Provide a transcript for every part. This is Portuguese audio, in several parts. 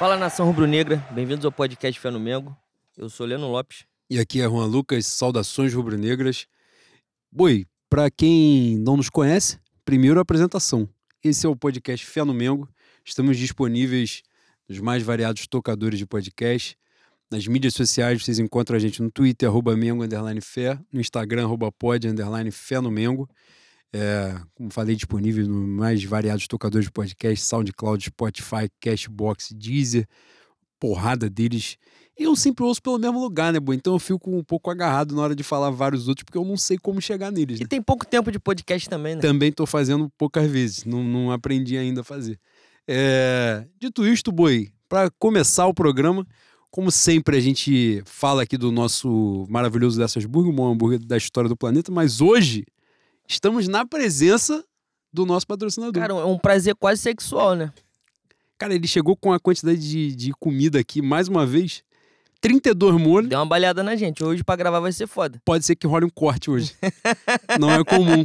Fala nação rubro-negra, bem-vindos ao podcast Fé no Mengo. Eu sou Leno Lopes. E aqui é Juan Lucas, saudações rubro-negras. Boi, para quem não nos conhece, primeiro a apresentação. Esse é o podcast Fé no Mengo. Estamos disponíveis nos mais variados tocadores de podcast. Nas mídias sociais, vocês encontram a gente no Twitter, arroba Mengo, underline fé, no Instagram, arroba pod, underline fé no Mengo. É, como falei, disponível nos mais variados tocadores de podcast, SoundCloud, Spotify, Cashbox, Deezer, porrada deles. E eu sempre ouço pelo mesmo lugar, né, Bo? Então eu fico um pouco agarrado na hora de falar vários outros, porque eu não sei como chegar neles. E né? tem pouco tempo de podcast também, né? Também tô fazendo poucas vezes, não, não aprendi ainda a fazer. É, dito isto, Boi, para começar o programa, como sempre a gente fala aqui do nosso maravilhoso Dessas Burger, o maior hambúrguer da história do planeta, mas hoje estamos na presença do nosso patrocinador. Cara, é um prazer quase sexual, né? Cara, ele chegou com a quantidade de, de comida aqui, mais uma vez, 32 molhos. Deu uma baleada na gente. Hoje pra gravar vai ser foda. Pode ser que role um corte hoje. Não é comum.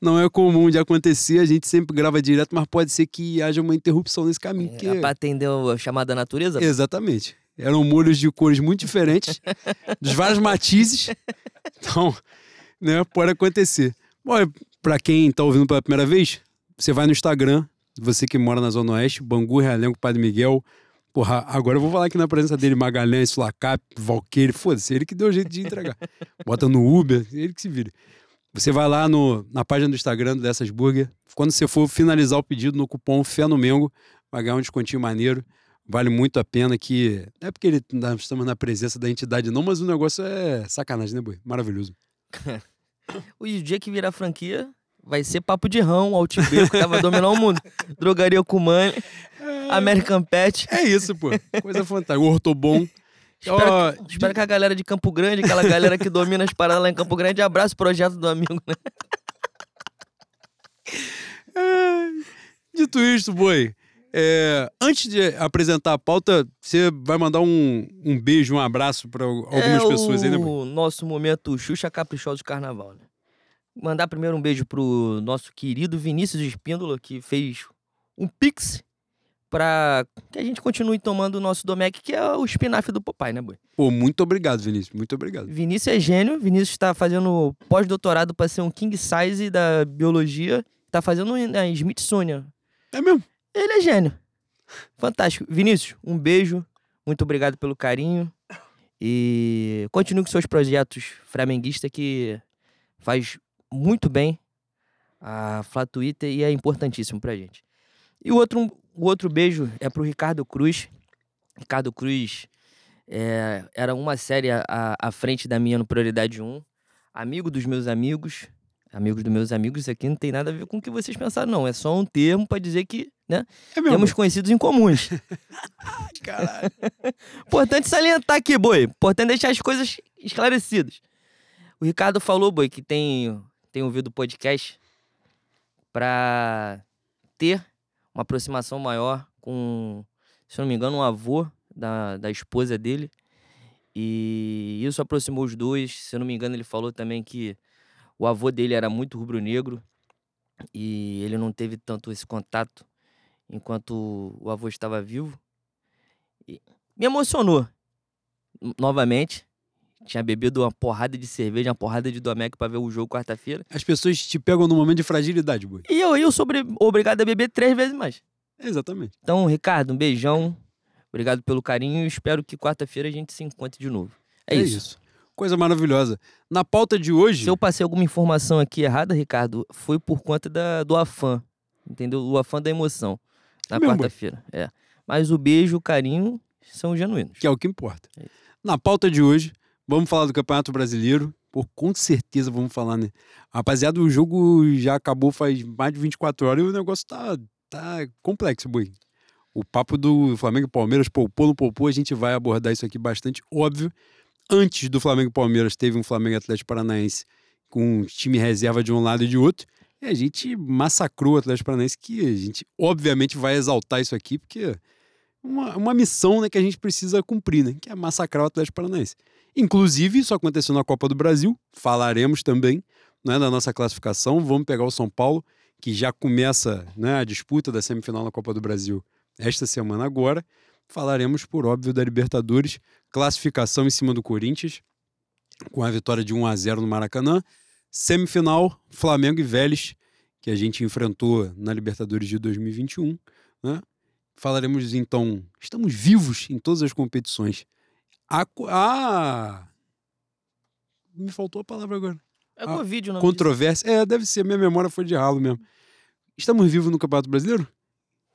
Não é comum de acontecer, a gente sempre grava direto, mas pode ser que haja uma interrupção nesse caminho. É, pra atender a chamada natureza. Exatamente. Eram molhos de cores muito diferentes, dos vários matizes. Então, né, pode acontecer. Bom, para quem tá ouvindo pela primeira vez, você vai no Instagram, você que mora na Zona Oeste, Bangu, Realengo, Padre Miguel. Porra, agora eu vou falar aqui na presença dele, Magalhães, Sulacap, Valqueire, foda-se, ele que deu jeito de entregar. Bota no Uber, ele que se vire. Você vai lá no, na página do Instagram do Dessas Burger. Quando você for finalizar o pedido no cupom Fé no Mengo, vai ganhar um descontinho maneiro. Vale muito a pena que. Não é porque ele, nós estamos na presença da entidade, não, mas o negócio é sacanagem, né, Boi? Maravilhoso. O dia que virar franquia vai ser papo de rão, Altibeco, que tava dominando o mundo. Drogaria Kumani, American Pet. É isso, pô. Coisa fantástica. O Ortobon. Espero, Ó, que, espero que a galera de Campo Grande, aquela galera que domina as paradas lá em Campo Grande, abraça o projeto do amigo, né? Dito isto, Boi. é, antes de apresentar a pauta, você vai mandar um, um beijo, um abraço para algumas é pessoas aí, né, o nosso momento Xuxa Caprichosa de Carnaval, né? Mandar primeiro um beijo pro nosso querido Vinícius Espíndola, que fez um pix pra que a gente continue tomando o nosso Domec, que é o espinafre do papai, né, boi? Pô, muito obrigado, Vinícius. Muito obrigado. Vinícius é gênio, Vinícius está fazendo pós-doutorado para ser um king size da biologia, tá fazendo na Smithsonian. É mesmo? Ele é gênio. Fantástico. Vinícius, um beijo. Muito obrigado pelo carinho. E continue com seus projetos flamenguista que faz muito bem a Flá Twitter e é importantíssimo pra gente. E o outro, o outro beijo é pro Ricardo Cruz. Ricardo Cruz é, era uma série à, à frente da minha no Prioridade 1. Amigo dos meus amigos. Amigos dos meus amigos, isso aqui não tem nada a ver com o que vocês pensaram, não. É só um termo pra dizer que, né? É. Temos conhecidos em comuns. Caralho. Importante salientar aqui, boi. Importante deixar as coisas esclarecidas. O Ricardo falou, boi, que tem, tem ouvido podcast para ter uma aproximação maior com, se não me engano, um avô da, da esposa dele. E isso aproximou os dois. Se não me engano, ele falou também que o avô dele era muito rubro-negro e ele não teve tanto esse contato enquanto o avô estava vivo. E me emocionou. Novamente, tinha bebido uma porrada de cerveja, uma porrada de Domec para ver o jogo quarta-feira. As pessoas te pegam no momento de fragilidade, Boi. E eu, eu sou obri- obrigado a beber três vezes mais. Exatamente. Então, Ricardo, um beijão. Obrigado pelo carinho e espero que quarta-feira a gente se encontre de novo. É, isso. Coisa maravilhosa. Na pauta de hoje. Se eu passei alguma informação aqui errada, Ricardo, foi por conta da, do afã. Entendeu? O afã da emoção. Na É quarta-feira. É. Mas o beijo, o carinho são genuínos. que é o que importa. É isso. Na pauta de hoje, vamos falar do Campeonato Brasileiro. Pô, com certeza vamos falar, né? Rapaziada, o jogo já acabou faz mais de 24 horas e o negócio tá, tá complexo, boi. O papo do Flamengo e Palmeiras, poupou, não poupou, a gente vai abordar isso aqui bastante, óbvio. Antes do Flamengo e Palmeiras, teve um Flamengo Atlético Paranaense com um time reserva de um lado e de outro. E a gente massacrou o Atlético Paranaense, que a gente obviamente vai exaltar isso aqui, porque uma, uma missão né, que a gente precisa cumprir, né? Que é massacrar o Atlético Paranaense. Inclusive, isso aconteceu na Copa do Brasil, falaremos também né, da nossa classificação. Vamos pegar o São Paulo, que já começa né, a disputa da semifinal na Copa do Brasil esta semana agora. falaremos, por óbvio, da Libertadores, classificação em cima do Corinthians, com a vitória de 1 a 0 no Maracanã, semifinal, Flamengo e Vélez, que a gente enfrentou na Libertadores de 2021, né? Falaremos então, estamos vivos em todas as competições. A, a... me faltou a palavra agora. É Ah, Covid o nome Controvérsia. É, deve ser, minha memória foi de ralo mesmo. Estamos vivos no Campeonato Brasileiro? disso.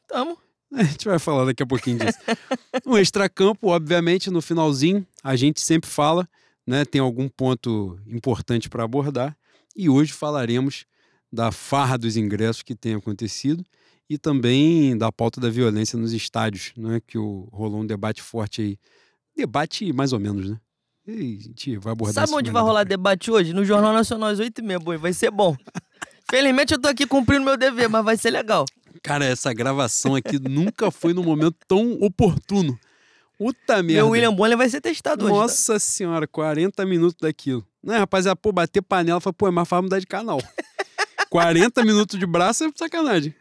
Tamo. A gente vai falar daqui a pouquinho disso. no extracampo, obviamente, no finalzinho, a gente sempre fala, né? Tem algum ponto importante para abordar. E hoje falaremos da farra dos ingressos que tem acontecido e também da pauta da violência nos estádios, né? Que o, rolou um debate forte aí. Debate mais ou menos, né? E gente vai abordar Sabe onde vai rolar depois. debate hoje? No Jornal Nacional às 8h30, boi. Vai ser bom. Felizmente eu tô aqui cumprindo meu dever, mas vai ser legal. Cara, essa gravação aqui nunca foi num momento tão oportuno. Puta merda. Meu William Bonner vai ser testado hoje. tá? Nossa senhora, 40 minutos daquilo. Não é, rapaziada, pô, bater panela, fala, pô, é mais fácil mudar de canal. 40 minutos de braço é sacanagem.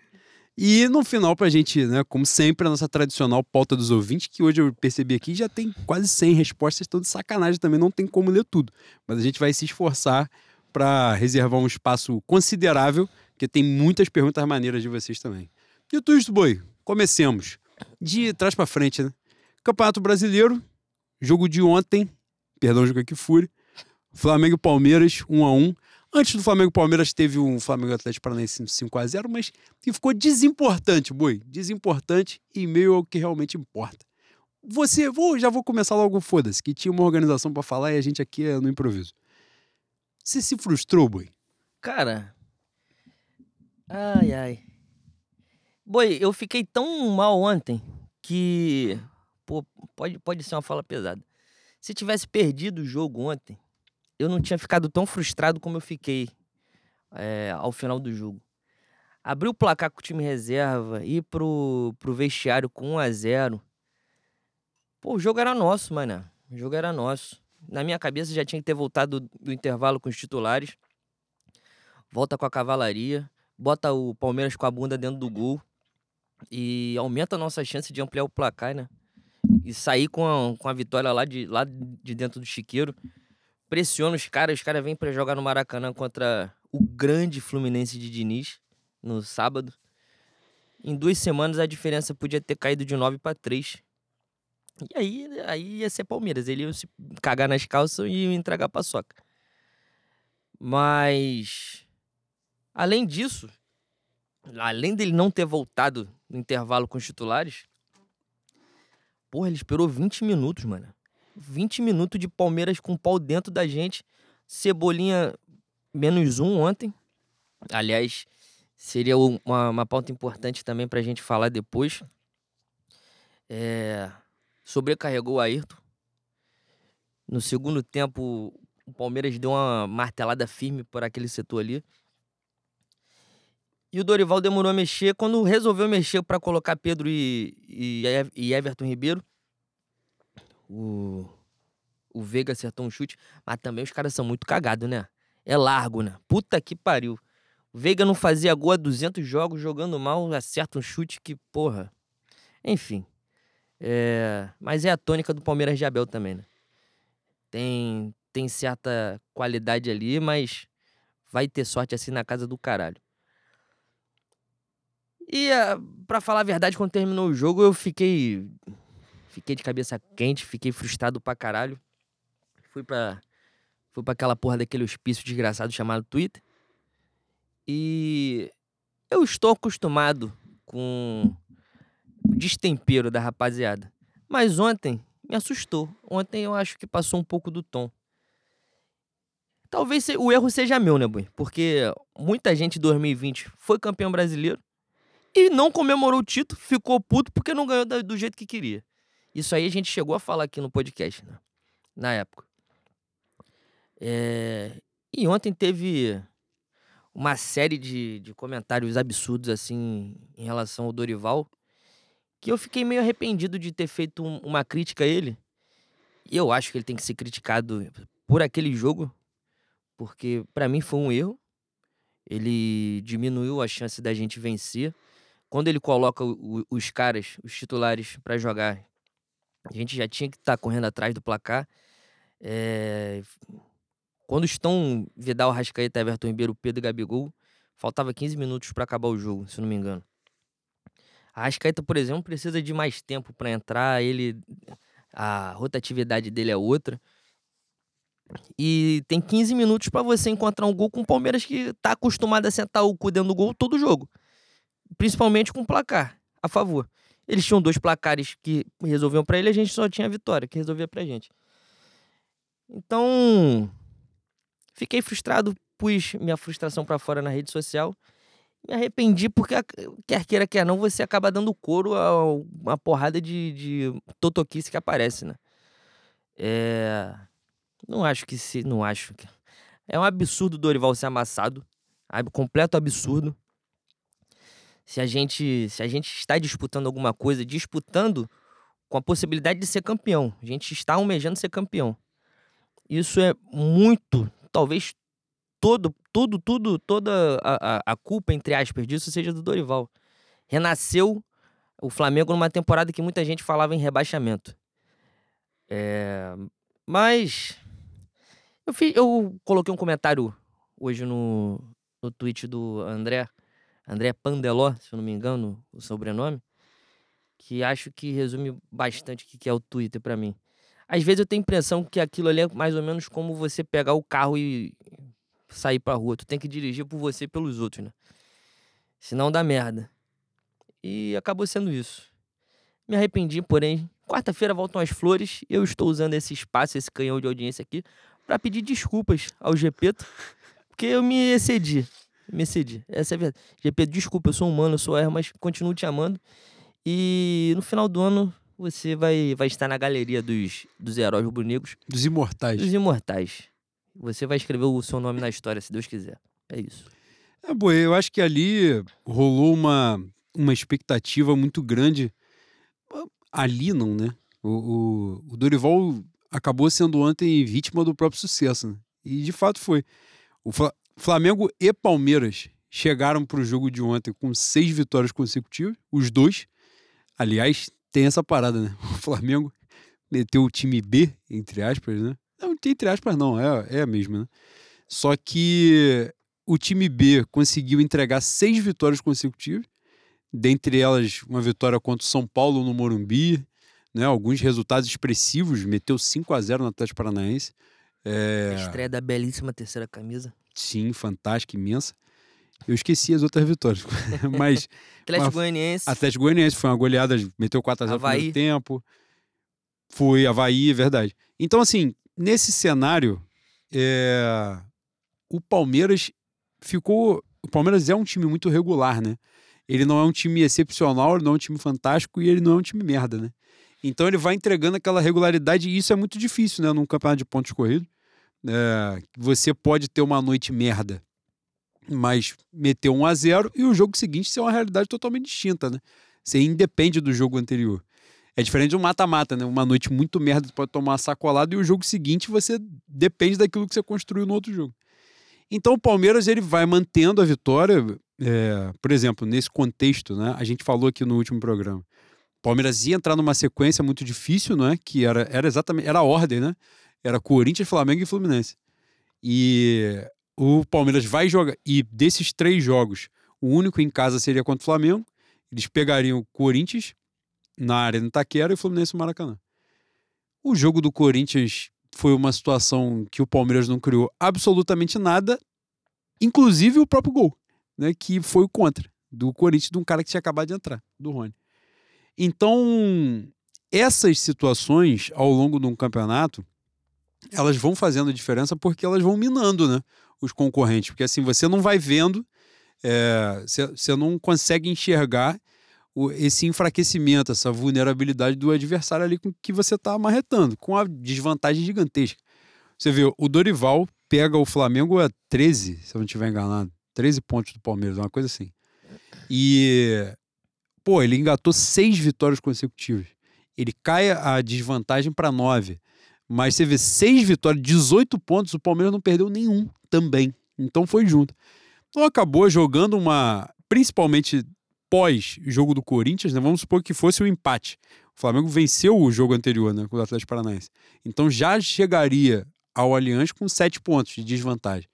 E no final, pra gente, né, como sempre, a nossa tradicional pauta dos ouvintes, que hoje eu percebi aqui já tem quase 100 respostas, estão de sacanagem também, não tem como ler tudo. Mas a gente vai se esforçar para reservar um espaço considerável, porque tem muitas perguntas maneiras de vocês também. Dito isso, boi, comecemos. De trás pra frente, né? Campeonato Brasileiro, jogo de ontem, perdão, jogo aqui fúria. Flamengo e Palmeiras, 1 a 1 Antes do Flamengo Palmeiras teve um Flamengo Atlético Paranaense 5 a 0 mas que ficou desimportante, boi. Desimportante e meio ao que realmente importa. Você, vou, já vou começar logo, foda-se, que tinha uma organização pra falar e a gente aqui é no improviso. Você se frustrou, boi? Cara. Ai, ai. Boi, eu fiquei tão mal ontem que. Pô, pode, pode ser uma fala pesada. Se tivesse perdido o jogo ontem, eu não tinha ficado tão frustrado como eu fiquei é, ao final do jogo. Abrir o placar com o time reserva, ir pro, pro vestiário com 1 a 0 Pô, o jogo era nosso, mano. O jogo era nosso. Na minha cabeça já tinha que ter voltado do intervalo com os titulares. Volta com a cavalaria, bota o Palmeiras com a bunda dentro do gol e aumenta a nossa chance de ampliar o placar, né? E sair com a, com a vitória lá de, lá de dentro do chiqueiro. Pressiona os caras, os caras vêm pra jogar no Maracanã contra o grande Fluminense de Diniz no sábado. Em duas semanas a diferença podia ter caído de 9 para 3. E aí, aí ia ser Palmeiras. Ele ia se cagar nas calças e entregar a paçoca. Mas, além disso, além dele não ter voltado no intervalo com os titulares, porra, ele esperou 20 minutos, mano. 20 minutos de Palmeiras com pau dentro da gente. Cebolinha menos um ontem. Aliás, seria um- uma, uma pauta importante também pra gente falar depois. É, sobrecarregou o Ayrton. No segundo tempo, o Palmeiras deu uma martelada firme por aquele setor ali. E o Dorival demorou a mexer. Quando resolveu mexer para colocar Pedro e, e, e Everton Ribeiro, o, o Veiga acertou um chute. Mas também os caras são muito cagados, né? É largo, né? Puta que pariu. O Veiga não fazia gol há 200 jogos, jogando mal, acerta um chute que, porra. Enfim. É, Mas é a tônica do Palmeiras de Abel também, né? Tem, tem certa qualidade ali, mas vai ter sorte assim na casa do caralho. E ah, pra falar a verdade, quando terminou o jogo, eu fiquei. Fiquei de cabeça quente, fiquei frustrado pra caralho. Fui pra. Fui pra aquela porra daquele hospício desgraçado chamado Twitter. E eu estou acostumado com o destempero da rapaziada. Mas ontem me assustou. Ontem eu acho que passou um pouco do tom. Talvez o erro seja meu, né, Bui? Porque muita gente em 2020 foi campeão brasileiro e não comemorou o título, ficou puto porque não ganhou do jeito que queria. Isso aí a gente chegou a falar aqui no podcast, né? Na época. É, E ontem teve uma série de, de comentários absurdos, assim, em relação ao Dorival, que eu fiquei meio arrependido de ter feito um- uma crítica a ele. E eu acho que ele tem que ser criticado por aquele jogo, porque pra mim foi um erro. Ele diminuiu a chance da gente vencer. Quando ele coloca os caras, os titulares, pra jogar, A gente já tinha que estar tá correndo atrás do placar. É... Quando estão Vidal, Rascaeta, Everton Ribeiro, Pedro e Gabigol, faltava 15 minutos para acabar o jogo, se não me engano. A Rascaeta, por exemplo, precisa de mais tempo para entrar, ele a rotatividade dele é outra. E tem 15 minutos para você encontrar um gol com o Palmeiras que tá acostumado a sentar o cu dentro do gol todo jogo. Principalmente com placar a favor. Eles tinham dois placares que resolviam para ele, a gente só tinha a vitória que resolvia pra gente. Então, fiquei frustrado, pus minha frustração para fora na rede social. Me arrependi porque, quer queira, quer não, você acaba dando couro a uma porrada de, de totoquice que aparece, né? É... Não acho que se. Não acho que. É um absurdo Dorival ser amassado. Completo absurdo. Se a gente, se a gente está disputando alguma coisa, disputando com a possibilidade de ser campeão. A gente está almejando ser campeão. Isso é muito, talvez todo, tudo, tudo, toda a, a, culpa, entre aspas, disso seja do Dorival. Renasceu o Flamengo numa temporada que muita gente falava em rebaixamento. É, mas eu, fiz, eu coloquei um comentário hoje no, no tweet do André, André Pandeló, se eu não me engano, o sobrenome, que acho que resume bastante o que é o Twitter para mim. Às vezes eu tenho a impressão que aquilo ali é mais ou menos como você pegar o carro e sair pra rua. Tu tem que dirigir por você e pelos outros, né? Senão dá merda. E acabou sendo isso. Me arrependi, porém, quarta-feira voltam as flores. Eu estou usando esse espaço, esse canhão de audiência aqui, para pedir desculpas ao Gepeto, porque eu me excedi. Me excedi. Essa é a verdade. Gepeto, desculpa, eu sou humano, eu sou erro, mas continuo te amando. E no final do ano você vai, vai estar na galeria dos, dos heróis rubro-negros. Dos imortais. Dos imortais. Você vai escrever o seu nome na história, se Deus quiser. É isso. É, boa, eu acho que ali rolou uma, uma expectativa muito grande. Ali não, né? O, o, o Dorival acabou sendo ontem vítima do próprio sucesso, né? E de fato foi. O Flamengo e Palmeiras chegaram para o jogo de ontem com seis vitórias consecutivas, os dois. Aliás, tem essa parada, né? O Flamengo meteu o time B, entre aspas, né? Não, entre aspas, não, é, é a mesma, né? Só que o time B conseguiu entregar seis vitórias consecutivas, dentre elas uma vitória contra o São Paulo no Morumbi, né? Alguns resultados expressivos, meteu 5 a 0 no Atlético Paranaense. É... A estreia da belíssima terceira camisa. Sim, fantástica, imensa. Eu esqueci as outras vitórias. mas. Atlético Goianiense. Atlético Goianiense foi uma goleada, meteu 4x0 no primeiro tempo. Foi Havaí, é verdade. Então, assim, nesse cenário, é... o Palmeiras ficou. O Palmeiras é um time muito regular, né? Ele não é um time excepcional, ele não é um time fantástico e ele não é um time merda, né? Então ele vai entregando aquela regularidade e isso é muito difícil, né? Num campeonato de pontos corridos. É... você pode ter uma noite merda mas meteu 1 a 0 e o jogo seguinte ser uma realidade totalmente distinta, né? Você independe do jogo anterior. É diferente de um mata-mata, né? Uma noite muito merda, você pode tomar uma sacolada e o jogo seguinte você depende daquilo que você construiu no outro jogo. Então o Palmeiras ele vai mantendo a vitória, é, por exemplo, nesse contexto, né? A gente falou aqui no último programa. O Palmeiras ia entrar numa sequência muito difícil, né? Que era, era exatamente era a ordem, né? Era Corinthians, Flamengo e Fluminense. E o Palmeiras vai jogar. E desses três jogos, o único em casa seria contra o Flamengo. Eles pegariam o Corinthians na área do Taquera e o Fluminense no Maracanã. O jogo do Corinthians foi uma situação que o Palmeiras não criou absolutamente nada, inclusive o próprio gol, né, que foi o contra do Corinthians, de um cara que tinha acabado de entrar, do Rony. Então, essas situações ao longo de um campeonato, elas vão fazendo diferença porque elas vão minando, né? os concorrentes, porque assim você não vai vendo, é, você é, não consegue enxergar o, esse enfraquecimento, essa vulnerabilidade do adversário ali com que você está amarretando, com a desvantagem gigantesca. Você vê, o Dorival pega o Flamengo a 13, se eu não estiver enganado, 13 pontos do Palmeiras, uma coisa assim. E, pô, ele engatou seis vitórias consecutivas. Ele cai a desvantagem para nove. Mas você vê seis vitórias, 18 pontos, o Palmeiras não perdeu nenhum também. Então foi junto. Então acabou jogando uma. Principalmente pós-jogo do Corinthians, né? vamos supor que fosse um empate. O Flamengo venceu o jogo anterior, né, com o Atlético Paranaense. Então já chegaria ao Allianz com sete pontos de desvantagem.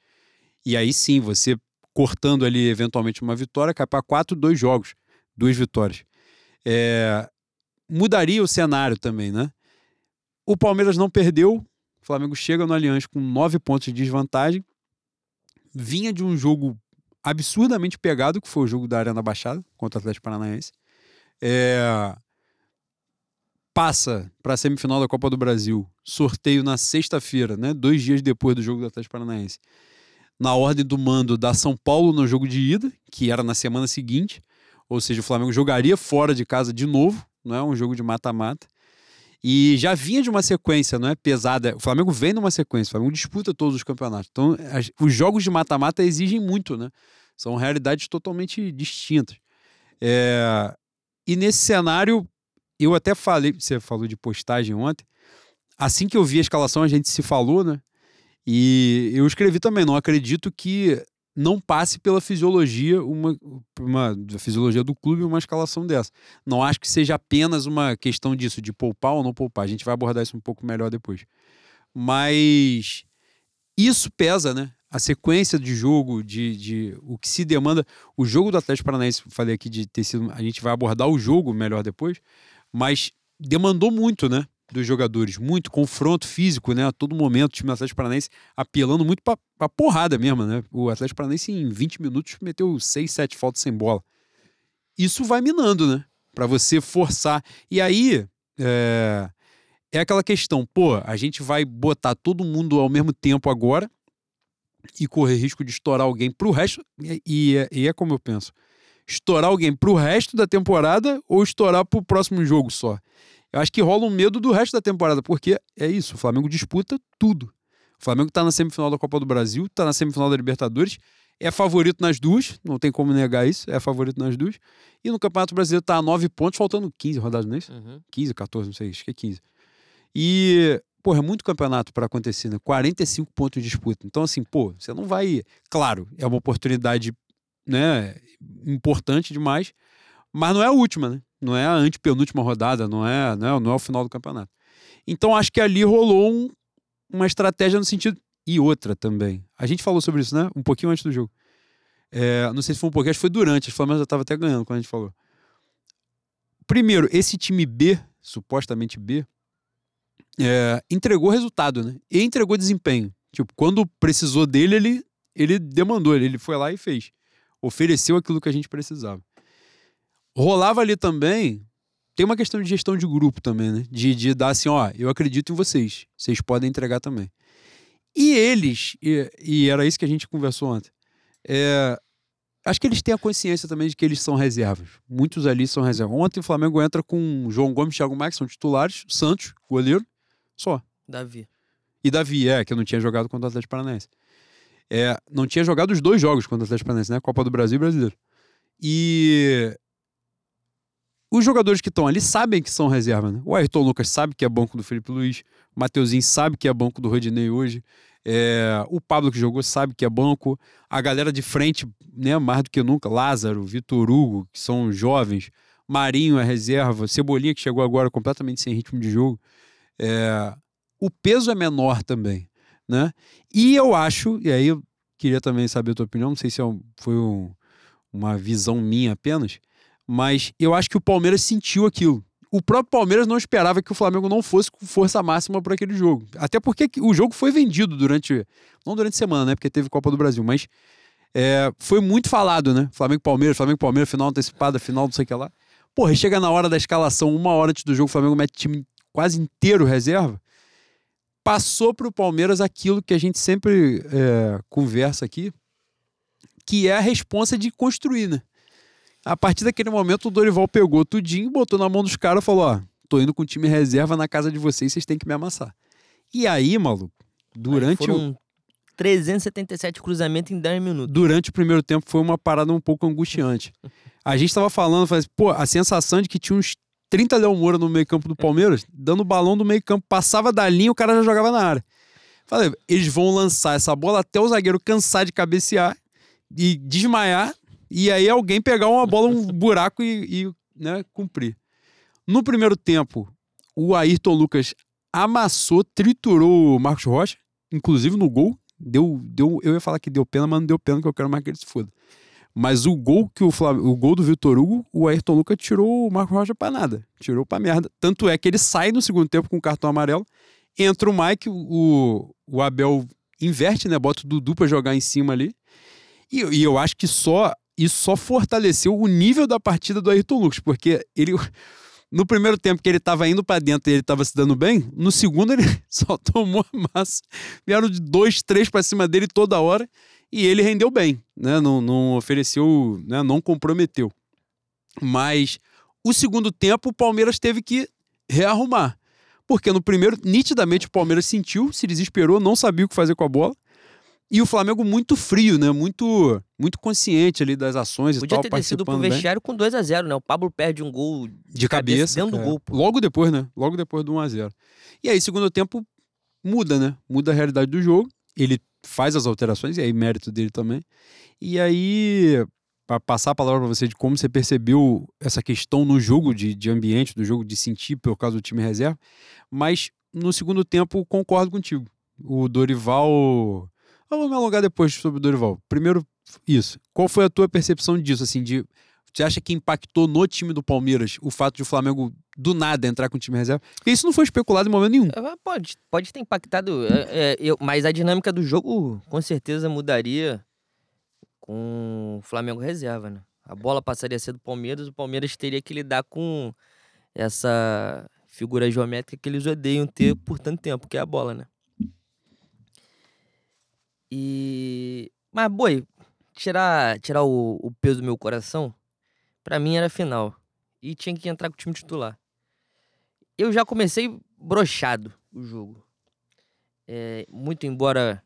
E aí sim, você cortando ali eventualmente uma vitória, cai para quatro, dois jogos, duas vitórias. É, mudaria o cenário também, né? O Palmeiras não perdeu, o Flamengo chega no Allianz com nove pontos de desvantagem, vinha de um jogo absurdamente pegado, que foi o jogo da Arena Baixada contra o Atlético Paranaense. É, passa para a semifinal da Copa do Brasil, sorteio na sexta-feira, né, dois dias depois do jogo do Atlético Paranaense. Na ordem do mando da São Paulo no jogo de ida, que era na semana seguinte, ou seja, o Flamengo jogaria fora de casa de novo, não é um jogo de mata-mata. E já vinha de uma sequência, não é pesada. O Flamengo vem numa sequência, o Flamengo disputa todos os campeonatos. Então, as, os jogos de mata-mata exigem muito, né? São realidades totalmente distintas. É, e nesse cenário, eu até falei, você falou de postagem ontem. Assim que eu vi a escalação, a gente se falou, né? E eu escrevi também, não acredito que não passe pela fisiologia, uma, uma fisiologia do clube, uma escalação dessa. Não acho que seja apenas uma questão disso, de poupar ou não poupar. A gente vai abordar isso um pouco melhor depois. Mas isso pesa, né? A sequência de jogo, de, de o que se demanda. O jogo do Atlético Paranaense, falei aqui de ter sido. A gente vai abordar o jogo melhor depois, mas demandou muito, né? Dos jogadores. Muito confronto físico, né? A todo momento, o time do Atlético Paranaense apelando muito pra, pra porrada mesmo, né? O Atlético Paranaense em 20 minutos meteu 6, 7 faltas sem bola. Isso vai minando, né? Para você forçar. E aí, é... é aquela questão, pô, a gente vai botar todo mundo ao mesmo tempo agora e correr risco de estourar alguém pro resto. E, e, é, e é como eu penso. Estourar alguém pro resto da temporada ou estourar pro próximo jogo só. Eu acho que rola um medo do resto da temporada, porque é isso, o Flamengo disputa tudo. O Flamengo está na semifinal da Copa do Brasil, está na semifinal da Libertadores, é favorito nas duas, não tem como negar isso, é favorito nas duas. E no Campeonato Brasileiro está a nove pontos, faltando 15 rodadas, não é isso? Uhum. 15, 14, não sei, acho que é 15. E, pô, é muito campeonato para acontecer, né? 45 pontos de disputa. Então, assim, pô, você não vai. Claro, é uma oportunidade, né, importante demais, mas não é a última, né? Não é a antepenúltima rodada, não é, não é, não é o final do campeonato. Então acho que ali rolou um, uma estratégia no sentido. E outra também. A gente falou sobre isso, né? Um pouquinho antes do jogo. É, não sei se foi um pouquinho, acho que foi durante. O Flamengo já estava até ganhando quando a gente falou. Primeiro, esse time B, supostamente B, é, entregou resultado, né? E entregou desempenho. Tipo, quando precisou dele, ele, ele demandou, ele foi lá e fez. Ofereceu aquilo que a gente precisava rolava ali também. Tem uma questão de gestão de grupo também, né? De, de dar assim, ó, eu acredito em vocês. Vocês podem entregar também. E eles, e, e era isso que a gente conversou ontem, é, acho que eles têm a consciência também de que eles são reservas. Muitos ali são reservas. Ontem o Flamengo entra com João Gomes e Thiago Max, são titulares, Santos, goleiro, só. Davi. E Davi, é, que não tinha jogado contra o Atlético Paranaense. É, não tinha jogado os dois jogos contra o Atlético Paranaense, né? Copa do Brasil e Brasileiro. E os jogadores que estão ali sabem que são reserva, né? O Ayrton Lucas sabe que é banco do Felipe Luiz, o Mateuzinho sabe que é banco do Rodinei hoje, é, o Pablo que jogou sabe que é banco, a galera de frente, né, mais do que nunca, Lázaro, Vitor Hugo, que são jovens, Marinho é reserva, Cebolinha que chegou agora completamente sem ritmo de jogo. É, o peso é menor também, né? E eu acho, e aí eu queria também saber a tua opinião, não sei se é foi um, uma visão minha apenas, mas eu acho que o Palmeiras sentiu aquilo. O próprio Palmeiras não esperava que o Flamengo não fosse com força máxima para aquele jogo. Até porque o jogo foi vendido durante. Não durante a semana, né? Porque teve Copa do Brasil, mas é, foi muito falado, né? Flamengo-Palmeiras, Flamengo-Palmeiras, final antecipada, final não sei o que lá. Porra, chega na hora da escalação, uma hora antes do jogo, o Flamengo mete time quase inteiro reserva. Passou para o Palmeiras aquilo que a gente sempre é, conversa aqui, que é a responsa de construir, né? A partir daquele momento, o Dorival pegou tudinho, botou na mão dos caras e falou: Ó, tô indo com o time reserva na casa de vocês, vocês têm que me amassar. E aí, maluco, durante aí o. 377 cruzamentos em 10 minutos. Durante o primeiro tempo foi uma parada um pouco angustiante. A gente tava falando, falei, pô, a sensação de que tinha uns 30 Léo Moura no meio-campo do Palmeiras, dando balão do meio-campo, passava da linha, o cara já jogava na área. Falei, eles vão lançar essa bola até o zagueiro cansar de cabecear e desmaiar e aí alguém pegar uma bola, um buraco e, e né, cumprir. No primeiro tempo, o Ayrton Lucas amassou, triturou o Marcos Rocha, inclusive no gol. Deu, deu, eu ia falar que deu pena, mas não deu pena, que eu quero mais que ele se foda. Mas o gol que o, Flam... o gol do Vitor Hugo, o Ayrton Lucas tirou o Marcos Rocha pra nada. Tirou pra merda. Tanto é que ele sai no segundo tempo com o cartão amarelo. Entra o Mike, o, o Abel inverte, né? Bota o Dudu pra jogar em cima ali. E, e eu acho que só isso só fortaleceu o nível da partida do Ayrton Lucas, porque ele no primeiro tempo que ele estava indo para dentro e ele estava se dando bem, no segundo ele só tomou a massa. Vieram de dois, três para cima dele toda hora e ele rendeu bem, né? Não, não ofereceu, né? não comprometeu. Mas o segundo tempo o Palmeiras teve que rearrumar. Porque no primeiro, nitidamente, o Palmeiras sentiu, se desesperou, não sabia o que fazer com a bola. E o Flamengo muito frio, né? Muito muito consciente ali das ações Podia e tal, ter descido pro participando bem. vestiário com 2 a 0 né? O Pablo perde um gol De cabeça. dentro do é. gol, pô. Logo depois, né? Logo depois do 1x0. E aí, segundo tempo, muda, né? Muda a realidade do jogo. Ele faz as alterações, e aí mérito dele também. E aí, para passar a palavra para você de como você percebeu essa questão no jogo de, de ambiente, do jogo de sentir por causa do time reserva. Mas no segundo tempo, concordo contigo. O Dorival. Ah, Vamos alongar depois sobre o Dorival. Primeiro, isso. Qual foi a tua percepção disso, assim, de você acha que impactou no time do Palmeiras o fato de o Flamengo do nada entrar com o time reserva? Porque isso não foi especulado em momento nenhum. É, Pode, pode ter impactado, é, é, eu- mas a dinâmica do jogo com certeza mudaria com o Flamengo reserva, né? A bola passaria a ser do Palmeiras, o Palmeiras teria que lidar com essa figura geométrica que eles odeiam ter por tanto tempo, que é a bola, né? E. Mas, boi, tirar, tirar o, o peso do meu coração, pra mim era final. E tinha que entrar com o time titular. Eu já comecei brochado o jogo. É, muito embora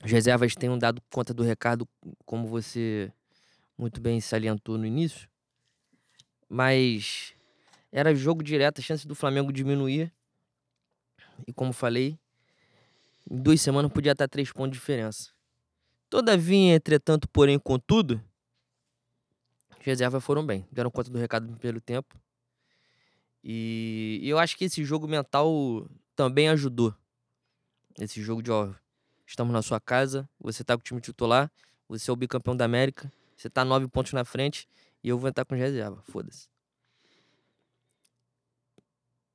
as reservas tenham dado conta do recado, como você muito bem salientou no início, mas era jogo direto, a chance do Flamengo diminuir. E como falei, em duas semanas podia estar três pontos de diferença. Todavia, entretanto, porém, contudo, as reservas foram bem, deram conta do recado no primeiro tempo. E eu acho que esse jogo mental também ajudou. Esse jogo de, ó, estamos na sua casa, você tá com o time titular, você é o bicampeão da América, você tá nove pontos na frente e eu vou entrar com reserva, foda-se.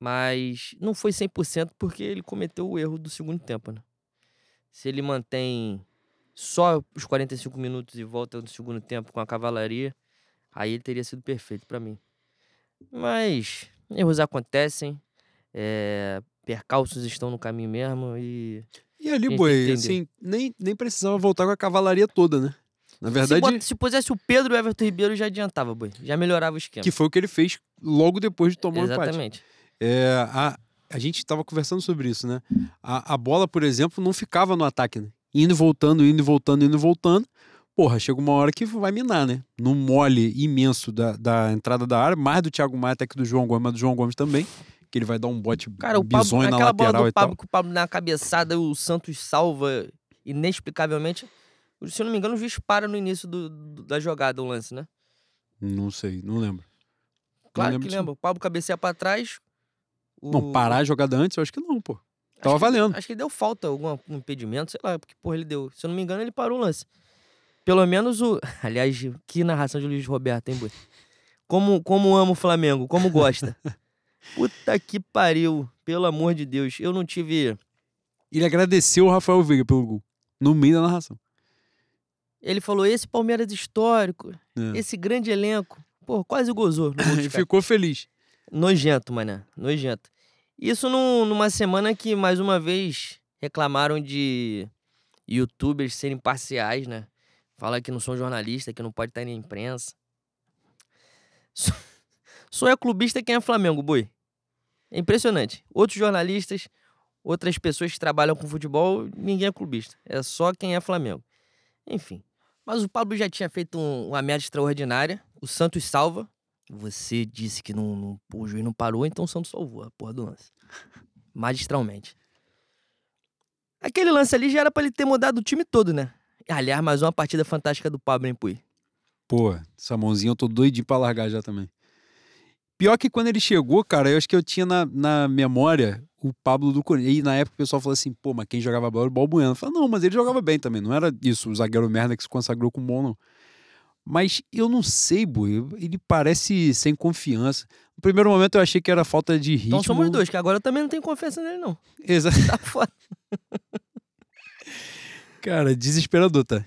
Mas não foi 100% porque ele cometeu o erro do segundo tempo, né? Se ele mantém só os 45 minutos e volta no segundo tempo com a cavalaria, aí ele teria sido perfeito pra mim. Mas erros acontecem, é, percalços estão no caminho mesmo e E ali, boi, assim, nem, nem precisava voltar com a cavalaria toda, né? Na se, verdade, bota- se pusesse o Pedro e o Everton Ribeiro já adiantava, boi. Já melhorava o esquema. que foi o que ele fez logo depois de tomar o empate. Exatamente. É, a, a gente estava conversando sobre isso, né? A, a bola, por exemplo, não ficava no ataque, né? Indo e voltando, indo e voltando, indo e voltando. Porra, chega uma hora que vai minar, né? Num mole imenso da, da entrada da área, mais do Thiago Maia até que do João Gomes, mas do João Gomes também, que ele vai dar um bote Cara, o Pablo, na aquela bola lateral do e tal. Pablo que o Pablo na cabeçada, o Santos salva inexplicavelmente. Se eu não me engano, o juiz para no início do- do- da jogada, o lance, né? Não sei, não lembro. Claro lembro que lembra. O Pablo cabeceia pra trás. O... Não, parar a jogada antes, eu acho que não, pô. Acho Tava que- valendo. Acho que deu falta, algum um impedimento, sei lá, porque porra ele deu. Se eu não me engano, ele parou o lance. Pelo menos o. Aliás, que narração de Luiz Roberto, hein, Boi? Como, como ama o Flamengo, como gosta. Puta que pariu, pelo amor de Deus. Eu não tive. Ele agradeceu o Rafael Veiga pelo gol. No meio da narração. Ele falou: esse Palmeiras histórico, É. esse grande elenco. Pô, quase gozou. Ele ficou feliz. Nojento, mané. Nojento. Isso num- numa semana que, mais uma vez, reclamaram de youtubers serem parciais, né? Fala que não são jornalistas, que não pode estar na imprensa. Só, só é clubista quem é Flamengo, boi. É impressionante. Outros jornalistas, outras pessoas que trabalham com futebol, ninguém é clubista. É só quem é Flamengo. Enfim. Mas o Pablo já tinha feito um- uma merda extraordinária. O Santos salva. Você disse que não, não- o juiz não parou, então o Santos salvou a porra do lance. Magistralmente. Aquele lance ali já era pra ele ter mudado o time todo, né? Aliás, mais uma partida fantástica do Pablo, hein, Pui? Pô, essa mãozinha eu tô doidinho pra largar já também. Pior que quando ele chegou, cara, eu acho que eu tinha na, na memória o Pablo do Corinthians. E na época o pessoal falou assim, pô, mas quem jogava bola era o Balbuena. Eu falei, não, mas ele jogava bem também. Não era isso, o zagueiro merda que se consagrou com bom, não. Mas eu não sei, boi. Ele parece sem confiança. No primeiro momento eu achei que era falta de ritmo. Então somos dois, que agora eu também não tenho confiança nele, não. Exato. Tá foda. Cara, desesperador, tá?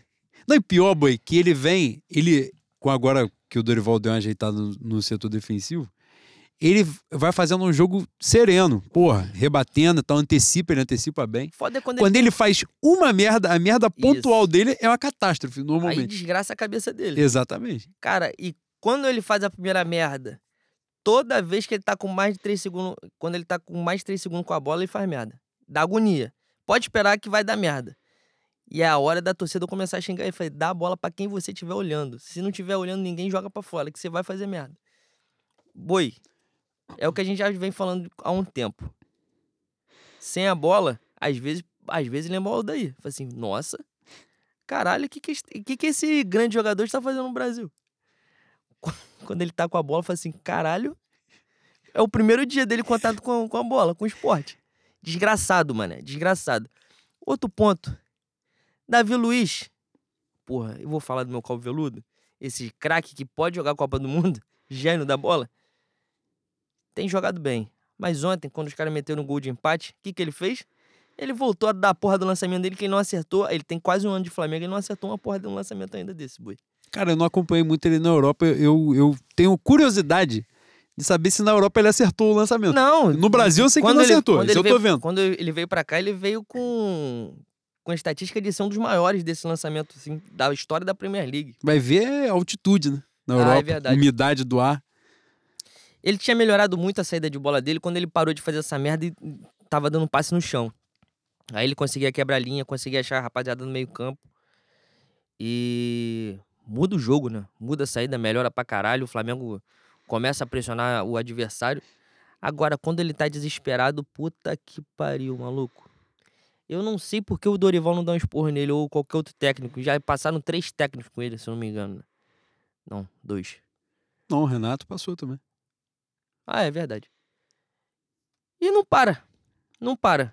Não, e pior, boi, que ele vem, ele, com agora que o Dorival deu uma ajeitada no, no setor defensivo, ele vai fazendo um jogo sereno, porra, rebatendo, então antecipa, ele antecipa bem. Foda é quando, Quando ele... ele faz uma merda, a merda pontual dele é uma catástrofe, Aí normalmente. desgraça a cabeça dele. Exatamente. Cara, e quando ele faz a primeira merda, toda vez que ele tá com mais de 3 segundos. Quando ele tá com mais de 3 segundos com a bola, ele faz merda. Dá agonia. Pode esperar que vai dar merda. E é a hora da torcida começar a xingar ele. Falei, dá a bola pra quem você estiver olhando. Se não estiver olhando, ninguém joga pra fora, que você vai fazer merda. Boi, é o que a gente já vem falando há um tempo. Sem a bola, às vezes, às vezes lembra o daí. Fala assim, nossa, caralho, o que que, que que esse grande jogador está fazendo no Brasil? Quando ele tá com a bola, fala assim, caralho, é o primeiro dia dele contato com, com a bola, com o esporte. Desgraçado, mané, desgraçado. Outro ponto, Davi Luiz, porra, eu vou falar do meu calvo veludo, esse craque que pode jogar a Copa do Mundo, gênio da bola, tem jogado bem. Mas ontem, quando os caras meteram no gol de empate, o que, que ele fez? Ele voltou a dar a porra do lançamento dele, que ele não acertou. Ele tem quase um ano de Flamengo, ele não acertou uma porra de um lançamento ainda desse, boi. Cara, eu não acompanhei muito ele na Europa. Eu, eu tenho curiosidade de saber se na Europa ele acertou o lançamento. Não. No Brasil eu sei que quando não ele- acertou, isso ele eu tô veio- vendo. Quando ele veio pra cá, ele veio com, com a estatística de ser um dos maiores desse lançamento, assim, da história da Premier League. Vai ver a altitude, né? Na Ah, é Europa, verdade. umidade do ar. Ele tinha melhorado muito a saída de bola dele quando ele parou de fazer essa merda e tava dando passe no chão. Aí ele conseguia quebrar a linha, conseguia achar a rapaziada no meio campo. E muda o jogo, né? Muda a saída, melhora pra caralho. O Flamengo começa a pressionar o adversário. Agora, quando ele tá desesperado, puta que pariu, maluco. Eu não sei por que o Dorival não dá um esporro nele ou qualquer outro técnico. Já passaram três técnicos com ele, se eu não me engano. né? Não, dois. Não, o Renato passou também. Ah, é verdade. E não para. Não para.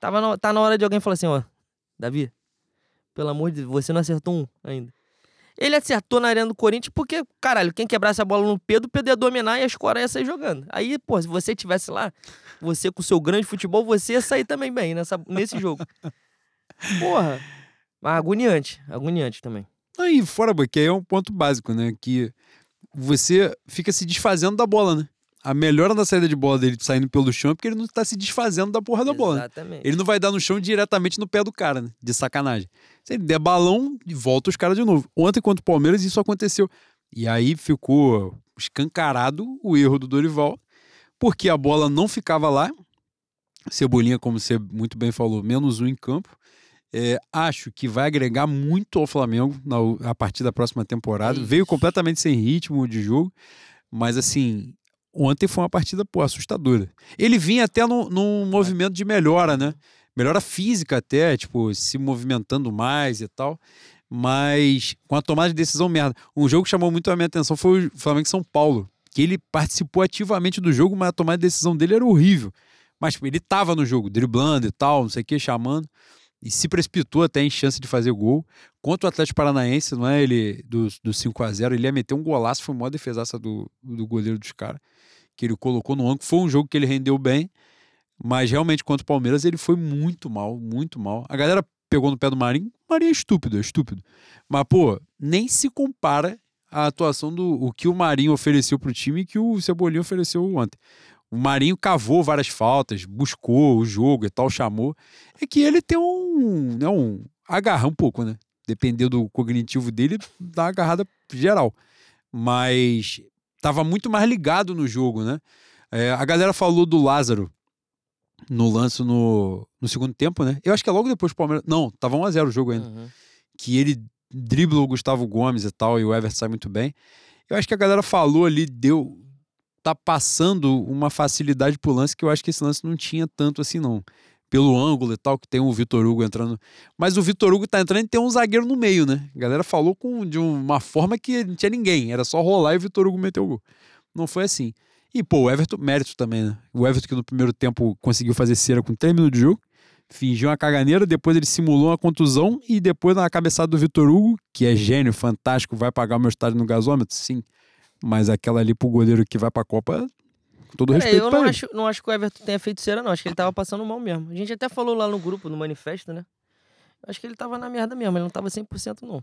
Tava na- tá na hora de alguém falar assim, ó. Davi, pelo amor de Deus, você não acertou um ainda. Ele acertou na arena do Corinthians porque, caralho, quem quebrasse a bola no Pedro, o Pedro ia dominar e a escora ia sair jogando. Aí, pô, se você tivesse lá, você com o seu grande futebol, você ia sair também bem nessa, nesse jogo. Porra. Mas agoniante, agoniante também. Aí, fora, boy, que aí é um ponto básico, né? Que você fica se desfazendo da bola, né? A melhora da saída de bola dele saindo pelo chão é porque ele não tá se desfazendo da porra da bola. né? Exatamente. Ele não vai dar no chão diretamente no pé do cara, né? De sacanagem. Se ele der balão, volta os caras de novo. Ontem contra o Palmeiras isso aconteceu. E aí ficou escancarado o erro do Dorival, porque a bola não ficava lá. Cebolinha, como você muito bem falou, menos um em campo. É, acho que vai agregar muito ao Flamengo na- a partir da próxima temporada. É Veio completamente sem ritmo de jogo, mas assim, ontem foi uma partida pô, assustadora. Ele vinha até num, num movimento de melhora, né? Melhora física até, tipo, se movimentando mais e tal. Mas com a tomada de decisão merda. Um jogo que chamou muito a minha atenção foi o Flamengo São Paulo. Que ele participou ativamente do jogo, mas a tomada de decisão dele era horrível. Mas tipo, ele tava no jogo, driblando e tal, não sei o que, chamando. E se precipitou até em chance de fazer gol. Contra o Atlético Paranaense, não é? Ele, do, do 5 a 0 ele ia meter um golaço, foi uma defesaça do, do goleiro dos caras. Que ele colocou no ângulo. Foi um jogo que ele rendeu bem. Mas realmente, contra o Palmeiras, ele foi muito mal, muito mal. A galera pegou no pé do Marinho. Marinho é estúpido, é estúpido. Mas, pô, nem se compara a atuação do o que o Marinho ofereceu pro time e que o Cebolinha ofereceu ontem. O Marinho cavou várias faltas, buscou o jogo e tal, chamou. É que ele tem um, né, um agarra um pouco, né? Dependendo do cognitivo dele, dá uma agarrada geral. Mas tava muito mais ligado no jogo, né? É, a galera falou do Lázaro no lance no, no segundo tempo, né? Eu acho que é logo depois do Palmeiras. Não, tava 1x0 o jogo ainda. Uhum. Que ele dribla o Gustavo Gomes e tal, e o Everton sai muito bem. Eu acho que a galera falou ali, deu. Tá passando uma facilidade pro lance que eu acho que esse lance não tinha tanto assim, não. Pelo ângulo e tal, que tem o Vitor Hugo entrando. Mas o Vitor Hugo tá entrando e tem um zagueiro no meio, né? A galera falou com, de uma forma que não tinha ninguém. Era só rolar e o Vitor Hugo meteu o gol. não foi assim. E, pô, o Everton, mérito também, né? O Everton que no primeiro tempo conseguiu fazer cera com 3 minutos de jogo, fingiu uma caganeira, depois ele simulou uma contusão e depois na cabeçada do Vitor Hugo, que é gênio, fantástico, vai pagar o meu estádio no gasômetro, sim. Mas aquela ali pro goleiro que vai pra Copa, todo É, respeito eu não acho, não acho que o Everton tenha feito cera, não. Acho que ele tava passando mal mesmo. A gente até falou lá no grupo, no manifesto, né? Acho que ele tava na merda mesmo, ele não tava 100% não.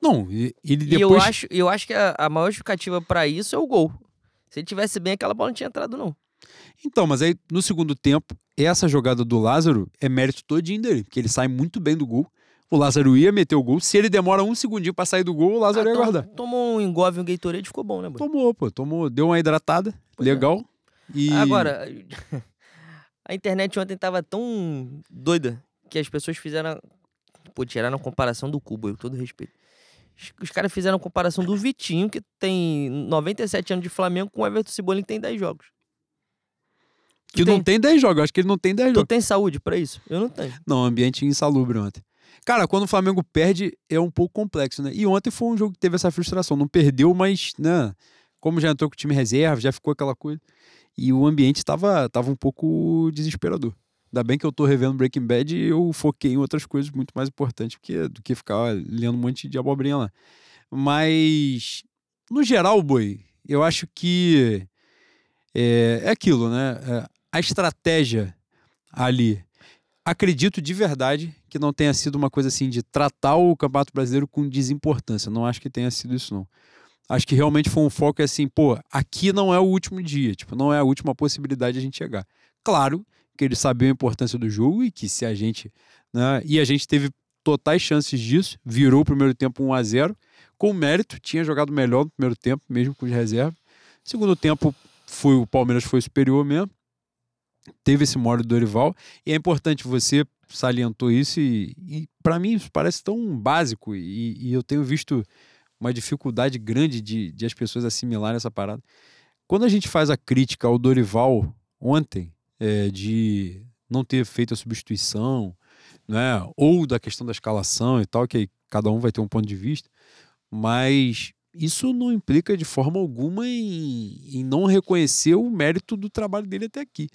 Não, e- ele E eu depois... acho, eu acho que a, a maior justificativa pra isso é o gol. Se ele tivesse bem, aquela bola não tinha entrado, não. Então, mas aí no segundo tempo, essa jogada do Lázaro é mérito todinho dele, porque ele sai muito bem do gol. O Lázaro ia meter o gol. Se ele demora um segundinho pra sair do gol, o Lázaro Ah, ia tom- guardar. Tomou um engove, um Gatorade, ficou bom, né, boy? Tomou, pô. Tomou, deu uma hidratada. Pois é. legal. E... Agora, a internet ontem tava tão doida que as pessoas fizeram. Pô, tiraram a comparação do Cubo, eu com todo respeito. Os- caras fizeram a comparação do Vitinho, que tem 97 anos de Flamengo, com o Everton Cebolinha, que tem 10 jogos. Tu Que não tem 10 jogos. Acho que ele não tem 10 Tu jogos. tem saúde pra isso? Eu não tenho. Não, ambiente insalubre ontem. Cara, quando o Flamengo perde, é um pouco complexo, né? E ontem foi um jogo que teve essa frustração. Não perdeu, mas, né? Como já entrou com o time reserva, já ficou aquela coisa. E o ambiente tava, tava um pouco desesperador. Ainda bem que eu tô revendo Breaking Bad e eu foquei em outras coisas muito mais importantes que, do que ficar lendo um monte de abobrinha lá. Mas, no geral, Boi, eu acho que é, é aquilo, né? É, a estratégia ali acredito de verdade que não tenha sido uma coisa assim de tratar o Campeonato Brasileiro com desimportância. Não acho que tenha sido isso, não. Acho que realmente foi um foco assim, pô, aqui não é o último dia, tipo, não é a última possibilidade de a gente chegar. Claro que eles sabiam a importância do jogo e que se a gente, né, e a gente teve totais chances disso, virou o primeiro tempo 1 a 0 com mérito, tinha jogado melhor no primeiro tempo, mesmo com os reservas. Segundo tempo, foi o Palmeiras foi superior mesmo teve esse moro do Dorival e é importante você salientou isso e, e para mim isso parece tão básico e, e eu tenho visto uma dificuldade grande de, de as pessoas assimilarem essa parada. Quando a gente faz a crítica ao Dorival ontem é, de não ter feito a substituição, né, ou da questão da escalação e tal, que cada um vai ter um ponto de vista, mas isso não implica de forma alguma em, em não reconhecer o mérito do trabalho dele até aqui.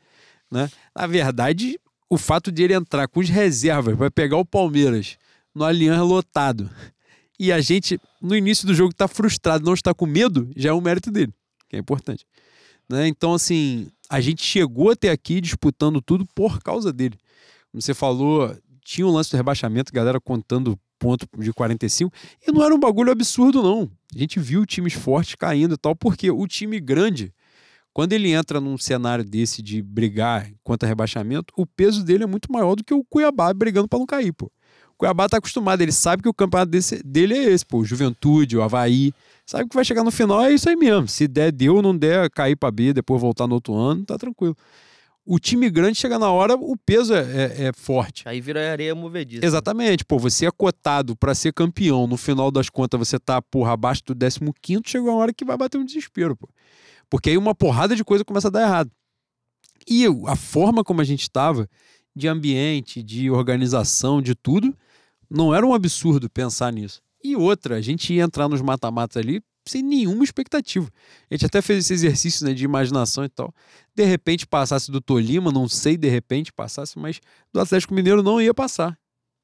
Né? Na verdade, o fato de ele entrar com os reservas para pegar o Palmeiras no Allianz lotado e a gente, no início do jogo, está frustrado, não está com medo, já é um mérito dele, que é importante. Né? Então, assim, a gente chegou até aqui disputando tudo por causa dele. Como você falou, tinha um lance do rebaixamento, galera contando ponto de 45, e não era um bagulho absurdo, não. A gente viu times fortes caindo e tal, porque o time grande, quando ele entra num cenário desse de brigar contra rebaixamento, o peso dele é muito maior do que o Cuiabá brigando para não cair, pô. O Cuiabá tá acostumado, ele sabe que o campeonato desse, dele é esse, pô. O Juventude, o Havaí. Sabe que vai chegar no final, é isso aí mesmo. Se der, deu, não der, cair para B, depois voltar no outro ano, tá tranquilo. O time grande chega na hora, o peso é, é, é forte. Aí vira areia movediça. Exatamente, pô, você é cotado para ser campeão, no final das contas você tá, porra, abaixo do 15 chegou uma hora que vai bater um desespero, pô. Porque aí uma porrada de coisa começa a dar errado. E a forma como a gente estava, de ambiente, de organização, de tudo, não era um absurdo pensar nisso. E outra, a gente ia entrar nos mata-matas ali sem nenhuma expectativa. A gente até fez esse exercício né, de imaginação e tal. De repente passasse do Tolima, não sei de repente passasse, mas do Atlético Mineiro não ia passar.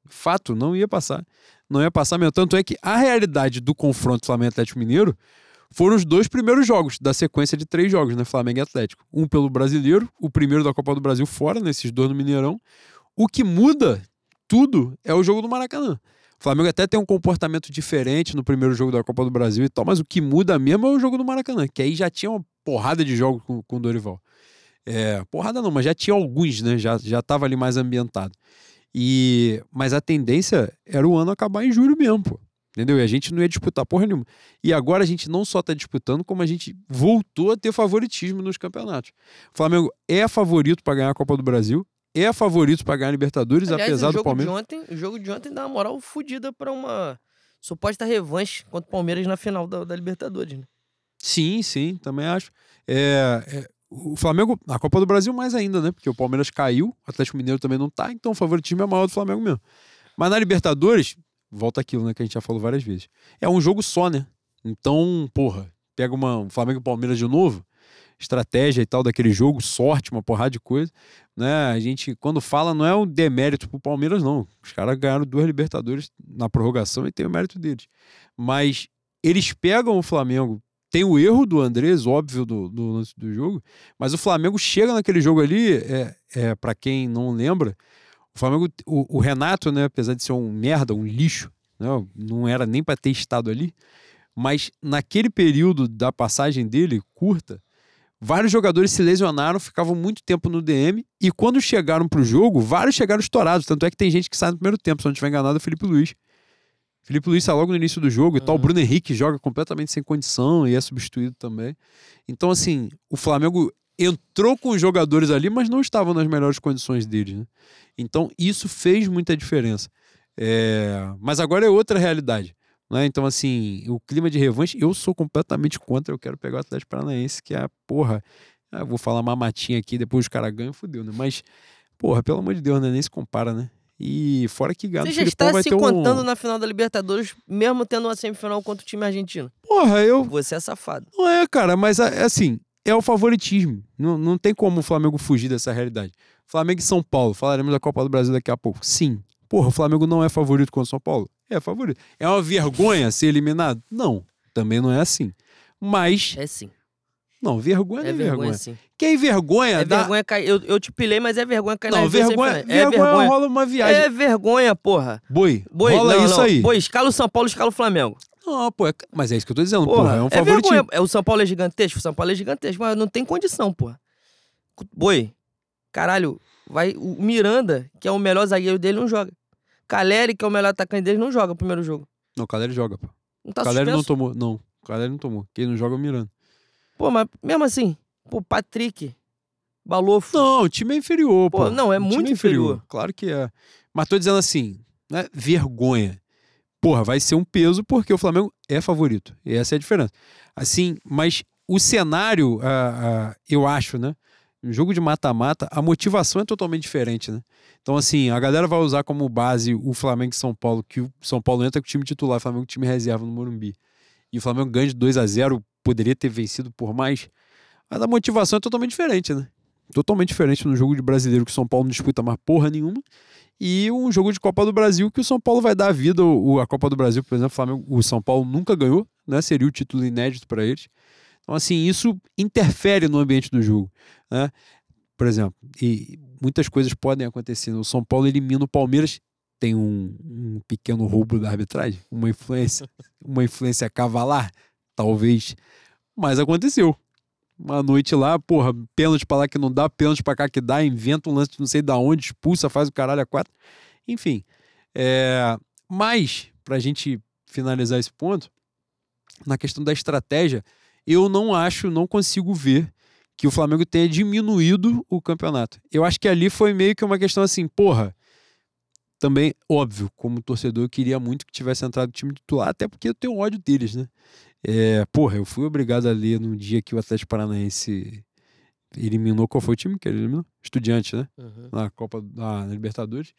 Fato, não ia passar. Não ia passar mesmo. Tanto é que a realidade do confronto Flamengo e Atlético Mineiro foram os dois primeiros jogos da sequência de três jogos, né? Flamengo e Atlético. Um pelo brasileiro, o primeiro da Copa do Brasil fora, nesses dois no Mineirão. O que muda tudo é o jogo do Maracanã. O Flamengo até tem um comportamento diferente no primeiro jogo da Copa do Brasil e tal, mas o que muda mesmo é o jogo do Maracanã, que aí já tinha uma porrada de jogos com, com o Dorival. É, porrada não, mas já tinha alguns, né? Já, já tava ali mais ambientado. E, mas a tendência era o ano acabar em julho mesmo, pô. Entendeu? E a gente não ia disputar porra nenhuma. E agora a gente não só tá disputando, como a gente voltou a ter favoritismo nos campeonatos. O Flamengo é favorito para ganhar a Copa do Brasil, é favorito para ganhar a Libertadores, Aliás, apesar o do Palmeiras. De ontem, o jogo de ontem dá uma moral fodida pra uma suposta revanche contra o Palmeiras na final da, da Libertadores. Né? Sim, sim, também acho. É, é, o Flamengo, a Copa do Brasil mais ainda, né? Porque o Palmeiras caiu, o Atlético Mineiro também não tá, então o favoritismo é maior do Flamengo mesmo. Mas na Libertadores, volta aquilo, né, que a gente já falou várias vezes. É um jogo só, né? Então, porra, pega uma, um Flamengo e Palmeiras de novo, estratégia e tal daquele jogo, sorte, uma porrada de coisa, né? A gente, quando fala, não é um demérito pro Palmeiras, não. Os caras ganharam duas Libertadores na prorrogação e tem o mérito deles. Mas eles pegam o Flamengo. Tem o erro do Andrés, óbvio, do, do lance do jogo, mas o Flamengo chega naquele jogo ali, é, é para quem não lembra, o Flamengo, o, o, Renato, né, apesar de ser um merda, um lixo, né, não era nem para ter estado ali, mas naquele período da passagem dele, curta, vários jogadores se lesionaram, ficavam muito tempo no DM e quando chegaram pro jogo, vários chegaram estourados. Tanto é que tem gente que sai no primeiro tempo, se não estiver enganado, é o Felipe Luiz. Felipe Luiz sai logo no início do jogo uhum. e tal. O Bruno Henrique joga completamente sem condição e é substituído também. Então, assim, o Flamengo entrou com os jogadores ali, mas não estavam nas melhores condições deles. Né? Então, isso fez muita diferença. É... Mas agora é outra realidade. Né? Então, assim, o clima de revanche, eu sou completamente contra. Eu quero pegar o Atlético Paranaense, que é a porra. Ah, vou falar mamatinha aqui, depois os caras ganham, fodeu, né? Mas, porra, pelo amor de Deus, né? Nem se compara, né? E fora que Galo Você já está se contando um... na final da Libertadores, mesmo tendo uma semifinal contra o time argentino. Porra, eu. Você é safado. Não é, cara, mas é assim, é o favoritismo. Não, não tem como o Flamengo fugir dessa realidade. Flamengo e São Paulo, falaremos da Copa do Brasil daqui a pouco. Sim. Porra, o Flamengo não é favorito contra o São Paulo? É favorito. É uma vergonha ser eliminado? Não, também não é assim. Mas. É sim. Não, vergonha é, é vergonha. vergonha. Quem vergonha. É dá... vergonha cair. Eu, eu te pilei, mas é vergonha cair não, vergonha, é vergonha, vergonha rola uma viagem. É vergonha, porra. Boi. Boi rola não, isso não. aí. Boi, escala o São Paulo, escala o Flamengo. Não, pô, é... mas é isso que eu tô dizendo, porra. porra é um é Vergonha. É, o São Paulo é gigantesco, o São Paulo é gigantesco, mas não tem condição, porra. Boi, caralho, vai. O Miranda, que é o melhor zagueiro dele, não joga. Caleri, que é o melhor atacante dele, não joga o primeiro jogo. Não, o Caleri joga, pô. Não tá Caleri suspenso? não tomou, não. O Caleri não tomou. Quem não joga é o Miranda. Pô, mas mesmo assim, pô, Patrick, Balofo. Não, o time é inferior, pô. pô não, é muito é inferior. inferior. Claro que é. Mas tô dizendo assim, né? Vergonha. Porra, vai ser um peso porque o Flamengo é favorito. E essa é a diferença. Assim, mas o cenário, uh, uh, eu acho, né? No jogo de mata-mata, a motivação é totalmente diferente, né? Então, assim, a galera vai usar como base o Flamengo e São Paulo, que o São Paulo entra com o time titular, o Flamengo com o time reserva no Morumbi. E o Flamengo ganha de 2 a 0 poderia ter vencido por mais. Mas a motivação é totalmente diferente, né? Totalmente diferente no jogo de brasileiro que o São Paulo não disputa mais porra nenhuma. E um jogo de Copa do Brasil que o São Paulo vai dar vida. O, a Copa do Brasil, por exemplo, o, Flamengo, o São Paulo nunca ganhou, né? Seria o título inédito para eles. Então, assim, isso interfere no ambiente do jogo. Né? Por exemplo, e muitas coisas podem acontecer. O São Paulo elimina o Palmeiras, tem um, um pequeno roubo da arbitragem, uma influência, uma influência cavalar, talvez, mas aconteceu. Uma noite lá, porra, pênalti pra lá que não dá, pênalti pra cá que dá, inventa um lance de não sei da onde, expulsa, faz o caralho a quatro. Enfim. É... Mas, pra gente finalizar esse ponto, na questão da estratégia, eu não acho, não consigo ver que o Flamengo tenha diminuído o campeonato. Eu acho que ali foi meio que uma questão assim, porra. Também, óbvio, como torcedor, eu queria muito que tivesse entrado o time titular, até porque eu tenho ódio deles, né? É, porra, eu fui obrigado a ler no dia que o Atlético Paranaense eliminou. Qual foi o time que ele eliminou? Estudiante, né? Uhum. Na Copa da Libertadores.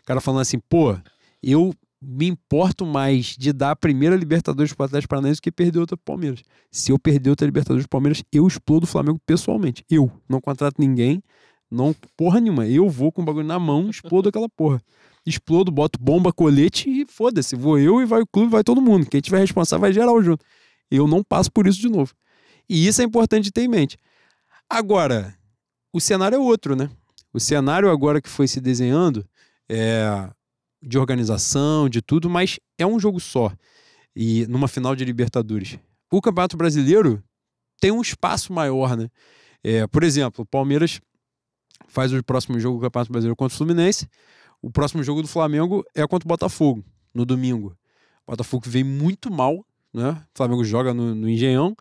O cara falando assim, pô, eu me importo mais de dar a primeira Libertadores pro Atlético Paranaense do que perder outra pro Palmeiras. Se eu perder outra Libertadores pro Palmeiras, eu explodo o Flamengo pessoalmente. Eu. Não contrato ninguém, não porra nenhuma. Eu vou com o bagulho na mão, explodo aquela porra. Explodo, boto bomba, colete e foda-se. Vou eu e vai o clube, vai todo mundo. Quem tiver responsável vai geral junto. Eu não passo por isso de novo. E isso é importante ter em mente. Agora, o cenário é outro, né? O cenário agora que foi se desenhando é, de organização, de tudo, mas é um jogo só. E numa final de Libertadores. O Campeonato Brasileiro tem um espaço maior, né? É, por exemplo, o Palmeiras faz o próximo jogo do Campeonato Brasileiro contra o Fluminense. O próximo jogo do Flamengo é contra o Botafogo, no domingo. O Botafogo vem muito mal, né? O Flamengo joga no, no Engenhão.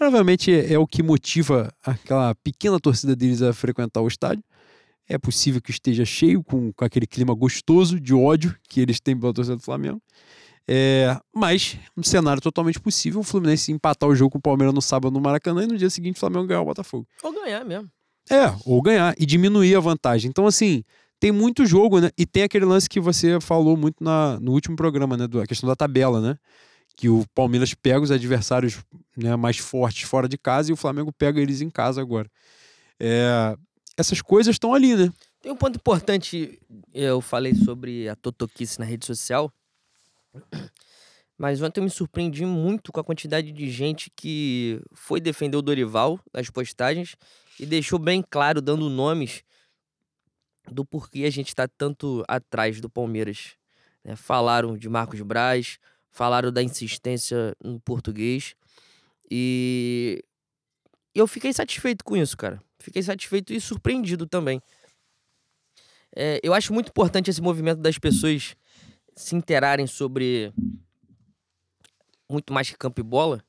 E, obviamente é, é o que motiva aquela pequena torcida deles a frequentar o estádio. É possível que esteja cheio com, com aquele clima gostoso de ódio que eles têm pela torcida do Flamengo. É, mas um cenário totalmente possível o Fluminense empatar o jogo com o Palmeiras no sábado no Maracanã e no dia seguinte o Flamengo ganhar o Botafogo. Ou ganhar mesmo. É, ou ganhar e diminuir a vantagem. Então, assim, tem muito jogo, né? E tem aquele lance que você falou muito na, no último programa, né? Do, a questão da tabela, né? Que o Palmeiras pega os adversários né, mais fortes fora de casa e o Flamengo pega eles em casa agora. É, essas coisas estão ali, né? Tem um ponto importante, eu falei sobre a totoquice na rede social, mas ontem eu me surpreendi muito com a quantidade de gente que foi defender o Dorival nas postagens e deixou bem claro, dando nomes, do porquê a gente está tanto atrás do Palmeiras. Né? Falaram de Marcos Braz, falaram da insistência no português e eu fiquei satisfeito com isso, cara. Fiquei satisfeito e surpreendido também. É, eu acho muito importante esse movimento das pessoas se interarem sobre muito mais que campo e bola,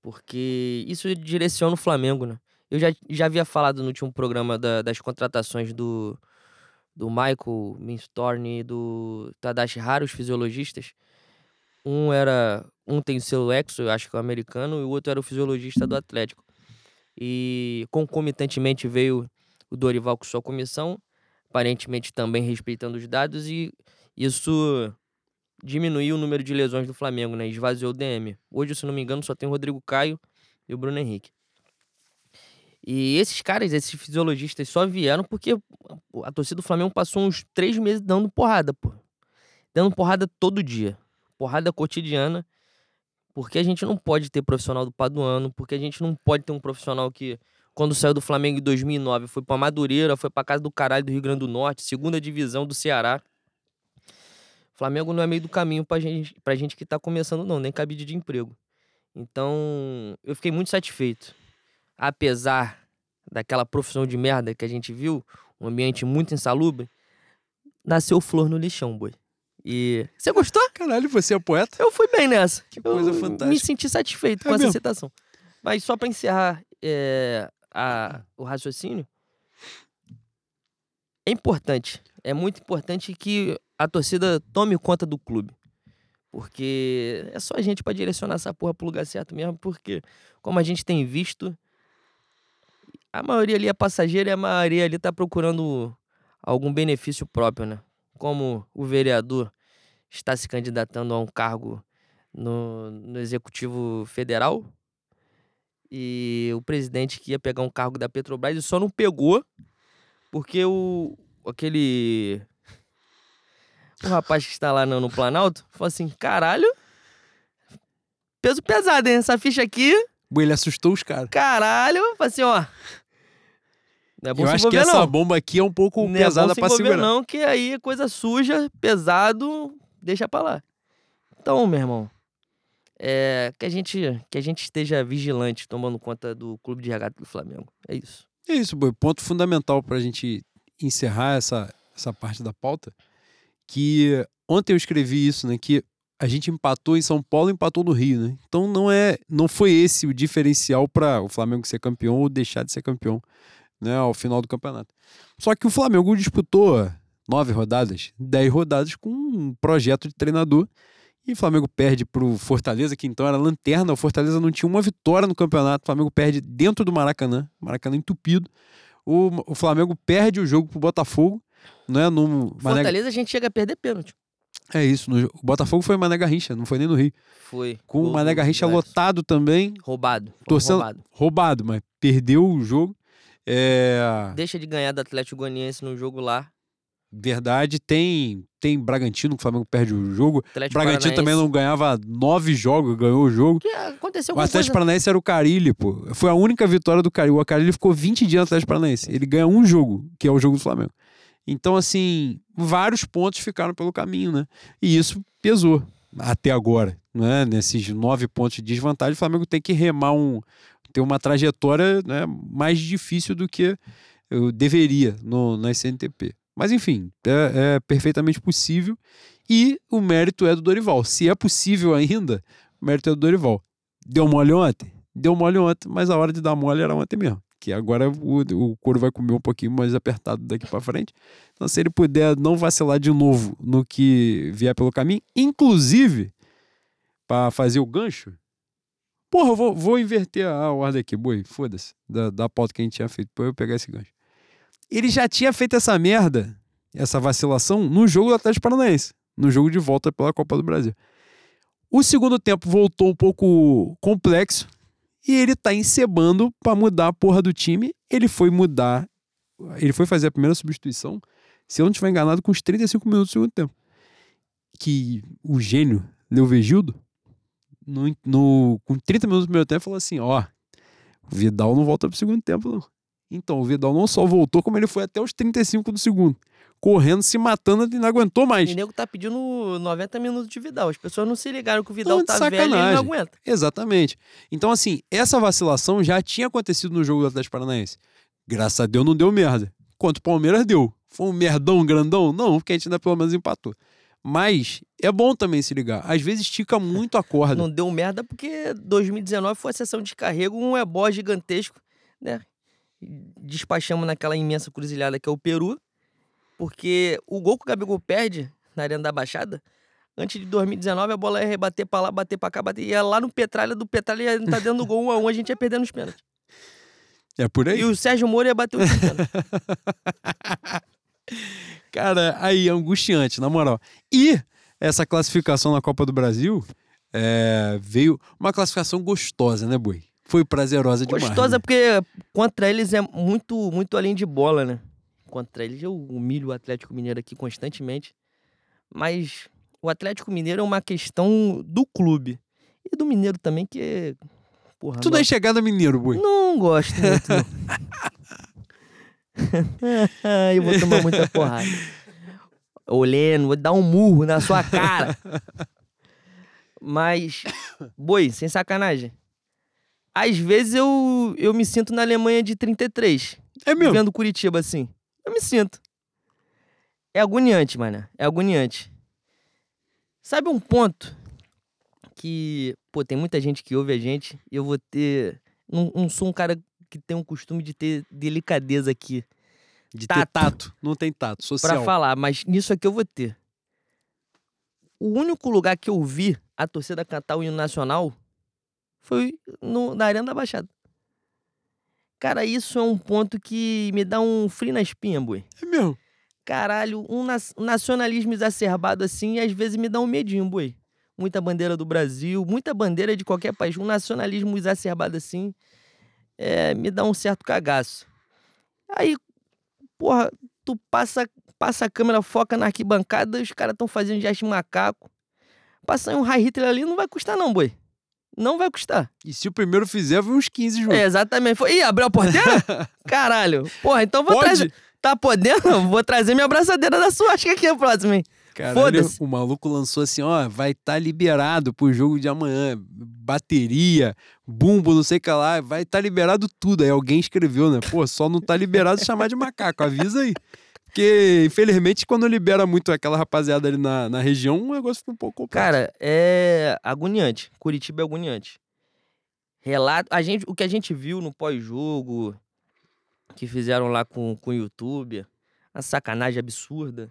porque isso direciona o Flamengo, né? Eu já, já havia falado no último programa da, das contratações do, do Michael Minstorn e do Tadashi Hara, os fisiologistas. Um era. Um tem o seu exo, eu acho que é o americano, e o outro era o fisiologista do Atlético. E concomitantemente veio o Dorival com sua comissão, aparentemente também respeitando os dados, e isso diminuiu o número de lesões do Flamengo, né? Esvaziou o DM. Hoje, se não me engano, só tem o Rodrigo Caio e o Bruno Henrique. E esses caras, esses fisiologistas, só vieram porque a torcida do Flamengo passou uns três meses dando porrada, pô. Dando porrada todo dia. Porrada cotidiana. Porque a gente não pode ter profissional do Paduano, porque a gente não pode ter um profissional que, quando saiu do Flamengo em 2009, foi pra Madureira, foi pra casa do caralho do Rio Grande do Norte, segunda divisão do Ceará. Flamengo não é meio do caminho pra gente, pra gente que tá começando, não, nem cabide de emprego. Então, eu fiquei muito satisfeito apesar daquela profissão de merda que a gente viu, um ambiente muito insalubre, nasceu flor no lixão, boi. E. Você gostou? Caralho, você é poeta? Eu fui bem nessa. Que coisa eu fantástica. Me senti satisfeito É com essa mesmo? citação. Mas só pra encerrar é, a, o raciocínio, é importante. É muito importante que a torcida tome conta do clube. Porque é só a gente pra direcionar essa porra pro lugar certo mesmo. Porque, como a gente tem visto, a maioria ali é passageira e a maioria ali tá procurando algum benefício próprio, né? Como o vereador está se candidatando a um cargo no, no Executivo Federal e o presidente que ia pegar um cargo da Petrobras e só não pegou porque o aquele o rapaz que está lá no, no Planalto falou assim, caralho, peso pesado, hein? Essa ficha aqui Ele assustou os caras. Caralho, falei assim, ó. Não é bom Eu se acho que envolver, essa não. bomba aqui é um pouco não é pesada bom se pra envolver, segurar. não, que aí é coisa suja, pesado, deixa pra lá. Então, meu irmão, é, que, a gente, que a gente esteja vigilante, tomando conta do clube de regata do Flamengo. É isso. É isso, Boi. Ponto fundamental pra gente encerrar essa, essa parte da pauta. Que ontem eu escrevi isso, né? Que a gente empatou em São Paulo e empatou no Rio, né? Então não é, não foi esse o diferencial para o Flamengo ser campeão ou deixar de ser campeão, né? Ao final do campeonato. Só que o Flamengo disputou nove rodadas, dez rodadas com um projeto de treinador e o Flamengo perde pro Fortaleza, que então era lanterna. O Fortaleza não tinha uma vitória no campeonato. O Flamengo perde dentro do Maracanã, Maracanã entupido. O, o Flamengo perde o jogo pro Botafogo, né? No Mané... Fortaleza a gente chega a perder pênalti. É isso. no- O Botafogo foi Mané Garrincha, não foi nem no Rio. Foi. Com o Mané Garrincha lotado também, Roubado. Torcendo- roubado. roubado, mas perdeu o jogo. É Deixa de ganhar do Atlético Goianiense no jogo lá. verdade. Tem tem Bragantino, que o Flamengo perde o jogo. Atlético Bragantino também Paranaense. não ganhava nove jogos, ganhou o jogo. Que aconteceu O Atlético coisa... Paranaense era o Carilli, pô. Foi a única vitória do Carilli. O Carilli ficou 20 dias no Atlético Paranaense. Ele ganha um jogo, que é o jogo do Flamengo. Então, assim, vários pontos ficaram pelo caminho, né? E isso pesou até agora, né? Nesses nove pontos de desvantagem, o Flamengo tem que remar um. Ter uma trajetória né, mais difícil do que eu deveria no, na SNTP. Mas, enfim, é, é perfeitamente possível. E o mérito é do Dorival. Se é possível ainda, o mérito é do Dorival. Deu mole ontem? Deu mole ontem, mas a hora de dar mole era ontem mesmo. Que agora o, o couro vai comer um pouquinho mais apertado daqui para frente. Então, se ele puder não vacilar de novo no que vier pelo caminho, inclusive para fazer o gancho. Porra, vou, vou inverter a ordem aqui, boi. Foda-se. Da, da pauta que a gente tinha feito, pra eu pegar esse gancho. Ele já tinha feito essa merda, essa vacilação, no jogo do Atlético Paranaense. No jogo de volta pela Copa do Brasil. O segundo tempo voltou um pouco complexo e ele tá encebando pra mudar a porra do time. Ele foi mudar, ele foi fazer a primeira substituição, se eu não estiver enganado, com os 35 minutos do segundo tempo. Que o gênio, Leovegildo, no, no, com 30 minutos do primeiro tempo, falou assim: ó, o Vidal não volta pro segundo tempo, não. Então, o Vidal não só voltou, como ele foi até os 35 do segundo. Correndo, se matando, ele não aguentou mais. O nego tá pedindo 90 minutos de Vidal. As pessoas não se ligaram que o Vidal tá velho e sacanagem. não aguenta. Exatamente. Então, assim, essa vacilação já tinha acontecido no jogo do Atlético Paranaense. Graças a Deus não deu merda. Quanto o Palmeiras deu. Foi um merdão grandão? Não, porque a gente ainda pelo menos empatou. Mas é bom também se ligar. Às vezes estica muito a corda. Não deu merda porque 2019 foi a sessão de descarrego, um ebó gigantesco, né? Despachamos naquela imensa cruzilhada que é o Peru, porque o gol que o Gabigol perde na Arena da Baixada, antes de 2019 a bola ia rebater pra lá, bater pra cá, bater, ia lá no Petralha, do Petralha ia tá dentro do gol 1 a 1 a gente ia perder nos pênaltis. É por aí. E o Sérgio Moro ia bater o pênalti. Cara, aí, angustiante, na moral. E essa classificação na Copa do Brasil é, veio uma classificação gostosa, né, Boi? Foi prazerosa demais. Gostosa né? porque contra eles é muito, muito além de bola, né? Contra eles eu humilho o Atlético Mineiro aqui constantemente. Mas o Atlético Mineiro é uma questão do clube. E do Mineiro também, que é. Porra, Tu não é chegada mineiro, Boi. não gosto muito, não. eu vou tomar muita porrada. Leno, vou dar um murro na sua cara. Mas, boi, sem sacanagem. Às vezes eu, eu me sinto na Alemanha de 33, É mesmo. vendo Curitiba assim. Eu me sinto. É agoniante, mano. É agoniante. Sabe um ponto que, pô, tem muita gente que ouve a gente eu vou ter. Não, não sou um cara que tem um costume de ter delicadeza aqui De tato. ter tato. Não tem tato. pra Social. falar, mas nisso aqui eu vou ter. O único lugar que eu vi a torcida cantar o hino nacional foi no, na Arena da Baixada. Cara, isso é um ponto que me dá um frio na espinha, boi. É mesmo. Caralho, um nas- nacionalismo exacerbado assim, às vezes me dá um medinho, boi. Muita bandeira do Brasil, muita bandeira de qualquer país. Um nacionalismo exacerbado assim, é, me dá um certo cagaço. Aí, porra, tu passa, passa a câmera, foca na arquibancada, os caras estão fazendo gesto de macaco. Passar um high Hitler ali não vai custar não, boi. Não vai custar. E se o primeiro fizer, vai uns 15 juntos. É, exatamente. Foi, Ih, abriu a porteira? Caralho. Porra, então vou Pode? trazer... Tá podendo? Vou trazer minha abraçadeira da sua, acho que aqui é a próxima, hein? Caralho, o maluco lançou assim, ó, vai estar liberado pro jogo de amanhã. Bateria, bumbo, não sei o que lá, vai estar liberado tudo. Aí alguém escreveu, né? Pô, só não tá liberado chamar de macaco, avisa aí. Porque, infelizmente, quando libera muito aquela rapaziada ali na, na região, o negócio fica um pouco complexo. Cara, é agoniante. Curitiba é agoniante. Relato, a gente, o que a gente viu no pós-jogo, que fizeram lá com, com o YouTube, a sacanagem absurda.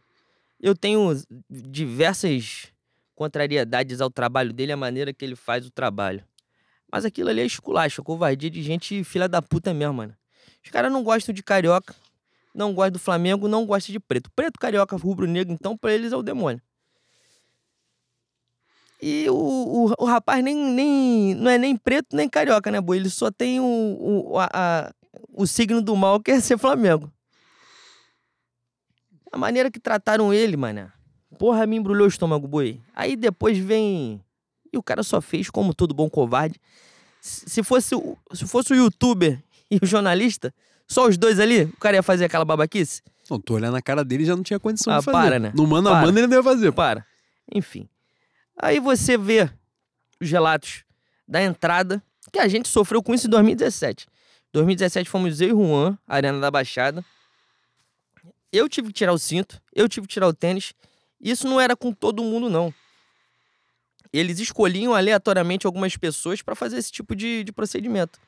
Eu tenho diversas contrariedades ao trabalho dele, a maneira que ele faz o trabalho. Mas aquilo ali é esculacho, covardia de gente filha da puta mesmo, mano. Os caras não gostam de carioca, não gostam do Flamengo, não gostam de preto. Preto, carioca, rubro-negro, então pra eles é o demônio. E o, o, o rapaz nem, nem, não é nem preto nem carioca, né, boi? Ele só tem o, o, a- a- o signo do mal, que é ser Flamengo. A maneira que trataram ele, mano. Porra, me embrulhou o estômago, boi. Aí depois vem. E o cara só fez como todo bom covarde. Se se fosse, o- se fosse o youtuber e o jornalista, só os dois ali, o cara ia fazer aquela babaquice? Não, tô olhando a cara dele e já não tinha condição Ah, de fazer. para, né? No mano a Para. mano ele não ia fazer. Para. Enfim. Aí você vê os relatos da entrada, que a gente sofreu com isso em 2017. 2017 fomos eu e Juan, Arena da Baixada. Eu tive que tirar o cinto, eu tive que tirar o tênis. Isso não era com todo mundo, não. Eles escolhiam aleatoriamente algumas pessoas para fazer esse tipo de, de procedimento.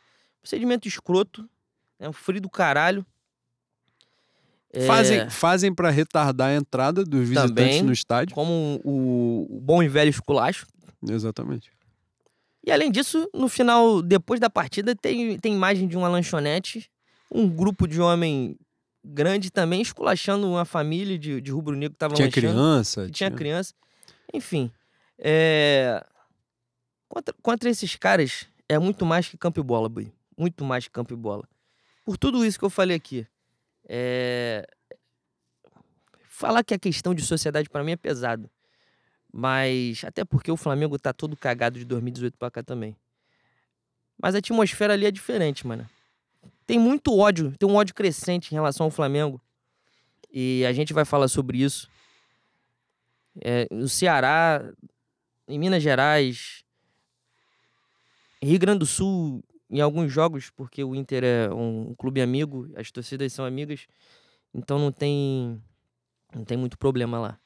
Procedimento escroto, é um frio do caralho. É, Fazem, fazem para retardar a entrada dos visitantes Também. no estádio. como o, o bom e velho esculacho. Exatamente. E além disso, no final, depois da partida, tem, tem imagem de uma lanchonete, um grupo de homem grande também esculachando uma família de, de rubro-negro que tava Tinha lanchando. criança. tinha criança. Enfim, é... Contra, contra esses caras é muito mais que campo e bola, Bui. Muito mais que campo e bola. Por tudo isso que eu falei aqui. É... Falar que a questão de sociedade para mim é pesado. Mas até porque o Flamengo tá todo cagado de 2018 pra cá também. Mas a atmosfera ali é diferente, mano. Tem muito ódio, tem um ódio crescente em relação ao Flamengo. E a gente vai falar sobre isso. É, no Ceará, em Minas Gerais, Rio Grande do Sul, em alguns jogos, porque o Inter é um clube amigo, as torcidas são amigas, então não tem não tem muito problema lá.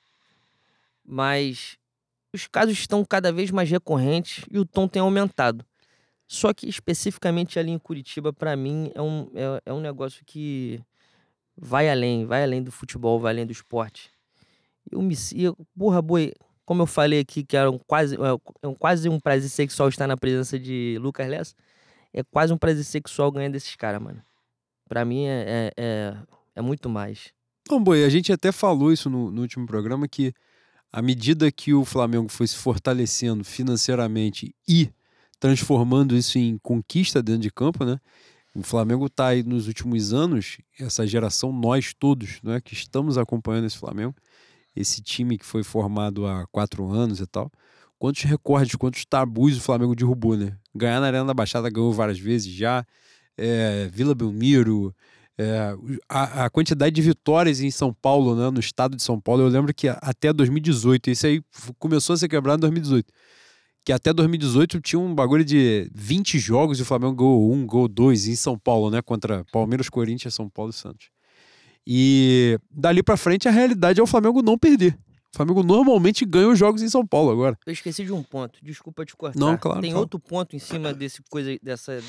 Mas os casos estão cada vez mais recorrentes e o tom tem aumentado. Só que especificamente ali em Curitiba, para mim, é um, é, é um negócio que vai além, vai além do futebol, vai além do esporte. Eu me. Eu, porra, boi, como eu falei aqui, que era um quase, é, é um, quase um prazer sexual estar na presença de Lucas Lessa, é quase um prazer sexual ganhar desses caras, mano. Pra mim é, é, é, é, muito mais. Não, boi, a gente até falou isso no, no último programa que à medida que o Flamengo foi se fortalecendo financeiramente e transformando isso em conquista dentro de campo, né? O Flamengo está aí nos últimos anos, essa geração, nós todos, né, que estamos acompanhando esse Flamengo, esse time que foi formado há quatro anos e tal. Quantos recordes, quantos tabus o Flamengo derrubou, né? Ganhar na Arena da Baixada ganhou várias vezes já. É, Vila Belmiro, é, a, a, quantidade de vitórias em São Paulo, né, no estado de São Paulo, eu lembro que até 2018, isso aí começou a ser quebrado em 2018 que até 2018 tinha um bagulho de 20 jogos e o Flamengo ganhou um, gol dois em São Paulo, né? Contra Palmeiras, Corinthians, São Paulo e Santos. E dali para frente a realidade é o Flamengo não perder. O Flamengo normalmente ganha os jogos em São Paulo agora. Eu esqueci de um ponto, desculpa te cortar. Não, claro. Tem outro ponto em cima desse coisa, dessa,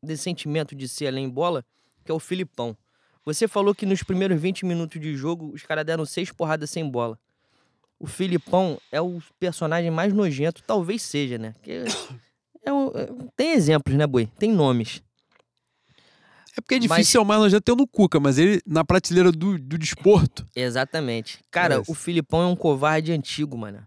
desse sentimento de ser além bola, que é o Filipão. Você falou que nos primeiros 20 minutos de jogo os caras deram seis porradas sem bola o Filipão é o personagem mais nojento, talvez seja, né? Porque é um, é, tem exemplos, né, Boi? Tem nomes. É porque é difícil mas... ser o mais nojento ter no Cuca, mas ele na prateleira do, do desporto. Exatamente. Cara, é o Filipão é um covarde antigo, mano.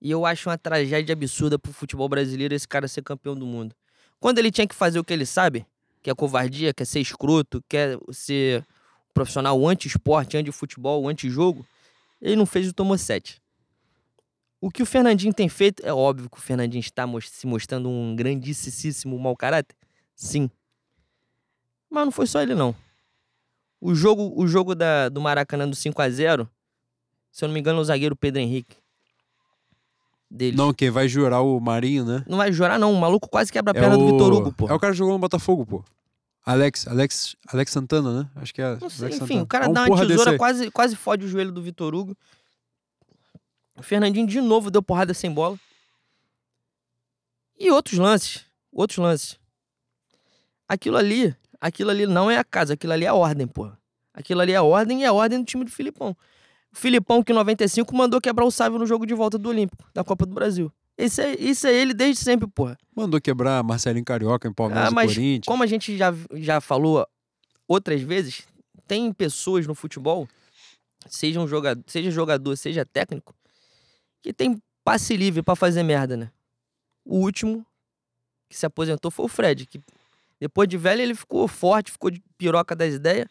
E eu acho uma tragédia absurda pro futebol brasileiro esse cara ser campeão do mundo. Quando ele tinha que fazer o que ele sabe, que é covardia, quer ser escroto, quer ser profissional anti-esporte, anti-futebol, anti-jogo, ele não fez o tomou sete. O que o Fernandinho tem feito, é óbvio que o Fernandinho está se mostrando um grandíssimo mau caráter. Sim. Mas não foi só ele, não. O jogo, o jogo da, do Maracanã do 5 a 0 se eu não me engano, é o zagueiro Pedro Henrique. Deles. Não, quem vai jurar o Marinho, né? Não vai jurar, não. O maluco quase quebra a é perna o... do Vitor Hugo, pô. É o cara que jogou no Botafogo, pô. Alex, Alex, Alex Santana, né? Acho que é. Sei, enfim, Santana. o cara dá uma tesoura, quase, quase fode o joelho do Vitor Hugo. O Fernandinho de novo deu porrada sem bola. E outros lances. Outros lances. Aquilo ali, aquilo ali não é a casa, aquilo ali é a ordem, porra. Aquilo ali é a ordem e é a ordem do time do Filipão. O Filipão, que em 95 mandou quebrar o Sávio no jogo de volta do Olímpico, da Copa do Brasil. Isso é, isso é ele desde sempre, porra. Mandou quebrar Marcelinho Carioca em Palmeiras ah, mas e Corinthians. Como a gente já, já falou outras vezes, tem pessoas no futebol, seja, um jogador, seja jogador, seja técnico, que tem passe livre para fazer merda, né? O último que se aposentou foi o Fred, que depois de velho ele ficou forte, ficou de piroca das ideias,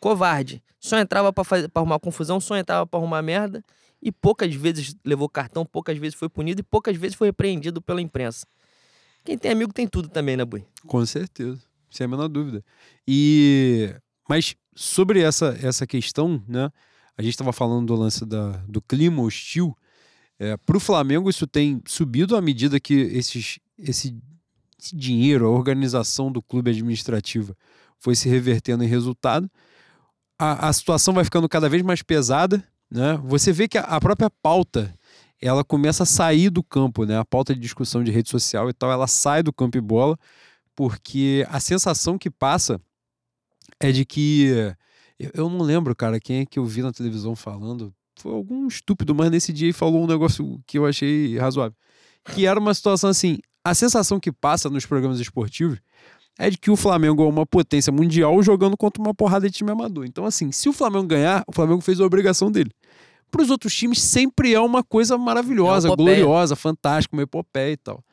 covarde. Só entrava para arrumar confusão, só entrava para arrumar merda e poucas vezes levou cartão, poucas vezes foi punido e poucas vezes foi repreendido pela imprensa. Quem tem amigo tem tudo também, né, Bui? Com certeza, sem a menor dúvida. E mas sobre essa essa questão, né? A gente estava falando do lance da, do clima hostil é, Para o Flamengo, isso tem subido à medida que esses, esse, esse dinheiro, a organização do clube administrativa foi se revertendo em resultado. A, a situação vai ficando cada vez mais pesada. Né? Você vê que a, a própria pauta ela começa a sair do campo, né? A pauta de discussão de rede social e tal, ela sai do campo e bola, porque a sensação que passa é de que eu não lembro, cara, quem é que eu vi na televisão falando foi algum estúpido, mas nesse dia ele falou um negócio que eu achei razoável. Que era uma situação assim: a sensação que passa nos programas esportivos é de que o Flamengo é uma potência mundial jogando contra uma porrada de time amador. Então, assim, se o Flamengo ganhar, o Flamengo fez a obrigação dele. Para os outros times, sempre é uma coisa maravilhosa, é gloriosa, fantástica, uma epopeia e tal.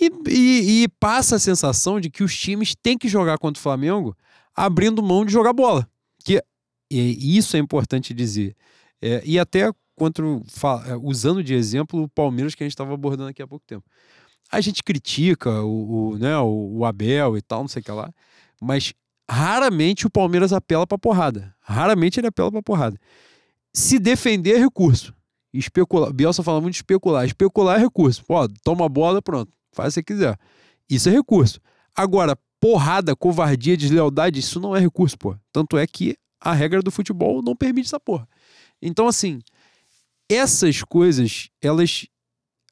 E, e, e, passa a sensação de que os times têm que jogar contra o Flamengo abrindo mão de jogar bola. Que, e isso é importante dizer. É, e até contra, é, usando de exemplo o Palmeiras que a gente estava abordando aqui há pouco tempo. A gente critica o, o, né, o, o Abel e tal, não sei o que lá, mas raramente o Palmeiras apela para porrada. Raramente ele apela para porrada. Se defender é recurso. Especular. Bielsa fala muito de especular. Especular é recurso. Pô, toma a bola, pronto. Faz o que você quiser. Isso é recurso. Agora, porrada, covardia, deslealdade, isso não é recurso, pô. Tanto é que a regra do futebol não permite essa porra. Então, assim, essas coisas, elas.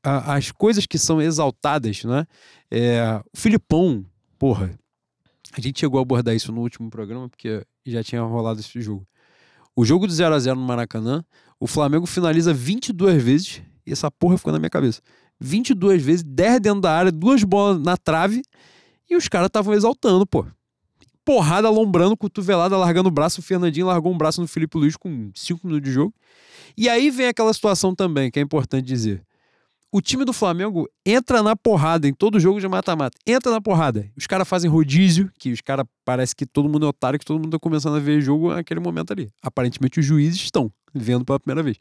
as coisas que são exaltadas, né? É, o Filipão, porra, a gente chegou a abordar isso no último programa, porque já tinha rolado esse jogo. O jogo do 0 a 0 no Maracanã, o Flamengo finaliza 22 vezes, e essa porra ficou na minha cabeça. 22 vezes, 10 dentro da área, duas bolas na trave, e os caras estavam exaltando, pô. Porrada, alombrando, cotovelada, largando o braço. O Fernandinho largou um braço no Felipe Luiz com 5 minutos de jogo. E aí vem aquela situação também, que é importante dizer o time do Flamengo entra na porrada em todo jogo de mata-mata. Entra na porrada. Os caras fazem rodízio, que os caras parece que todo mundo é otário, que todo mundo tá começando a ver jogo naquele momento ali. Aparentemente os juízes estão vendo pela primeira vez.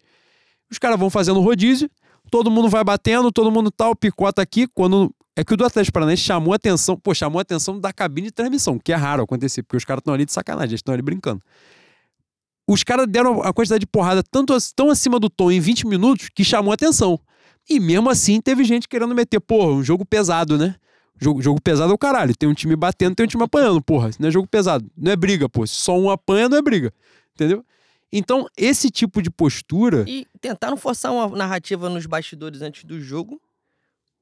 Os caras vão fazendo rodízio, todo mundo vai batendo, todo mundo tal, picota aqui. Quando. É que o do Atlético Paranaense chamou a atenção, pô, chamou a atenção da cabine de transmissão, que é raro acontecer, porque os caras estão ali de sacanagem, estão ali brincando. Os caras deram a quantidade de porrada tanto, tão acima do tom em 20 minutos que chamou a atenção. E mesmo assim teve gente querendo meter, porra, um jogo pesado, né? Jogo, jogo pesado é o caralho. Tem um time batendo, tem um time apanhando, porra. Isso não é jogo pesado. Não é briga, pô. Se só um apanha, não é briga. Entendeu? Então, esse tipo de postura. E tentaram forçar uma narrativa nos bastidores antes do jogo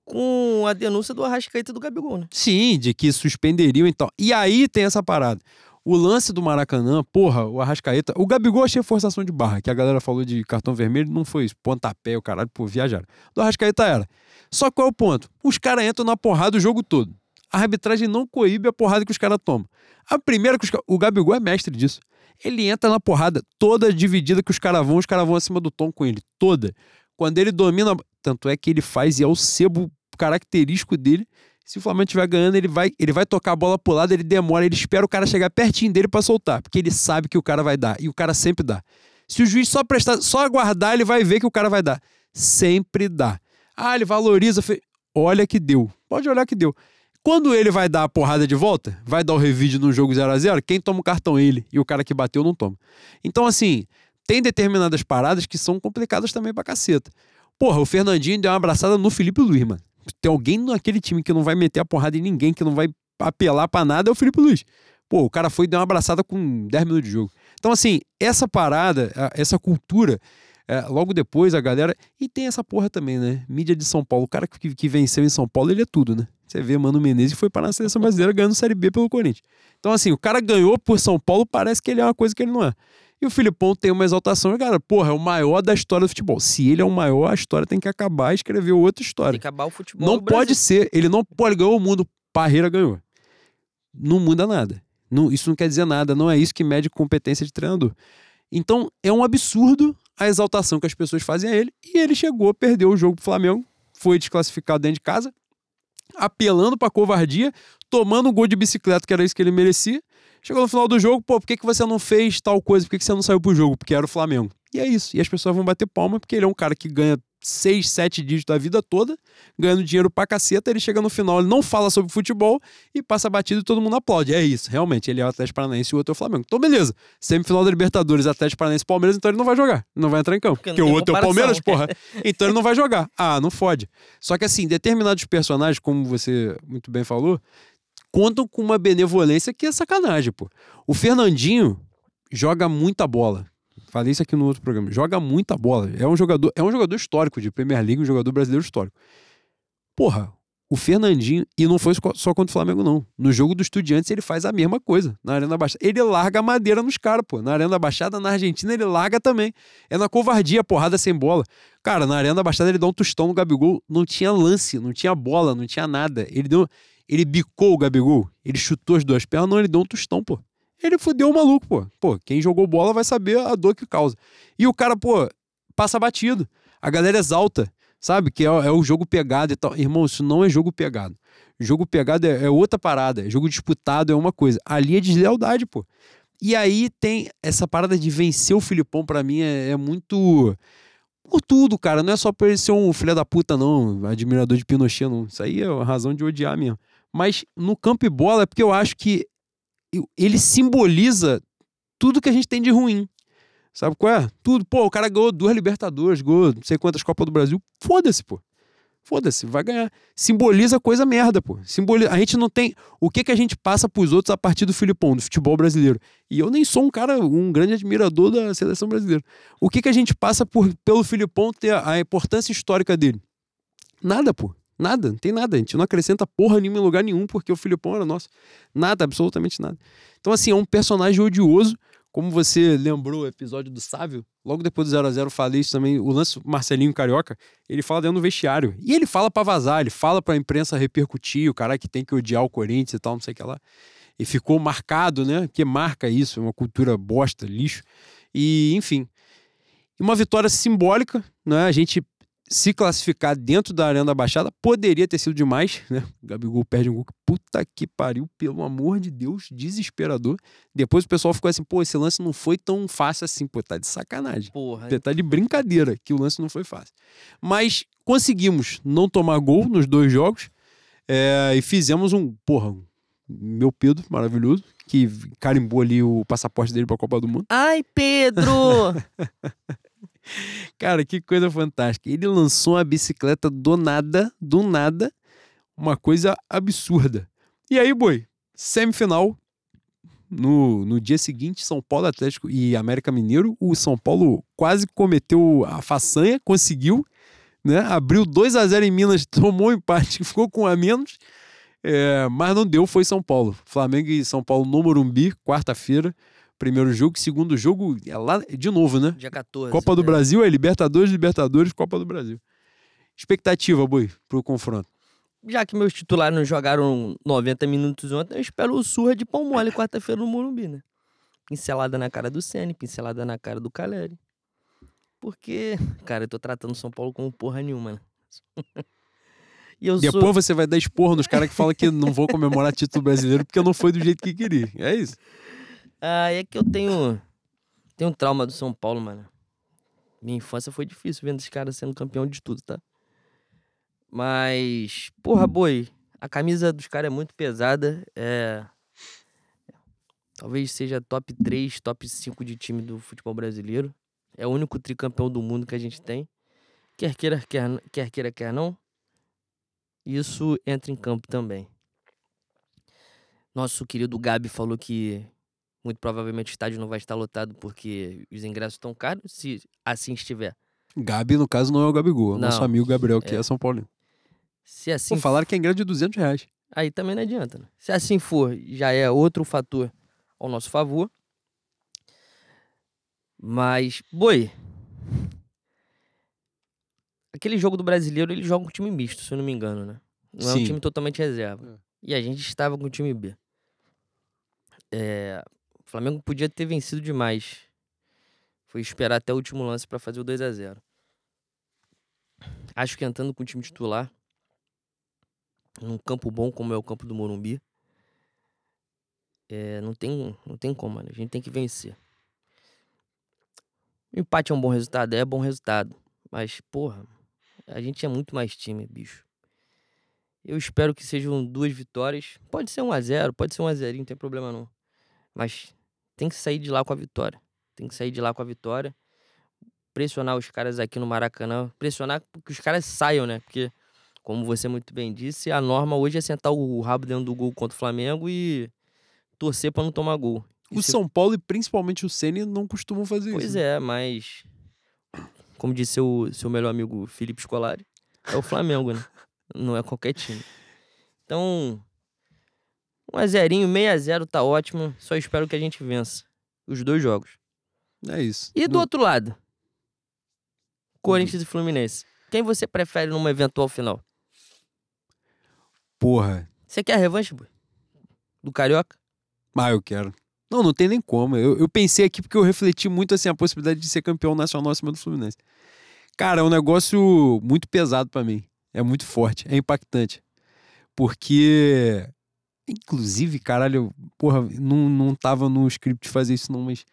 com a denúncia do Arrascaeta e do Gabigol, né? Sim, de que suspenderiam e tal. E aí tem essa parada. O lance do Maracanã, porra, o Arrascaeta. O Gabigol achei forçação de barra, que a galera falou de cartão vermelho, não foi pontapé, o caralho, por viajar. Do Arrascaeta era. Só qual é o ponto? Os caras entram na porrada o jogo todo. A arbitragem não coíbe a porrada que os caras tomam. A primeira que os O Gabigol é mestre disso. Ele entra na porrada toda dividida que os caras vão, os caras vão acima do tom com ele. Toda. Quando ele domina. Tanto é que ele faz, e é o sebo característico dele, se o Flamengo estiver ganhando, ele vai, ele vai tocar a bola pro lado, ele demora, ele espera o cara chegar pertinho dele para soltar, porque ele sabe que o cara vai dar, e o cara sempre dá. Se o juiz só prestar, só aguardar, ele vai ver que o cara vai dar. Sempre dá. Ah, ele valoriza, olha que deu. Pode olhar que deu. Quando ele vai dar a porrada de volta, vai dar o revide no jogo 0 a 0 quem toma o cartão ele, e o cara que bateu não toma. Então, assim, tem determinadas paradas que são complicadas também pra caceta. Porra, o Fernandinho deu uma abraçada no Felipe Luiz, mano tem alguém naquele time que não vai meter a porrada em ninguém, que não vai apelar para nada, é o Felipe Luiz. Pô, o cara foi e deu uma abraçada com 10 minutos de jogo. Então, assim, essa parada, essa cultura, é, logo depois a galera. E tem essa porra também, né? Mídia de São Paulo. O cara que, que venceu em São Paulo, ele é tudo, né? Você vê, Mano Menezes foi para a seleção brasileira ganhando Série B pelo Corinthians. Então, assim, o cara ganhou por São Paulo, parece que ele é uma coisa que ele não é. E o Filipão tem uma exaltação, cara, porra, é o maior da história do futebol. Se ele é o maior, a história tem que acabar e escrever outra história. Tem que acabar o futebol. Não pode ser, ele não pode ganhar o mundo. Parreira ganhou. Não muda nada. Não, isso não quer dizer nada, não é isso que mede competência de treinador. Então, é um absurdo a exaltação que as pessoas fazem a ele. E ele chegou, perdeu o jogo pro Flamengo, foi desclassificado dentro de casa, apelando pra covardia, tomando um gol de bicicleta, que era isso que ele merecia. Chegou no final do jogo, pô, por que, que você não fez tal coisa? Por que, que você não saiu pro jogo? Porque era o Flamengo. E é isso. E as pessoas vão bater palma porque ele é um cara que ganha seis, sete dígitos da vida toda, ganhando dinheiro pra caceta. Ele chega no final, ele não fala sobre futebol e passa batido e todo mundo aplaude. É isso, realmente. Ele é o Atlético Paranaense e o outro é o Flamengo. Então, beleza. Semifinal da Libertadores, Atlético Paranaense e Palmeiras, então ele não vai jogar. Não vai entrar em campo. Porque, porque o outro é o Palmeiras, porra. então ele não vai jogar. Ah, não fode. Só que assim, determinados personagens, como você muito bem falou, contam com uma benevolência que é sacanagem, pô. O Fernandinho joga muita bola. Falei isso aqui no outro programa. Joga muita bola. É um jogador, é um jogador histórico de Premier League, um jogador brasileiro histórico. Porra, o Fernandinho, e não foi só contra o Flamengo, não. No jogo do Estudiantes, ele faz a mesma coisa. Na Arena da Baixada. Ele larga a madeira nos caras, pô. Na Arena da Baixada, na Argentina, ele larga também. É na covardia, porrada sem bola. Cara, na Arena da Baixada, ele dá um tostão no Gabigol. Não tinha lance, não tinha bola, não tinha nada. Ele deu. Ele bicou o Gabigol, ele chutou as duas pernas, não, ele deu um tostão, pô. Ele fudeu o maluco, pô. Pô, quem jogou bola vai saber a dor que causa. E o cara, pô, passa batido. A galera exalta. Sabe? Que é, é o jogo pegado e tal. Irmão, isso não é jogo pegado. Jogo pegado é, é outra parada. Jogo disputado é uma coisa. Ali é deslealdade, pô. E aí tem essa parada de vencer o Filipão, para mim, é, é, muito. Por tudo, cara. Não é só por ele ser um filho da puta, não. Admirador de Pinochet, não. Isso aí é a razão de odiar mesmo. Mas no campo e bola é porque eu acho que ele simboliza tudo que a gente tem de ruim. Sabe qual é? Tudo. Pô, o cara ganhou duas Libertadores, ganhou não sei quantas Copas do Brasil. Foda-se, pô. Foda-se, vai ganhar. Simboliza coisa merda, pô. Simboliza... A gente não tem. O que que a gente passa pros outros a partir do Filipão, do futebol brasileiro? E eu nem sou um cara, um grande admirador da seleção brasileira. O que que a gente passa por, pelo Filipão ter a importância histórica dele? Nada, pô. Nada, não tem nada. A gente não acrescenta porra nenhuma em lugar nenhum porque o Filipão era nosso. Nada, absolutamente nada. Então, assim, é um personagem odioso como você lembrou o episódio do Sávio, logo depois do 0x0 eu falei isso também, o lance Marcelinho Carioca, ele fala dentro do vestiário. E ele fala para vazar, ele fala pra imprensa repercutir, o cara que tem que odiar o Corinthians e tal, não sei o que lá. E ficou marcado, né? Que marca isso, é uma cultura bosta, lixo. E, enfim. Uma vitória simbólica, né? A gente se classificar dentro da Arena da Baixada poderia ter sido demais, né? O Gabigol perde um gol. Puta que pariu, pelo amor de Deus, desesperador. Depois o pessoal ficou assim, pô, esse lance não foi tão fácil assim. Pô, tá de sacanagem. Porra. Tá de brincadeira que o lance não foi fácil. Mas conseguimos não tomar gol nos dois jogos é, e fizemos um, porra, meu Pedro, maravilhoso, que carimbou ali o passaporte dele pra Copa do Mundo. Ai, Pedro! Cara, que coisa fantástica. Ele lançou uma bicicleta do nada, do nada, uma coisa absurda. E aí, boi, semifinal. No, no dia seguinte, São Paulo Atlético e América Mineiro, o São Paulo quase cometeu a façanha, conseguiu, né? Abriu 2 a 0 em Minas, tomou um empate, ficou com a menos, é, mas não deu, foi São Paulo. Flamengo e São Paulo no Morumbi, quarta-feira. Primeiro jogo, segundo jogo, é lá de novo, né? Dia 14. Copa do é. Brasil é Libertadores, Libertadores, Copa do Brasil. Expectativa, Boi, pro confronto. Já que meus titulares não jogaram 90 minutos ontem, eu espero o surra de pão mole quarta-feira no Morumbi, né? Pincelada na cara do Ceni, pincelada na cara do Caleri. Porque, cara, eu tô tratando São Paulo como porra nenhuma, né? Depois sou... você vai dar esporro nos caras que falam que não vão comemorar título brasileiro porque não foi do jeito que queria. É isso. Ah, é que eu tenho. Tenho um trauma do São Paulo, mano. Minha infância foi difícil vendo esses caras sendo campeão de tudo, tá? Mas, porra, boi, a camisa dos caras é muito pesada. É. Talvez seja top 3, top 5 de time do futebol brasileiro. É o único tricampeão do mundo que a gente tem. Quer queira, quer, quer queira, quer não. Isso entra em campo também. Nosso querido Gabi falou que muito provavelmente o estádio não vai estar lotado porque os ingressos estão caros, se assim estiver. Gabi, no caso, não é o Gabigol, é o nosso amigo Gabriel, que é, é São Paulo. Se assim. Pô, falaram que é ingresso de 200 reais. Aí também não adianta, né? Se assim for, já é outro fator ao nosso favor. Mas, boi. Aquele jogo do brasileiro, ele joga com time misto, se eu não me engano, né? Não Sim. é um time totalmente reserva. É. E a gente estava com o time B. É, o Flamengo podia ter vencido demais. Foi esperar até o último lance para fazer o 2 a 0 Acho que entrando com o time titular, num campo bom como é o campo do Morumbi, é, não, tem, não tem como, mano. A gente tem que vencer. O empate é um bom resultado? É bom resultado. Mas, porra, a gente é muito mais time, bicho. Eu espero que sejam duas vitórias. Pode ser um a 0 pode ser um a 0 não tem problema não. Mas tem que sair de lá com a vitória. Tem que sair de lá com a vitória. Pressionar os caras aqui no Maracanã. Pressionar que os caras saiam, né? Porque, como você muito bem disse, a norma hoje é sentar o rabo dentro do gol contra o Flamengo e torcer para não tomar gol. O São Paulo e principalmente o Ceni não costumam fazer pois isso. Pois é, mas como disse seu, seu melhor amigo Felipe Scolari, é o Flamengo, né? Não é qualquer time. Então, 1 a 0 6 a 0 tá ótimo. Só espero que a gente vença os dois jogos. É isso. E do no... outro lado? Corinthians uhum. e Fluminense. Quem você prefere numa eventual final? Porra. Você quer a revanche, boy? Do Carioca? Ah, eu quero. Não, não tem nem como. Eu, eu pensei aqui porque eu refleti muito assim a possibilidade de ser campeão nacional acima do Fluminense. Cara, é um negócio muito pesado pra mim. É muito forte, é impactante. Porque, inclusive, caralho, porra, não, não tava no script fazer isso não, mas...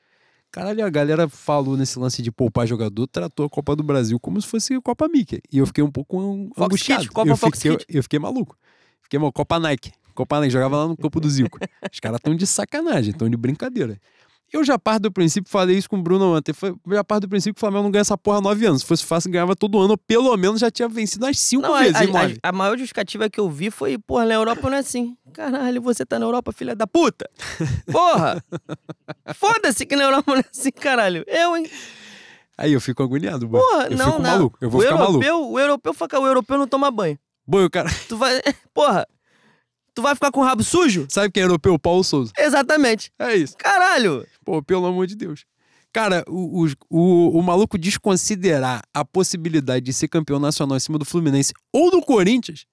Caralho, a galera falou nesse lance de poupar jogador, tratou a Copa do Brasil como se fosse a Copa Mickey. E eu fiquei um pouco Fox angustiado. Kids, Copa eu, Fox fiquei, Kids. eu fiquei maluco. Fiquei mal, Copa Nike. Copa Nike, jogava lá no campo do Zico. Os caras estão de sacanagem, estão de brincadeira. Eu já parto do princípio, falei isso com o Bruno ontem, eu já parto do princípio que o Flamengo não ganha essa porra há nove anos. Se fosse fácil, ganhava todo ano, pelo menos já tinha vencido as cinco Não, vezes a- a- a maior justificativa que eu vi foi, porra, na Europa não é assim. Caralho, você tá na Europa, filha da puta. Porra! Foda-se que na Europa não é assim, caralho. Eu, hein? Aí eu fico agoniado, boy. Porra, eu não, fico não. maluco, eu vou o ficar maluco. europeu, O europeu, o europeu não toma banho. Boy, o cara... Tu vai. Porra! Tu vai ficar com o rabo sujo? Sabe quem é europeu? Paulo Souza. Exatamente. É isso. Caralho! Pô, pelo amor de Deus. Cara, o, o, o, maluco desconsiderar a possibilidade de ser campeão nacional em cima do Fluminense ou do Corinthians,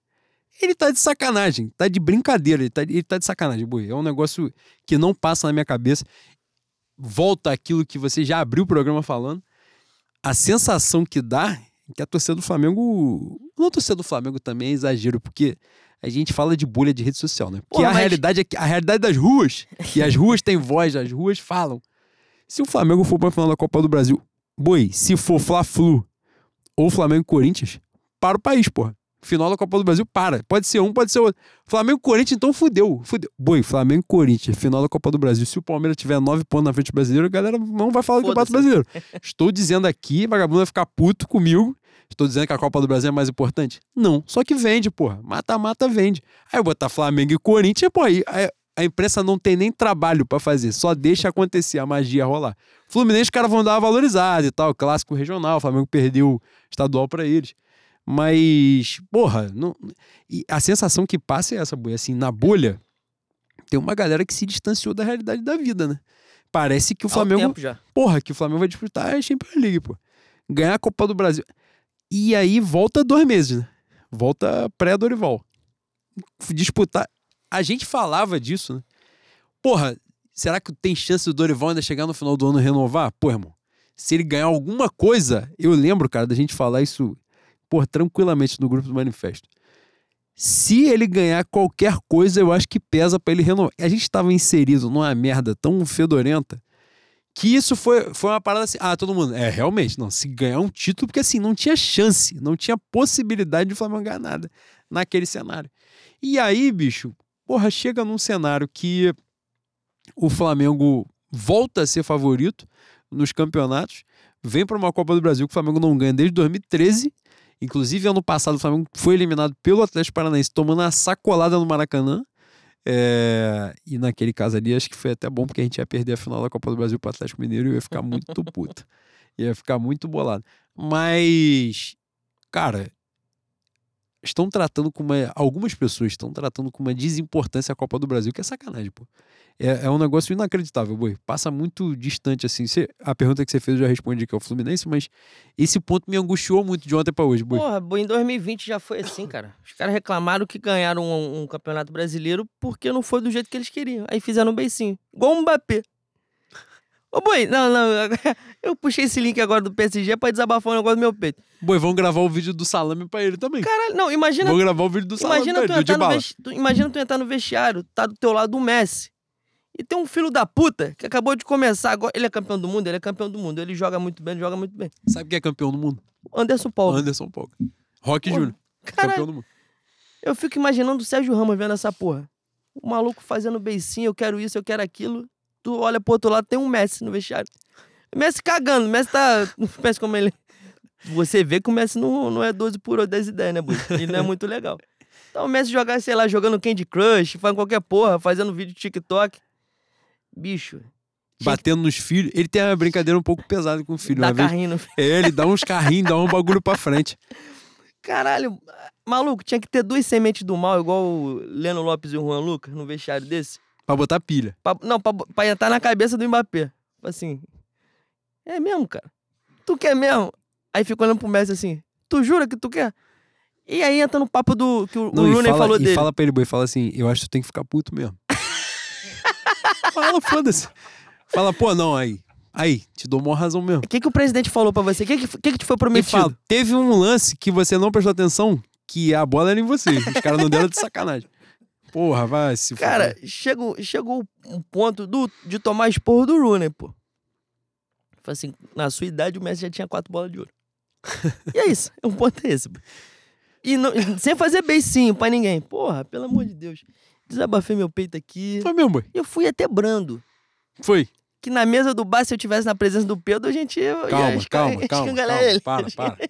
ele tá de sacanagem, tá de brincadeira, ele tá, ele tá de sacanagem, boi. É um negócio que não passa na minha cabeça. Volta aquilo que você já abriu o programa falando. A sensação que dá é que a torcida do Flamengo. Não a torcida do Flamengo também é exagero, porque a gente fala de bolha de rede social, né? Porque Porra, a mas- realidade é que a realidade das ruas, e as ruas têm voz, as ruas falam. Se o Flamengo for pra final da Copa do Brasil, boi, se for Fla-Flu ou Flamengo e Corinthians, para o país, porra. Final da Copa do Brasil, para. Pode ser um, pode ser outro. Flamengo e Corinthians, então fudeu. fudeu. Boi, Flamengo e Corinthians, final da Copa do Brasil. Se o Palmeiras tiver nove pontos na frente do brasileiro, a galera não vai falar do Campeonato. Brasileiro. Estou dizendo aqui, vagabundo vai ficar puto comigo. Estou dizendo que a Copa do Brasil é mais importante? Não. Só que vende, porra. Mata-mata vende. Aí eu botar Flamengo e Corinthians, pô, aí a, a imprensa não tem nem trabalho pra fazer. Só deixa acontecer, a magia rolar. Fluminense, os caras vão dar uma valorizada e tal. Clássico regional, o Flamengo perdeu estadual pra eles. Mas, porra, não, e a sensação que passa é essa, boi. Assim, na bolha, tem uma galera que se distanciou da realidade da vida, né? Parece que o Há Flamengo porra, que o Flamengo vai disputar a Champions League, pô. Ganhar a Copa do Brasil. E aí volta dois meses, né? Volta pré-Dorival. Disputar. A gente falava disso, né? Porra, será que tem chance do Dorival ainda chegar no final do ano e renovar? Pô, irmão, se ele ganhar alguma coisa, eu lembro, cara, da gente falar isso, porra, tranquilamente no grupo do Manifesto. Se ele ganhar qualquer coisa, eu acho que pesa pra ele renovar. A gente tava inserido numa merda tão fedorenta que isso foi, foi uma parada assim. Ah, todo mundo. É, realmente, não. Se ganhar um título, porque assim, não tinha chance, não tinha possibilidade de o Flamengo ganhar nada naquele cenário. E aí, bicho, porra, chega num cenário que o Flamengo volta a ser favorito nos campeonatos, vem para uma Copa do Brasil que o Flamengo não ganha desde 2013. Inclusive, ano passado, o Flamengo foi eliminado pelo Atlético Paranaense, tomando uma sacolada no Maracanã. É, e naquele caso ali, acho que foi até bom, porque a gente ia perder a final da Copa do Brasil pro Atlético Mineiro e ia ficar muito puto. Ia ficar muito bolado. Mas, cara, estão tratando com uma. Algumas pessoas estão tratando com uma desimportância a Copa do Brasil, que é sacanagem, pô. É, é um negócio inacreditável, boi. Passa muito distante, assim. A pergunta que você fez eu já respondi que é o Fluminense, mas esse ponto me angustiou muito de ontem pra hoje, boi. Porra, bo- em 2020 já foi assim, cara. Os caras reclamaram que ganharam um, um campeonato brasileiro porque não foi do jeito que eles queriam. Aí fizeram um beicinho. Igual um Mbappé. Ô, boi, não, não. Eu puxei esse link agora do PSG pra desabafar um negócio do meu peito. Boi, vamos gravar o vídeo do salame pra ele também. Caralho, não, imagina. Vamos gravar o vídeo do salame Imagina tu, pra ele, do entrar no vesti- tu- imagina tu entrar no vestiário, tá do teu lado o Messi. E tem um filho da puta que acabou de começar agora. Ele é campeão do mundo? Ele é campeão do mundo. Ele joga muito bem, ele joga muito bem. Sabe quem é campeão do mundo? Anderson Paulo. Anderson Paulo. Rock Júnior. Campeão do mundo. eu fico imaginando o Sérgio Ramos vendo essa porra. O maluco fazendo beicinho, eu quero isso, eu quero aquilo. Tu olha pro outro lado, tem um Messi no vestiário. O Messi cagando, o Messi tá. Pensa como ele. Você vê que o Messi não, não é 12 por 10 ideias, né, Bui? Ele não é muito legal. Então o Messi jogar, sei lá, jogando Candy Crush, fazendo qualquer porra, fazendo vídeo TikTok. Bicho. Batendo nos filhos. Ele tem uma brincadeira um pouco pesada com o filho. Dá Uma vez, carrinho no... é, ele dá uns carrinhos, dá um bagulho pra frente. Caralho, maluco, tinha que ter duas sementes do mal, igual o Leno Lopes e o Juan Lucas, no vestiário desse. Pra botar pilha. Pra- não, pra, pra entrar na cabeça do Mbappé. Assim. É mesmo, cara? Tu quer mesmo? Aí fica olhando pro Messi assim. Tu jura que tu quer? E aí entra no papo do que o, o Não, e Rooney fala, falou e dele. fala pra ele, boi, fala assim, eu acho que tu tem que ficar puto mesmo. fala, foda-se. Fala, pô, não, aí. Aí, te dou uma razão mesmo. O que, que o presidente falou pra você? O que, que, que, te foi E prometido? fala, teve um lance que você não prestou atenção, que a bola era em você. Os caras não deram de sacanagem. Porra, vai se Cara, fuder. chegou, chegou um ponto do, de tomar esporro do Rooney, pô. Falei assim, na sua idade o Messi já tinha quatro bolas de ouro. e é isso, um ponto é esse. pô. E não- sem fazer beicinho pra ninguém. Porra, pelo amor de Deus. Desabafei meu peito aqui. Foi mesmo, boy. E eu fui até brando. Foi. Que na mesa do bar, se eu tivesse na presença do Pedro, a gente ia, Calma, ia calma, calma, calma. ele. Para, para.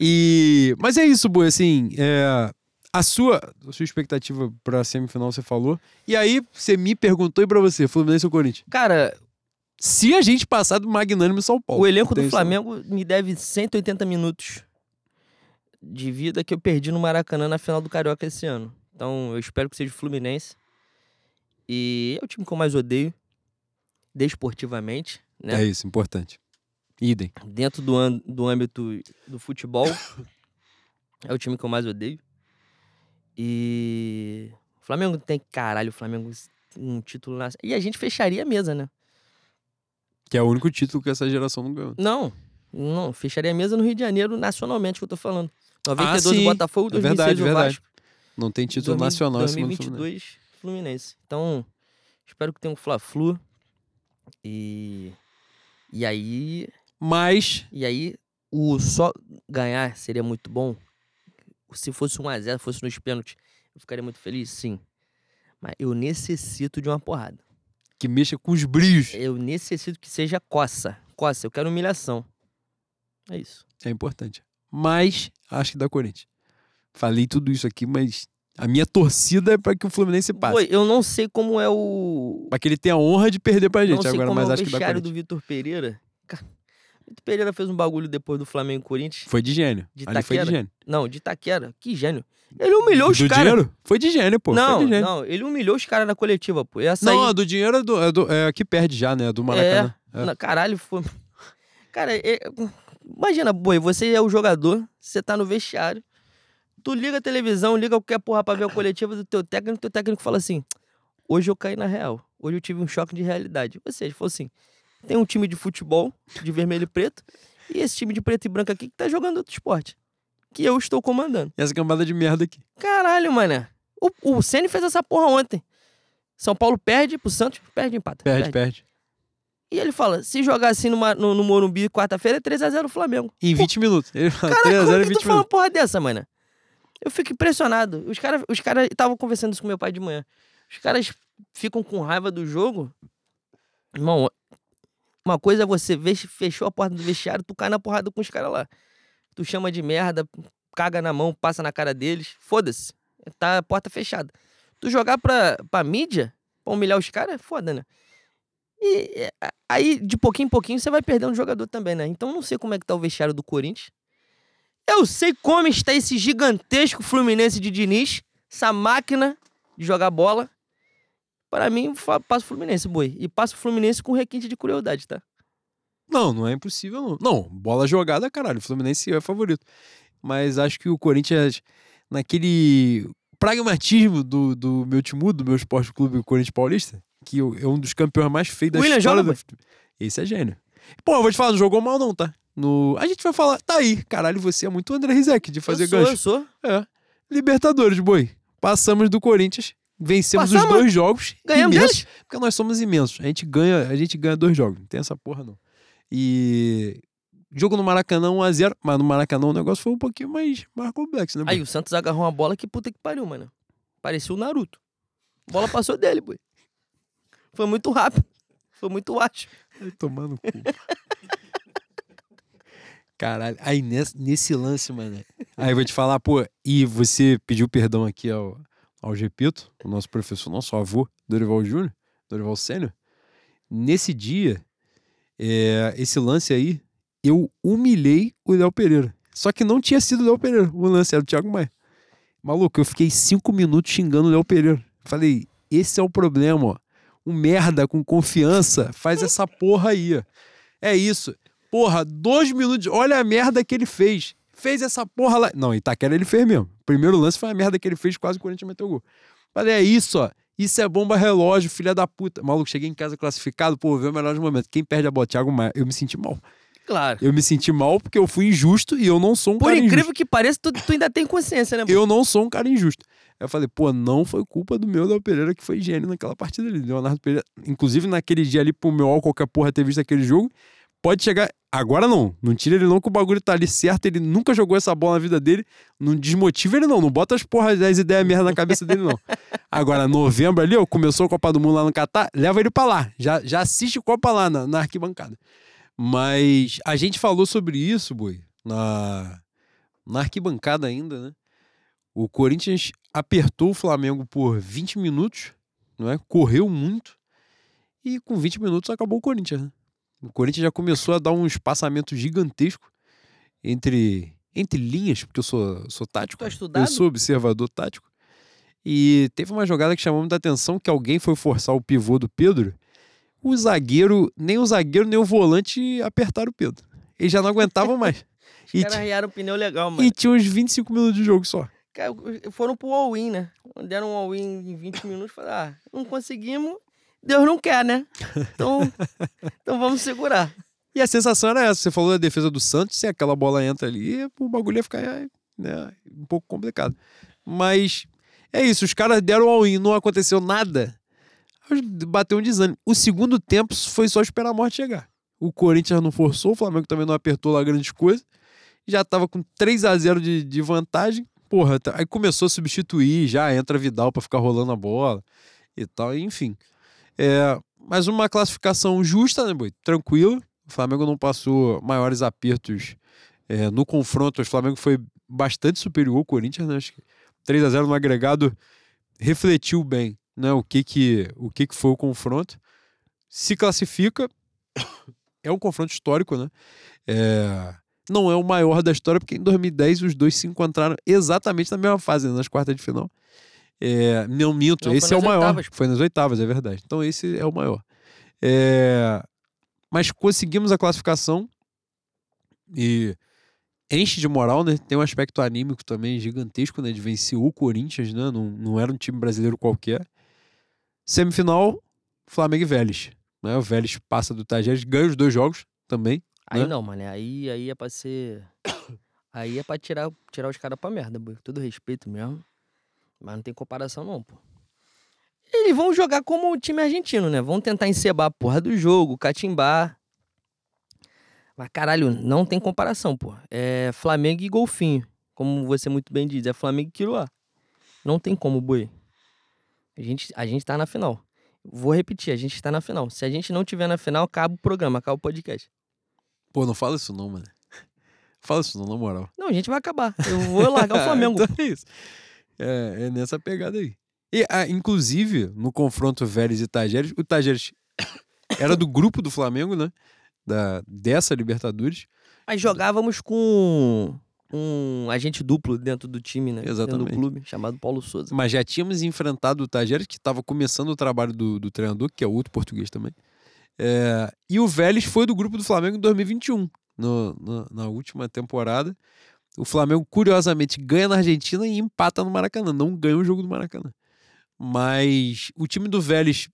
E... Mas é isso, Boi, assim, é... a, sua, a sua expectativa pra semifinal você falou. E aí, você me perguntou e pra você, Fluminense ou Corinthians? Cara, Se a gente passar do Magnânimo São Paulo. o elenco do. Flamengo me deve 180 minutos de vida que eu perdi no Maracanã na final do Carioca esse ano. Então, eu espero que seja o Fluminense. E é o time que eu mais odeio, desportivamente, né? É isso, importante. Idem. Dentro do, do âmbito do futebol, é o time que eu mais odeio. E o Flamengo tem, caralho, o Flamengo um título na... E a gente fecharia a mesa, né? Que é o único título que essa geração não ganhou. Não, não, fecharia a mesa no Rio de Janeiro, nacionalmente, que eu tô falando. 92 sim, o Botafogo, é 2006 verdade, o verdade. Vasco. Não tem título 2000 nacional em cima do Fluminense. 2022 Fluminense. Então, espero que tenha um Fla-Flu. E e aí, Mas, e aí o só ganhar seria muito bom. Se fosse 1 a 0, fosse nos pênaltis, eu ficaria muito feliz, sim. Mas eu necessito de uma porrada. que mexa com os brilhos. Eu necessito que seja coça. Coça, eu quero humilhação. É isso. É importante. Mas, acho que dá Corinthians. Falei tudo isso aqui, mas a minha torcida é pra que o Fluminense passe. Pô, eu não sei como é o. Pra que ele tenha a honra de perder pra não gente sei agora, como mas é o acho que dá Corinthians. do Vitor Pereira. Cara, Vitor Pereira fez um bagulho depois do Flamengo e Corinthians. Foi de gênio. De Ali foi de gênio. Não, de Itaquera. Que gênio. Ele humilhou os do caras. dinheiro? Foi de gênio, pô. Não, gênio. não, ele humilhou os caras na coletiva, pô. Essa Não, aí... do dinheiro é, do, é, do, é que perde já, né? Do Maracanã. É. Na- Caralho, foi. Cara, é- imagina, boi, você é o jogador, você tá no vestiário, tu liga a televisão, liga qualquer porra pra ver a coletiva do teu técnico, teu técnico fala assim: hoje eu caí na real, hoje eu tive um choque de realidade. Ou seja, falou assim: tem um time de futebol, de vermelho e preto, e esse time de preto e branco aqui que tá jogando outro esporte, que eu estou comandando. E essa cambada de merda aqui. Caralho, mané. O, o Ceni fez essa porra ontem. São Paulo perde pro Santos, perde e empata. Perde, perde. E ele fala: se jogar assim numa- no, no Morumbi quarta-feira, é 3x0 Flamengo. Em 20 minutos. Ele fala Caraca, 3x0 como em que 20 tu fala uma minutos. porra dessa, mano? Eu fico impressionado. Os caras os cara estavam conversando isso com meu pai de manhã. Os caras ficam com raiva do jogo. Irmão, uma coisa é você fechou a porta do vestiário, tu cai na porrada com os caras lá. Tu chama de merda, caga na mão, passa na cara deles. Foda-se. Tá a porta fechada. Tu jogar pra, pra mídia, pra humilhar os caras, é foda, né? E aí, de pouquinho em pouquinho, você vai perdendo um jogador também, né? Então, não sei como é que tá o vestiário do Corinthians. Eu sei como está esse gigantesco Fluminense de Diniz, essa máquina de jogar bola. Para mim, passa o Fluminense, boi. E passa o Fluminense com requinte de crueldade, tá? Não, não é impossível, não. Não, bola jogada, caralho. O Fluminense é favorito. Mas acho que o Corinthians, naquele pragmatismo do, do meu time, do meu esporte clube, o Corinthians Paulista, que é um dos campeões mais feios da William história joga, do. Esse é gênio. Pô, eu vou te falar, não jogou mal não, tá? No... A gente vai falar, tá aí, caralho, você é muito André Rizek de fazer eu sou, gancho. eu sou. É. Libertadores, boi. Passamos do Corinthians, vencemos os Passamos? dois jogos. Ganhamos imensos, deles? Porque nós somos imensos. A gente ganha, a gente ganha dois jogos. Não tem essa porra, não. E. Jogo no Maracanã 1x0, mas no Maracanã o negócio foi um pouquinho mais, mais complexo, né? Aí o Santos agarrou uma bola que puta que pariu, mano. Parecia o Naruto. A bola passou dele, boi. Foi muito rápido. Foi muito ágil. No cu. Caralho, aí nesse, nesse lance, mano. Aí eu vou te falar, pô, e você pediu perdão aqui ao, ao Gepito, o nosso professor, nosso avô, Dorival Júnior, Dorival Sênior. Nesse dia, é, esse lance aí, eu humilhei o Léo Pereira. Só que não tinha sido o Léo Pereira, o lance era o Thiago Maia. Maluco, eu fiquei cinco minutos xingando o Léo Pereira. Falei, esse é o problema, ó. Um merda com confiança faz essa porra aí, ó. É isso. Porra, dois minutos. Olha a merda que ele fez. Fez essa porra lá. Não, Itaquera ele fez mesmo. Primeiro lance foi a merda que ele fez, quase o Corinthians meteu gol. Falei, é isso, ó. Isso é bomba relógio, filha da puta. Maluco, cheguei em casa classificado, pô, vê o melhor momento. Quem perde a bola? Thiago Maia. Eu me senti mal. Claro. Eu me senti mal porque eu fui injusto e eu não sou um Por cara incrível injusto. que pareça, tu, tu ainda tem consciência, né? Eu não sou um cara injusto. Eu falei, pô, não foi culpa do meu Léo Pereira que foi gênio naquela partida ali. Leonardo Pereira, inclusive naquele dia ali pro meu qualquer porra ter visto aquele jogo, pode chegar. Agora não, não tira ele não que o bagulho tá ali certo, ele nunca jogou essa bola na vida dele, não desmotiva ele não, não bota as porras das ideias merda na cabeça dele não. Agora, novembro ali, ó, começou a Copa do Mundo lá no Catar, leva ele pra lá, já, já assiste Copa lá na, na arquibancada. Mas a gente falou sobre isso, boi, na, na arquibancada ainda, né? O Corinthians apertou o Flamengo por 20 minutos, não é? Correu muito e com 20 minutos acabou o Corinthians, né? O Corinthians já começou a dar um espaçamento gigantesco entre, entre linhas, porque eu sou, sou tático. Estudado? Eu sou observador tático. E teve uma jogada que chamou muita atenção, que alguém foi forçar o pivô do Pedro. O zagueiro, nem o zagueiro, nem o volante apertaram o Pedro. Eles já não aguentavam mais. Os E, caras arriaram o pneu legal, mano. e tinha uns 25 minutos de jogo só. Cara, foram pro all-in, né? Deram um all-in em 20 minutos. Falaram, ah, não conseguimos, Deus não quer, né? Então, então vamos segurar. E a sensação era essa. Você falou da defesa do Santos, se aquela bola entra ali, o bagulho ia ficar né, um pouco complicado. Mas é isso, os caras deram all-in, não aconteceu nada. Bateu um desânimo. O segundo tempo foi só esperar a morte chegar. O Corinthians não forçou, o Flamengo também não apertou lá grandes coisas. Já tava com 3 a 0 de, de vantagem. Porra, tá- aí começou a substituir, já entra Vidal pra ficar rolando a bola e tal, enfim. É, mas uma classificação justa, né, Boi? Tranquila. O Flamengo não passou maiores apertos é, no confronto. O Flamengo foi bastante superior ao Corinthians, né? Acho que 3 a 0 no agregado refletiu bem né, o, que, que, o que, que foi o confronto. Se classifica, é um confronto histórico, né? É, não é o maior da história, porque em 2010 os dois se encontraram exatamente na mesma fase, né, nas quartas de final. É, não minto, Não, esse é o maior. oitavas. Foi nas oitavas, é verdade. Então esse é o maior. É, mas conseguimos a classificação e enche de moral, né? Tem um aspecto anímico também gigantesco, né? De vencer o Corinthians, né? Não, não era um time brasileiro qualquer. Semifinal, Flamengo e Vélez. Né? O Vélez passa do Tajeres, ganha os dois jogos também. Aí Né? não, mano. Aí, aí é pra ser. Aí é pra tirar, tirar os caras pra merda, boy. Todo respeito mesmo. Mas não tem comparação, não, pô. Eles vão jogar como o time argentino, né? Vão tentar encebar a porra do jogo, catimbar. Mas caralho, não tem comparação, pô. É Flamengo e Golfinho. Como você muito bem diz, é Flamengo e Quiruá. Não tem como, boi. A gente, a gente tá na final. Vou repetir, a gente tá na final. Se a gente não tiver na final, acaba o programa, acaba o podcast. Pô, não fala isso não, mano. Fala isso não, na moral. Não, a gente vai acabar. Eu vou largar o Flamengo. então é isso. É, é nessa pegada aí. E, ah, inclusive, no confronto Vélez e Tajeres, o Tajeres era do grupo do Flamengo, né? Da, dessa Libertadores. Mas jogávamos com um agente duplo dentro do time, né? Exatamente. Dentro do clube, chamado Paulo Souza. Mas já tínhamos enfrentado o Tajeres, que estava começando o trabalho do, do treinador, que é outro português também. É, e o Vélez foi do grupo do Flamengo em 2021, no, no- na última temporada. O Flamengo, curiosamente, ganha na Argentina e empata no Maracanã. Não ganha o jogo do Maracanã. Mas o time do Vélez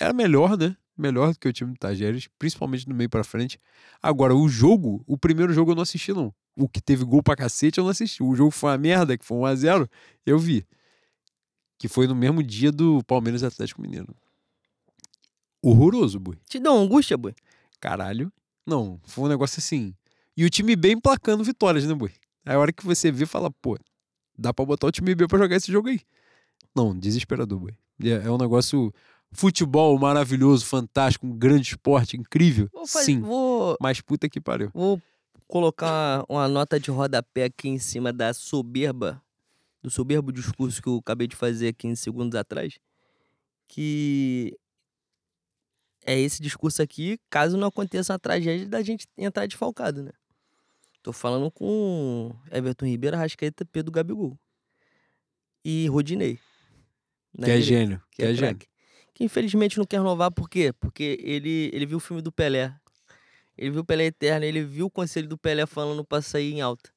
era melhor, né? Melhor do que o time do Tajeres, principalmente do meio pra frente. Agora, o jogo, o primeiro jogo eu não assisti, não. O que teve gol pra cacete eu não assisti. O jogo foi uma merda, que foi 1x0, eu vi. Que foi no mesmo dia do Palmeiras e Atlético Mineiro. Horroroso, boi. Te deu angústia, boi? Caralho. Não, foi um negócio assim. E o time B emplacando vitórias, né, boi? Aí a hora que você vê, fala, pô, dá pra botar o time B pra jogar esse jogo aí. Não, desesperador, boi. É, é um negócio. Futebol maravilhoso, fantástico, um grande esporte, incrível. Vou, faz- Sim, vou, mas puta que pariu. vou colocar uma nota de rodapé aqui em cima da soberba, do soberbo discurso que eu acabei de fazer aqui em segundos atrás, que é esse discurso aqui, caso não aconteça uma tragédia da gente entrar desfalcado, né? Tô falando com Everton Ribeiro, Rascaeta, Pedro Gabigol. E Rodinei. Que é gênio, que é gênio. craque. Que infelizmente não quer renovar, por quê? Porque ele, ele viu o filme do Pelé. Ele viu o Pelé Eterno, ele viu o conselho do Pelé falando pra sair em alta.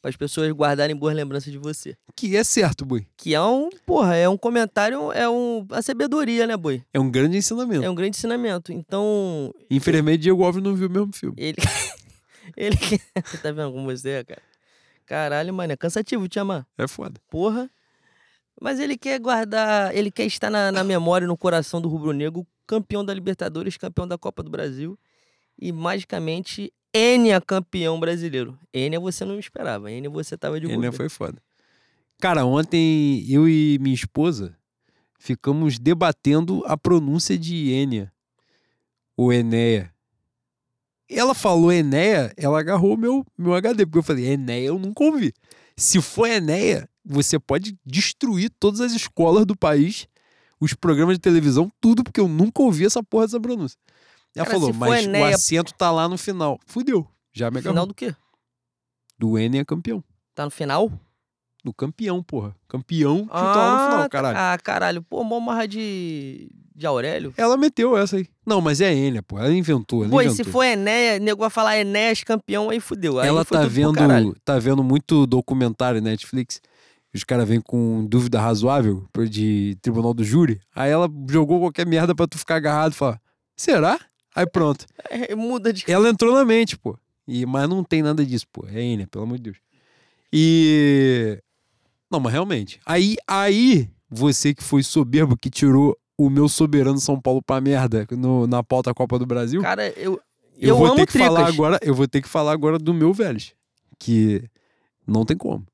Para as pessoas guardarem boas lembranças de você. Que é certo, boi. Que é um, porra, é um comentário, é um, a sabedoria, né, boi? É um grande ensinamento. É um grande ensinamento. Então, Infelizmente, Diego Alves não viu o mesmo filme. ele. ele. tá vendo como você é, cara? Caralho, mano, é cansativo te amar. É foda. Porra. Mas ele quer guardar, ele quer estar na, na memória no coração do rubro-negro, campeão da Libertadores, campeão da Copa do Brasil e magicamente Enia campeão brasileiro. Enia você não esperava, Enia você tava de Ele bobeira. foi foda. Cara, ontem eu e minha esposa ficamos debatendo a pronúncia de Enia. O Enéia. Ela falou Enéia, ela agarrou meu, meu HD, porque eu falei, Enéia eu nunca ouvi. Se for Enéia, você pode destruir todas as escolas do país, os programas de televisão, tudo, porque eu nunca ouvi essa porra dessa pronúncia. Ela Cara, falou, mas Enéia- o acento tá lá no final. Fudeu. Já me agarrou. Final do quê? Do Enéia campeão. Tá no final? Do campeão, porra. Campeão que tá lá no final, caralho. Ah, caralho. Pô, mó marra de, de Aurélio. Ela meteu essa aí. Não, mas é Enya, pô. Ela inventou. Ela Pô, e inventou. se for Enéas, nego vai falar Enéas campeão, aí fudeu. Aí ela tá vendo, tá vendo muito documentário Netflix. Os caras vêm com dúvida razoável de tribunal do júri. Aí ela jogou qualquer merda pra tu ficar agarrado e falar: será? Aí pronto. É, muda de. Ela entrou na mente, pô. E, mas não tem nada disso, pô. É Enya, pelo amor de Deus. E. Não, mas realmente. Aí, aí, você que foi soberbo, que tirou o meu soberano São Paulo pra merda no- na pauta Copa do Brasil. Cara, eu. Eu, Eu, vou ter que falar tricas. agora, eu vou ter que falar agora do meu Vélez, que não tem como.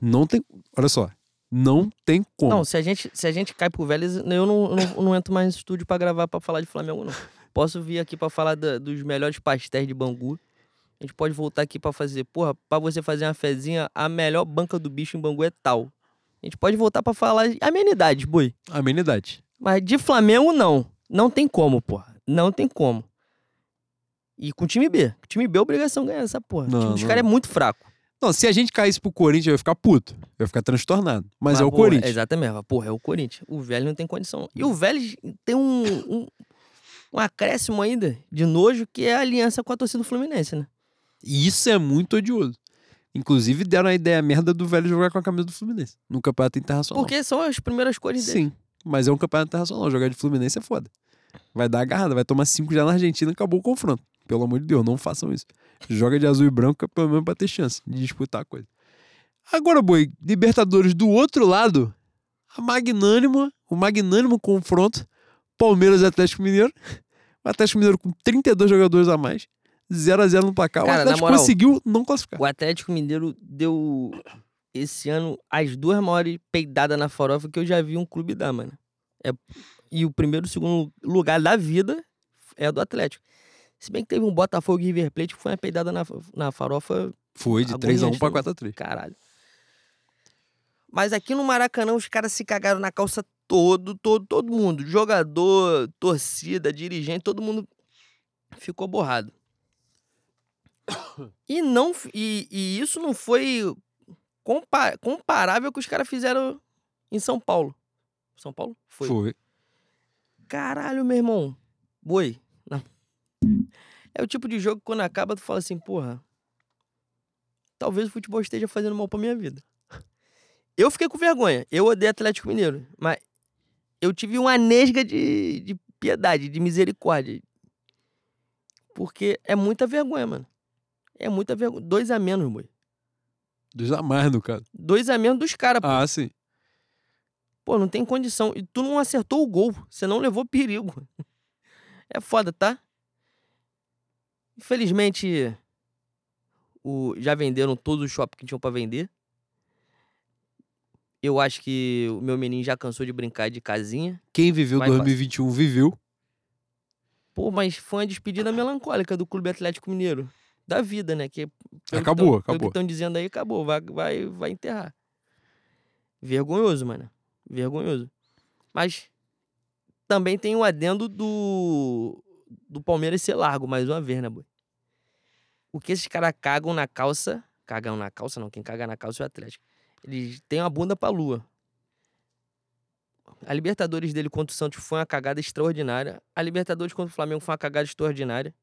Não tem, olha só, não tem como. Não, se a gente, se a gente cai pro Vélez, eu não, não, não entro mais no estúdio pra gravar pra falar de Flamengo, não. Posso vir aqui pra falar da- dos melhores pastéis de Bangu. A gente pode voltar aqui pra fazer, porra, pra você fazer uma fezinha, a melhor banca do bicho em Bangu é tal. A gente pode voltar pra falar de amenidades, boi. Amenidade. Mas de Flamengo, não. Não tem como, porra. Não tem como. E com o time B. O time B é obrigação ganhar essa porra. o Não, time dos caras é muito fraco. Não, se a gente caísse pro Corinthians, eu ia ficar puto. Eu ia ficar transtornado. Mas, é o porra, Corinthians. Exatamente. Porra, é o Corinthians. O Vélez não tem condição. E o Vélez tem um, um, um acréscimo ainda de nojo que é a aliança com a torcida do Fluminense, né? E isso é muito odioso. Inclusive, deram a ideia merda do velho jogar com a camisa do Fluminense no campeonato internacional. Porque são as primeiras cores dele. Sim, mas é um campeonato internacional. Jogar de Fluminense é foda. Vai dar agarrada, vai tomar cinco já na Argentina acabou o confronto. Pelo amor de Deus, não façam isso. Joga de azul e branco, pelo menos pra ter chance de disputar a coisa. Agora, boi, Libertadores do outro lado, a magnânima, o magnânimo confronto, Palmeiras e Atlético Mineiro. O Atlético Mineiro com 32 jogadores a mais, 0 a 0 no placar. Cara, o Atlético moral, conseguiu não classificar. O Atlético Mineiro deu esse ano as duas maiores peidadas na farofa que eu já vi um clube dar, mano. É, e o primeiro e o segundo lugar da vida é do Atlético. Se bem que teve um Botafogo e River Plate que foi uma peidada na, na farofa, Foi de 3 a 1 pra 4 a 3 caralho. Mas aqui no Maracanã os caras se cagaram na calça todo, todo, todo mundo. Jogador, torcida, dirigente, todo mundo ficou borrado. E não e, e isso não foi compa- comparável com o que os caras fizeram em São Paulo. São Paulo? Foi. Foi. Caralho, meu irmão. Boi. Não. É o tipo de jogo que quando acaba tu fala assim, porra. Talvez o futebol esteja fazendo mal pra minha vida. Eu fiquei com vergonha. Eu odeio Atlético Mineiro. Mas eu tive uma nesga de, de piedade, de misericórdia. Porque é muita vergonha, mano. É muita vergonha. Dois a menos, boi. Dois a mais, no caso. Dois a menos dos caras, pô. Ah, sim. Pô, não tem condição. E tu não acertou o gol. Você não levou perigo. É foda, tá? Infelizmente, o... já venderam todos os shoppings que tinham pra vender. Eu acho que o meu menino já cansou de brincar de casinha. Quem viveu Vai, 2021 viveu. Pô, mas foi uma despedida melancólica do Clube Atlético Mineiro. Da vida, né? Que, Acabou, que tão- acabou. que estão dizendo aí, acabou. Vai, vai, vai enterrar. Vergonhoso, mano. Vergonhoso. Mas também tem o adendo do, do Palmeiras ser largo, mais uma vez, né, boy? O que esses caras cagam na calça. Cagam na calça, não. Quem caga na calça é o Atlético. Eles têm uma bunda pra lua. A Libertadores dele contra o Santos foi uma cagada extraordinária. A Libertadores contra o Flamengo foi uma cagada extraordinária.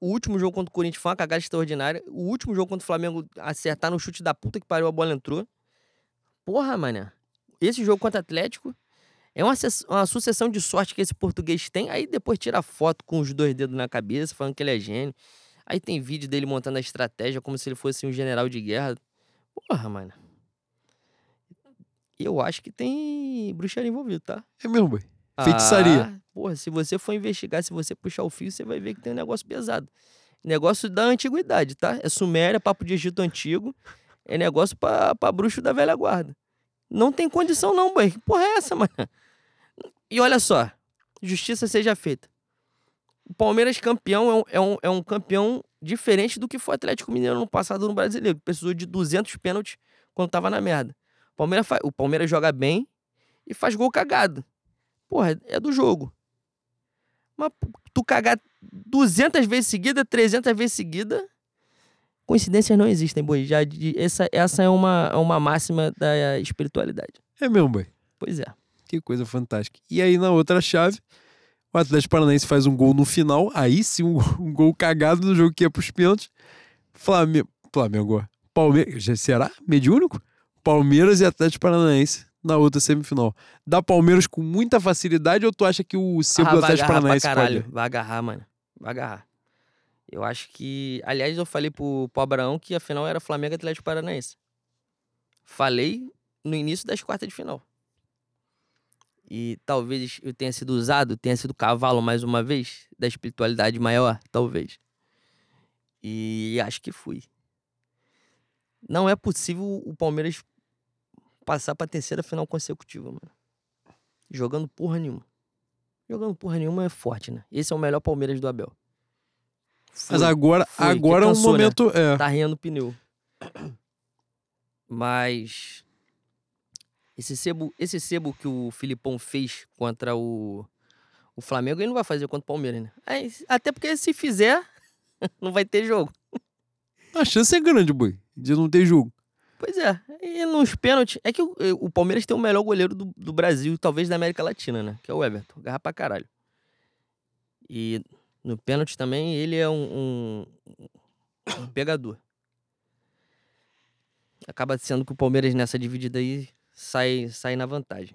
O último jogo contra o Corinthians foi uma cagada extraordinária. O último jogo contra o Flamengo, acertar no chute da puta que pariu, a bola entrou. Porra, mané. Esse jogo contra o Atlético é uma, uma sucessão de sorte que esse português tem. Aí depois tira foto com os dois dedos na cabeça, falando que ele é gênio. Aí tem vídeo dele montando a estratégia como se ele fosse um general de guerra. Porra, mano. Eu acho que tem bruxaria envolvido, tá? É mesmo, boy. Feitiçaria. Ah, porra, se você for investigar, se você puxar o fio, você vai ver que tem um negócio pesado. Negócio da antiguidade, tá? É Suméria, papo de Egito Antigo. É negócio pra, pra bruxo da velha guarda. Não tem condição, não, boy. Que porra é essa, mano? E olha só, justiça seja feita. O Palmeiras campeão é um, é um, é um campeão diferente do que foi o Atlético Mineiro no passado no Brasileiro. Precisou de 200 pênaltis quando tava na merda. O Palmeiras, o Palmeiras joga bem e faz gol cagado. Porra, é do jogo. Mas tu cagar 200 vezes seguida, 300 vezes seguida, coincidências não existem, boi. Já, essa, essa é uma, uma máxima da espiritualidade. É mesmo, boi. Pois é. Que coisa fantástica. E aí, na outra chave, o Atlético Paranaense faz um gol no final. Aí sim, um, um gol cagado no jogo que ia pros pênaltis. Flamengo. Flamengo. Palmeiras. Será? Mediúnico? Palmeiras e Atlético Paranaense na outra semifinal. Dá Palmeiras com muita facilidade ou tu acha que o sebo ah, do Atlético Paranaense caralho. pode? Vai agarrar, mano. Vai agarrar. Eu acho que. Aliás, eu falei pro, pro Abraão que a final era Flamengo Atlético Paranaense. Falei no início das quartas de final. E talvez eu tenha sido usado, tenha sido cavalo mais uma vez, da espiritualidade maior, talvez. E acho que fui. Não é possível o Palmeiras passar pra terceira final consecutiva, mano. Jogando porra nenhuma. Jogando porra nenhuma é forte, né? Esse é o melhor Palmeiras do Abel. Foi, Mas agora, foi, agora é um momento. Né? É. Tá rindo pneu. Mas esse sebo, esse sebo que o Filipão fez contra o, o Flamengo, ele não vai fazer contra o Palmeiras, né? Aí, até porque se fizer, não vai ter jogo. A chance é grande, boi, de não ter jogo. Pois é. E nos pênaltis. É que o, o Palmeiras tem o melhor goleiro do, do Brasil, talvez da América Latina, né? Que é o Everton. Garra pra caralho. E no pênalti também ele é um, um, um pegador. Acaba sendo que o Palmeiras nessa dividida aí sai, sai na vantagem.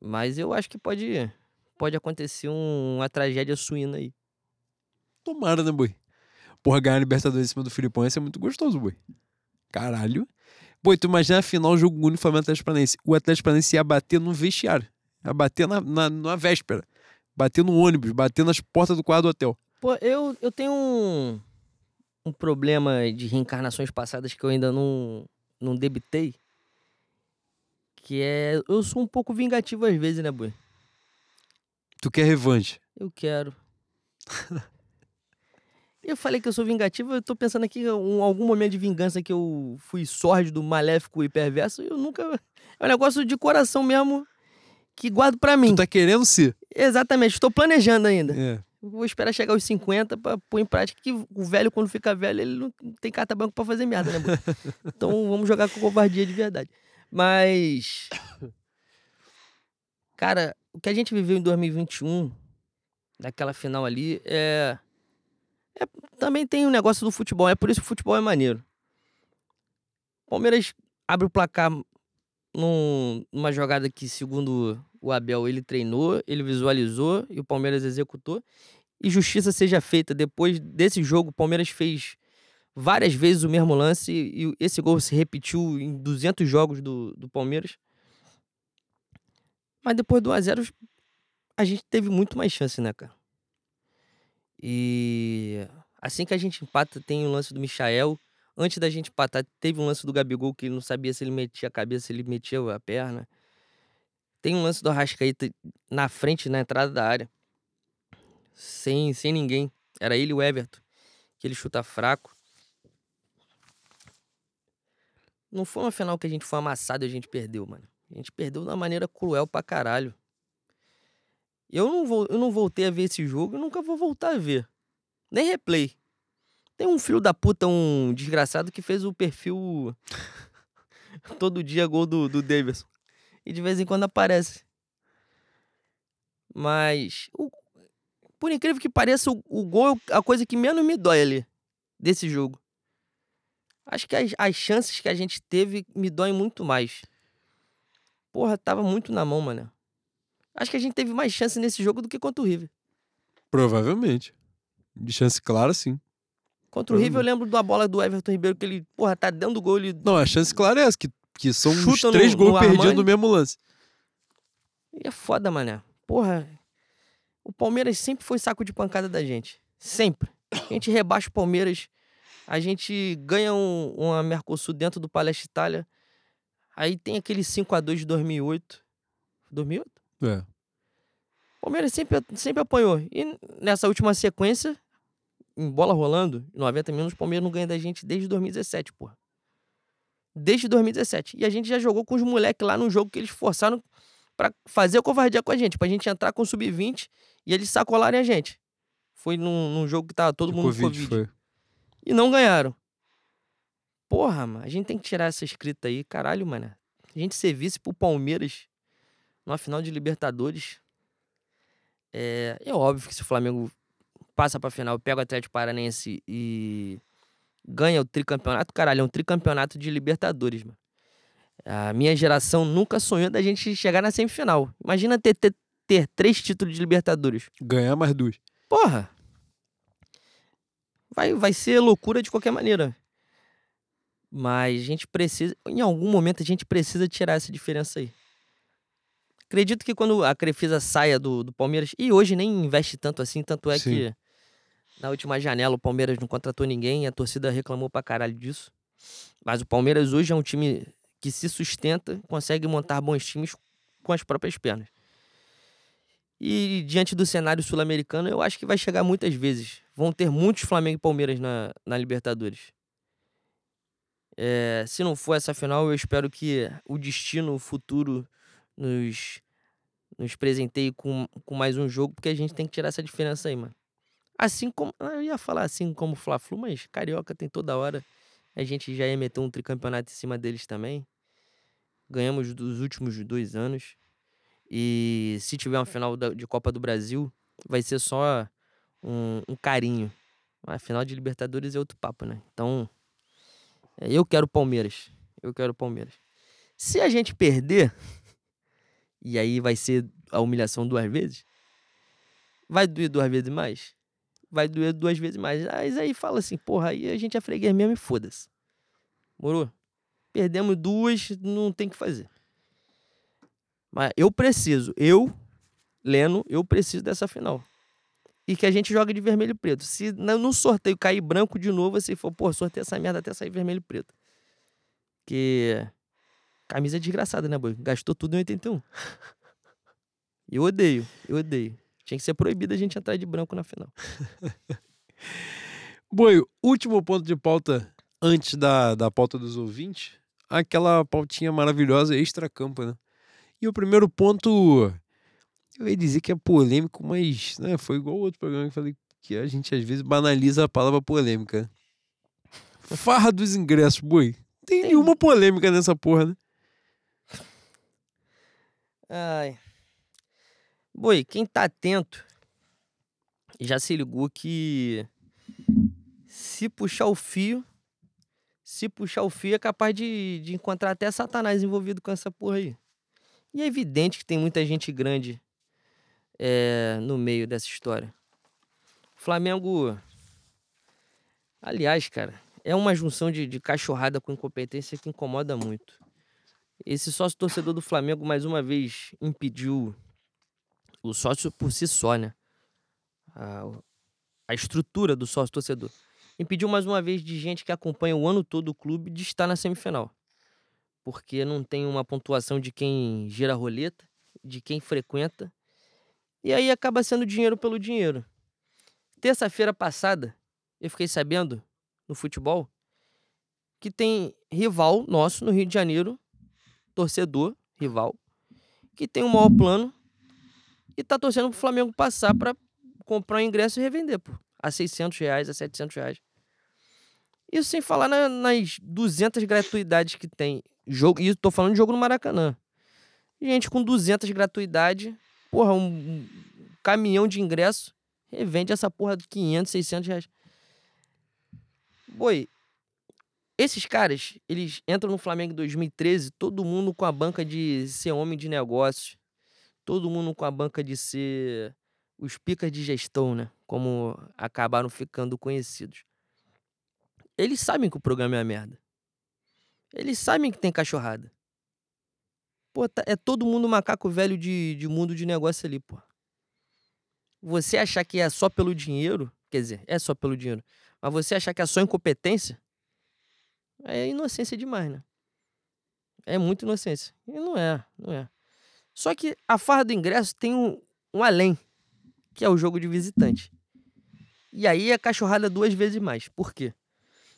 Mas eu acho que pode, pode acontecer um, uma tragédia suína aí. Tomara, né, boi? Porra, ganhar a Libertadores em cima do Filipão ia ser muito gostoso, boi. Caralho. Boi, tu imagina a final, jogo único Flamengo Atlético Paranaense. O Atlético Paranaense ia bater no vestiário. Ia bater na, na, na véspera. Bater no ônibus, bater nas portas do quadro do hotel. Pô, eu, eu tenho um, um problema de reencarnações passadas que eu ainda não, não debitei. Que é. Eu sou um pouco vingativo às vezes, né, Boi? Tu quer revanche? Eu quero. eu falei que eu sou vingativo, eu tô pensando aqui em algum momento de vingança que eu fui sórdido, maléfico e perverso. Eu nunca. É um negócio de coração mesmo que guardo para mim. Tu tá querendo ser? Exatamente, estou planejando ainda. É. Vou esperar chegar aos 50 pra pôr em prática que o velho, quando fica velho, ele não tem carta branca pra fazer merda, né, Então vamos jogar com covardia de verdade. Mas. Cara, o que a gente viveu em 2021, naquela final ali, é. É também tem o um negócio do futebol. É por isso que o futebol é maneiro. Palmeiras abre o placar num, numa jogada que, segundo o Abel, ele treinou, ele visualizou e o Palmeiras executou. E justiça seja feita. Depois desse jogo, o Palmeiras fez várias vezes o mesmo lance e esse gol se repetiu em 200 jogos do, do Palmeiras. Mas depois do 1x0, a gente teve muito mais chance, né, cara? E assim que a gente empata, tem o lance do Michael. Antes da gente empatar, teve um lance do Gabigol que ele não sabia se ele metia a cabeça, se ele metia a perna. Tem um lance do Arrascaeta na frente, na entrada da área. Sem, sem ninguém. Era ele e o Everton. Que ele chuta fraco. Não foi uma final que a gente foi amassado e a gente perdeu, mano. A gente perdeu de uma maneira cruel pra caralho. Eu não, vou, eu não voltei a ver esse jogo e nunca vou voltar a ver. Nem replay. Tem um filho da puta, um desgraçado, que fez o perfil todo dia gol do, do Davidson. E de vez em quando aparece. Mas. O... por incrível que pareça, o, o gol é a coisa que menos me dói ali desse jogo. Acho que as, as chances que a gente teve me doem muito mais. Porra, tava muito na mão, mano. Acho que a gente teve mais chance nesse jogo do que contra o River. Provavelmente. De chance clara, sim. Contra o River, eu lembro da bola do Everton Ribeiro, que ele, porra, tá dentro do gol. Ele... Não, a chance clara é essa, que, que são uns Chuta no- três gols no perdidos Armani. no mesmo lance. E é foda, mané. Porra, o Palmeiras sempre foi saco de pancada da gente. Sempre. A gente rebaixa o Palmeiras, a gente ganha um, uma Mercosul dentro do Palestra Itália. Aí tem aquele 5x2 de 2008. 2008? É. O Palmeiras sempre, sempre apanhou. E nessa última sequência, em bola rolando, em 90 minutos, o Palmeiras não ganha da gente desde 2017, porra. Desde 2017. E a gente já jogou com os moleques lá no jogo que eles forçaram pra fazer covardia com a gente, pra gente entrar com o sub-20 e eles sacolarem a gente. Foi num, num jogo que tava todo De mundo Covid Covid. foi. E não ganharam. Porra, mano, a gente tem que tirar essa escrita aí, caralho, mano. A gente ser vice pro Palmeiras numa final de Libertadores. É, é óbvio que se o Flamengo passa pra final, pega o Atlético Paranense e ganha o tricampeonato, caralho, é um tricampeonato de Libertadores, mano. A minha geração nunca sonhou da gente chegar na semifinal. Imagina ter, ter, ter três títulos de Libertadores. Ganhar mais duas. Porra! Vai, vai ser loucura de qualquer maneira. Mas a gente precisa. Em algum momento a gente precisa tirar essa diferença aí. Acredito que quando a Crefisa saia do, do Palmeiras. E hoje nem investe tanto assim, tanto é Sim. que na última janela o Palmeiras não contratou ninguém, a torcida reclamou pra caralho disso. Mas o Palmeiras hoje é um time que se sustenta, consegue montar bons times com as próprias pernas. E diante do cenário sul-americano, eu acho que vai chegar muitas vezes. Vão ter muitos Flamengo e Palmeiras na, na Libertadores. É, se não for essa final, eu espero que o destino, o futuro, nos, nos presenteie com, com mais um jogo, porque a gente tem que tirar essa diferença aí, mano. Assim como. Eu ia falar assim como Fla-Flu, mas Carioca tem toda hora. A gente já ia meter um tricampeonato em cima deles também. Ganhamos dos últimos dois anos. E se tiver uma final de Copa do Brasil, vai ser só um, um carinho. A final de Libertadores é outro papo, né? Então, é, eu quero Palmeiras. Eu quero Palmeiras. Se a gente perder, e aí vai ser a humilhação duas vezes, vai doer duas vezes mais? Vai doer duas vezes mais. Mas aí fala assim, porra, aí a gente é freguês mesmo e foda-se. Morou? Perdemos duas, não tem que fazer. Mas eu preciso, eu, Leno, eu preciso dessa final. E que a gente joga de vermelho e preto. Se no sorteio cair branco de novo, você for, pô, sorteia essa merda até sair vermelho e preto. Porque camisa é desgraçada, né, boi? Gastou tudo em 81. Eu odeio, eu odeio. Tinha que ser proibido a gente entrar de branco na final. Boi, último ponto de pauta antes da, da pauta dos ouvintes. Aquela pautinha maravilhosa extra-campo, né? E o primeiro ponto, eu ia dizer que é polêmico, mas né, foi igual o outro programa que eu falei que a gente às vezes banaliza a palavra polêmica. Farra dos ingressos, boi. Tem Tem. nenhuma polêmica nessa porra, né? Ai. Boi, quem tá atento já se ligou que se puxar o fio, se puxar o fio é capaz de, de encontrar até Satanás envolvido com essa porra aí. E é evidente que tem muita gente grande é, no meio dessa história. Flamengo. Aliás, cara, é uma junção de, de cachorrada com incompetência que incomoda muito. Esse sócio torcedor do Flamengo, mais uma vez, impediu o sócio por si só, né? A, a estrutura do sócio torcedor. Impediu mais uma vez de gente que acompanha o ano todo o clube de estar na semifinal. Porque não tem uma pontuação de quem gira roleta, de quem frequenta. E aí acaba sendo dinheiro pelo dinheiro. Terça-feira passada, eu fiquei sabendo, no futebol, que tem rival nosso no Rio de Janeiro, torcedor, rival, que tem o maior plano e tá torcendo pro Flamengo passar pra comprar um ingresso e revender, pô. A 600 reais, a 700 reais. Isso sem falar na- nas 200 gratuidades que tem. Jogo, e tô falando de jogo no Maracanã. Gente com 200 gratuidade, porra, um, um caminhão de ingresso, Revende essa porra de 500, 600 reais. Boi, esses caras, eles entram no Flamengo em 2013, todo mundo com a banca de ser homem de negócios, todo mundo com a banca de ser os picas de gestão, né? Como acabaram ficando conhecidos. Eles sabem que o programa é uma merda. Eles sabem que tem cachorrada. Pô, tá- é todo mundo macaco velho de, de mundo de negócio ali, pô. Você achar que é só pelo dinheiro, quer dizer, é só pelo dinheiro, mas você achar que é só incompetência, é inocência demais, né? É muita inocência. E não é, não é. Só que a farra do ingresso tem um, um além, que é o jogo de visitante. E aí é cachorrada duas vezes mais. Por quê?